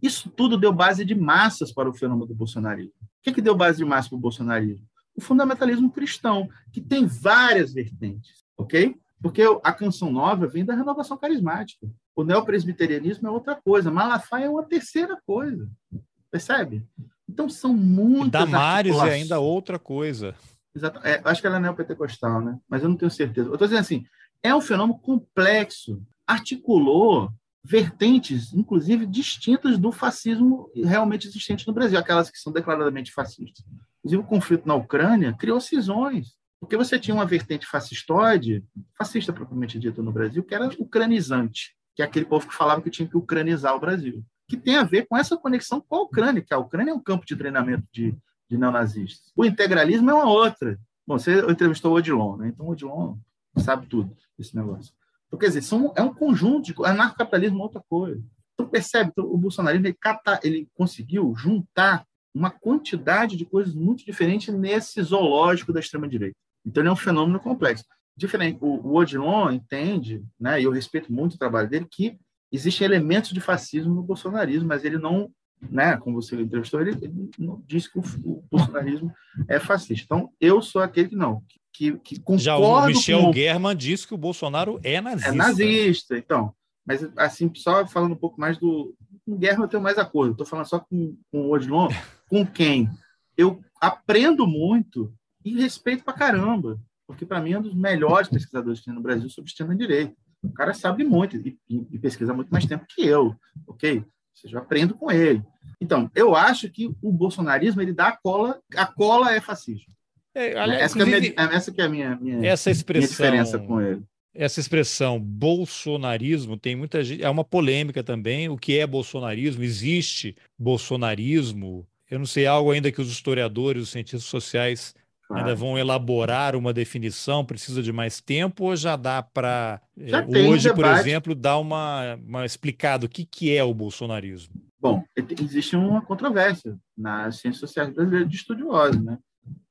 Isso tudo deu base de massas para o fenômeno do bolsonarismo. O que, que deu base de massa para o bolsonarismo? O fundamentalismo cristão, que tem várias vertentes, ok? Porque a canção nova vem da renovação carismática. O neopresbiterianismo é outra coisa. Malafaia é uma terceira coisa. Percebe? Então são muitas. Damares é ainda outra coisa. Exato. É, acho que ela é neopentecostal, né? Mas eu não tenho certeza. Eu estou dizendo assim, é um fenômeno complexo, articulou vertentes, inclusive distintas do fascismo realmente existente no Brasil, aquelas que são declaradamente fascistas. Inclusive, o conflito na Ucrânia criou cisões, porque você tinha uma vertente fascistoide, fascista propriamente dito no Brasil, que era ucranizante, que é aquele povo que falava que tinha que ucranizar o Brasil, que tem a ver com essa conexão com a Ucrânia, que a Ucrânia é um campo de treinamento de de neonazistas. O integralismo é uma outra. Bom, você entrevistou o Odilon, né? Então o Odilon sabe tudo desse negócio. Então, quer dizer, são, é um conjunto de anarcocapitalismo é outra coisa. Então percebe, então, o bolsonarismo ele, ele conseguiu juntar uma quantidade de coisas muito diferentes nesse zoológico da extrema direita. Então ele é um fenômeno complexo. Diferente, o, o Odilon entende, né, e eu respeito muito o trabalho dele, que existem elementos de fascismo no bolsonarismo, mas ele não né, como você entrevistou, ele, ele disse que o, o, bolsonarismo é fascista. Então, eu sou aquele que não, que, que concordo Já o Michel com... German disse que o Bolsonaro é nazista. É nazista, então. Mas, assim, só falando um pouco mais do... Com German eu tenho mais acordo. Estou falando só com, com o Odilon, [laughs] com quem eu aprendo muito e respeito pra caramba. Porque, para mim, é um dos melhores pesquisadores que tem no Brasil sobre extrema-direita. O cara sabe muito e, e, pesquisa muito mais tempo que eu, ok? Ou seja, eu aprendo com ele. Então, eu acho que o bolsonarismo ele dá a cola, a cola é fascismo. É, aliás, essa, que é minha, essa, é a minha, minha, essa expressão, minha diferença com ele. Essa expressão bolsonarismo tem muita gente, é uma polêmica também. O que é bolsonarismo? Existe bolsonarismo? Eu não sei, algo ainda que os historiadores, os cientistas sociais claro. ainda vão elaborar uma definição, precisa de mais tempo ou já dá para, eh, hoje, por exemplo, dar uma, uma explicada o que, que é o bolsonarismo? Bom, existe uma controvérsia nas ciências sociais brasileiras de estudiosos, né?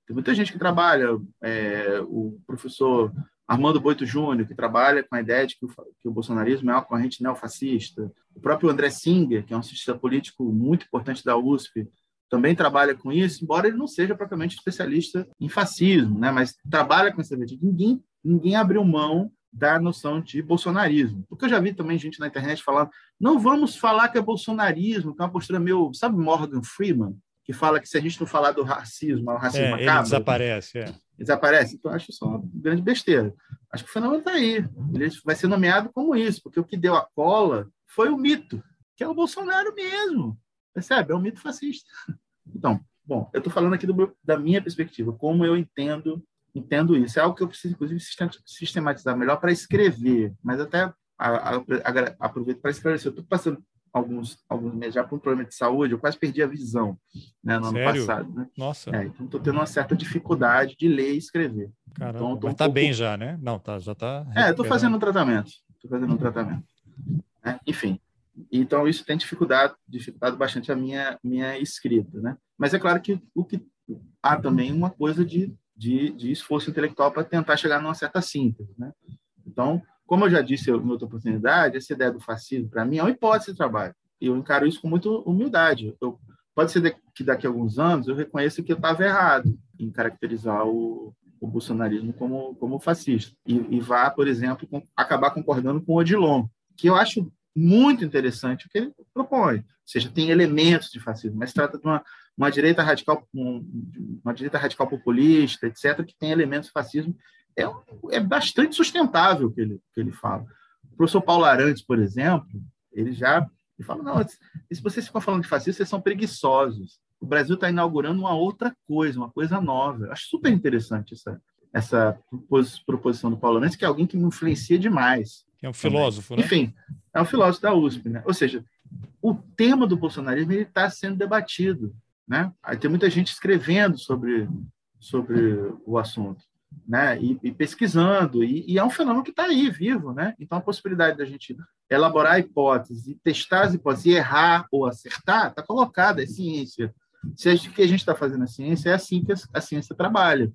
Tem muita gente que trabalha, é, o professor Armando Boito Júnior, que trabalha com a ideia de que o, que o bolsonarismo é uma corrente neofascista. O próprio André Singer, que é um cientista político muito importante da USP, também trabalha com isso, embora ele não seja propriamente especialista em fascismo, né? mas trabalha com essa vertente. Ninguém, ninguém abriu mão da noção de bolsonarismo. Porque eu já vi também gente na internet falando, não vamos falar que é bolsonarismo, que é uma postura meio, sabe Morgan Freeman, que fala que se a gente não falar do racismo, o racismo é, acaba. Ele desaparece, é. Desaparece. Então, acho isso uma grande besteira. Acho que o fenômeno está aí. Ele vai ser nomeado como isso, porque o que deu a cola foi o mito, que é o Bolsonaro mesmo. Percebe? É um mito fascista. Então, bom, eu estou falando aqui do, da minha perspectiva, como eu entendo entendo isso. É algo que eu preciso, inclusive, sistematizar melhor para escrever, mas até a, a, a, aproveito para esclarecer. Eu estou passando alguns, alguns meses já por um problema de saúde, eu quase perdi a visão né, no Sério? ano passado. Né? Nossa. É, então, estou tendo uma certa dificuldade de ler e escrever. Caramba, então, mas está um pouco... bem já, né? Não, tá, já está. É, estou fazendo um tratamento. Estou fazendo um tratamento. É, enfim, então isso tem dificultado, dificultado bastante a minha, minha escrita. Né? Mas é claro que o que há também uma coisa de, de, de esforço intelectual para tentar chegar numa certa síntese. Né? Então, como eu já disse em outra oportunidade, essa ideia do fascismo, para mim, é uma hipótese de trabalho. E eu encaro isso com muita humildade. Eu, pode ser que daqui a alguns anos eu reconheça que eu estava errado em caracterizar o, o bolsonarismo como, como fascista. E, e vá, por exemplo, com, acabar concordando com o Odilon, que eu acho muito interessante o que ele propõe. Ou seja, tem elementos de fascismo, mas trata de uma, uma direita radical, uma direita radical populista, etc., que tem elementos de fascismo. É, é bastante sustentável o que ele, que ele fala. O professor Paulo Arantes, por exemplo, ele já ele fala, não, se vocês ficam falando de fascismo, vocês são preguiçosos. O Brasil está inaugurando uma outra coisa, uma coisa nova. Eu acho super interessante essa, essa proposição do Paulo Arantes, que é alguém que me influencia demais. É um filósofo, né? Enfim, é um filósofo da USP, né? Ou seja, o tema do bolsonarismo está sendo debatido, né? Aí tem muita gente escrevendo sobre, sobre o assunto, né? E, e pesquisando, e, e, é um fenômeno que está aí, vivo, né? Então, a possibilidade da gente elaborar hipóteses testar as hipóteses e errar ou acertar está colocada, é ciência. Se a gente, o que a gente está fazendo na ciência é assim que a, a ciência trabalha,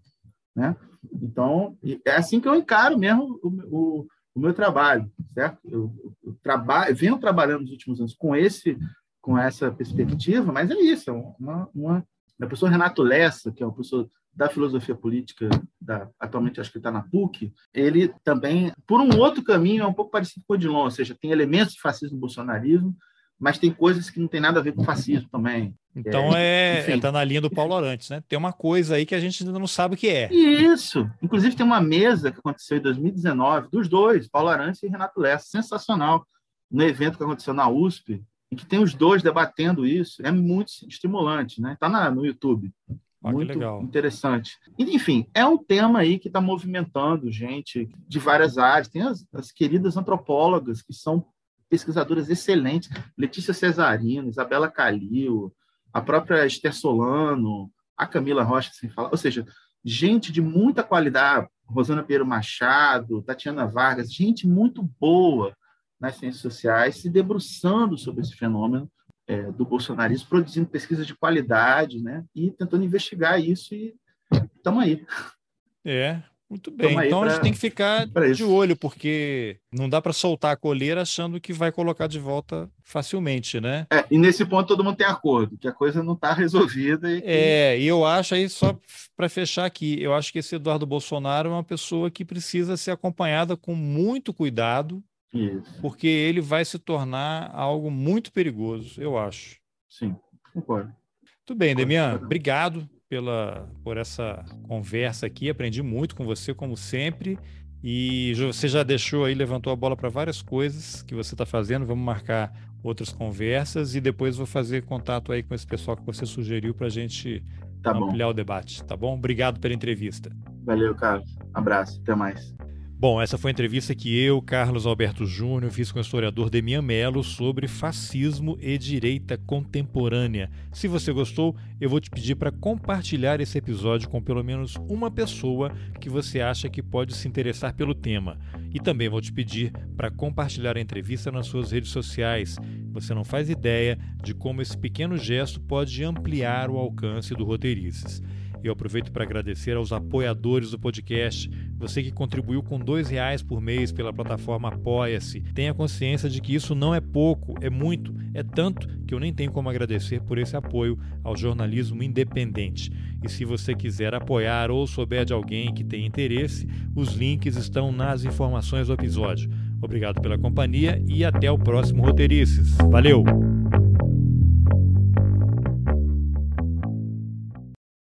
né? Então, é assim que eu encaro mesmo o, o o meu trabalho, certo? Eu, eu, trabalho, eu venho trabalhando nos últimos anos com esse, com essa perspectiva, mas é isso, é uma, uma a professor Renato Lessa, que é o professor da filosofia política, da, atualmente acho que está na PUC, ele também, por um outro caminho, é um pouco parecido com o Odilon, ou seja, tem elementos de fascismo e bolsonarismo, mas tem coisas que não tem nada a ver com fascismo também. Então é, é tá na linha do Paulo Arantes, né? Tem uma coisa aí que a gente ainda não sabe o que é. Isso. Inclusive tem uma mesa que aconteceu em 2019 dos dois, Paulo Arantes e Renato Lessa, sensacional, no evento que aconteceu na USP, em que tem os dois debatendo isso. É muito estimulante, né? Tá na, no YouTube. Ah, muito interessante. Enfim, é um tema aí que está movimentando gente de várias áreas. Tem as, as queridas antropólogas que são pesquisadoras excelentes, Letícia Cesarino, Isabela Calil, a própria Esther Solano, a Camila Rocha, sem falar, ou seja, gente de muita qualidade, Rosana Pinheiro Machado, Tatiana Vargas, gente muito boa nas ciências sociais, se debruçando sobre esse fenômeno é, do bolsonarismo, produzindo pesquisas de qualidade, né, e tentando investigar isso e estamos aí. É, muito bem. Então pra, a gente tem que ficar de olho, porque não dá para soltar a coleira achando que vai colocar de volta facilmente, né? É, e nesse ponto todo mundo tem acordo, que a coisa não está [laughs] resolvida. E que... É, e eu acho aí, só para fechar aqui, eu acho que esse Eduardo Bolsonaro é uma pessoa que precisa ser acompanhada com muito cuidado, Isso. porque ele vai se tornar algo muito perigoso, eu acho. Sim, concordo. Tudo bem, Demian, obrigado pela, por essa conversa aqui. Aprendi muito com você, como sempre. E você já deixou aí, levantou a bola para várias coisas que você está fazendo. Vamos marcar outras conversas e depois vou fazer contato aí com esse pessoal que você sugeriu para a gente tá ampliar bom. o debate. Tá bom? Obrigado pela entrevista. Valeu, Carlos. Abraço. Até mais. Bom, essa foi a entrevista que eu, Carlos Alberto Júnior, fiz com o historiador Demian Mello sobre fascismo e direita contemporânea. Se você gostou, eu vou te pedir para compartilhar esse episódio com pelo menos uma pessoa que você acha que pode se interessar pelo tema. E também vou te pedir para compartilhar a entrevista nas suas redes sociais. Você não faz ideia de como esse pequeno gesto pode ampliar o alcance do Roteirices. Eu aproveito para agradecer aos apoiadores do podcast. Você que contribuiu com dois reais por mês pela plataforma Apoia-se. Tenha consciência de que isso não é pouco, é muito, é tanto que eu nem tenho como agradecer por esse apoio ao jornalismo independente. E se você quiser apoiar ou souber de alguém que tem interesse, os links estão nas informações do episódio. Obrigado pela companhia e até o próximo Roteirices. Valeu!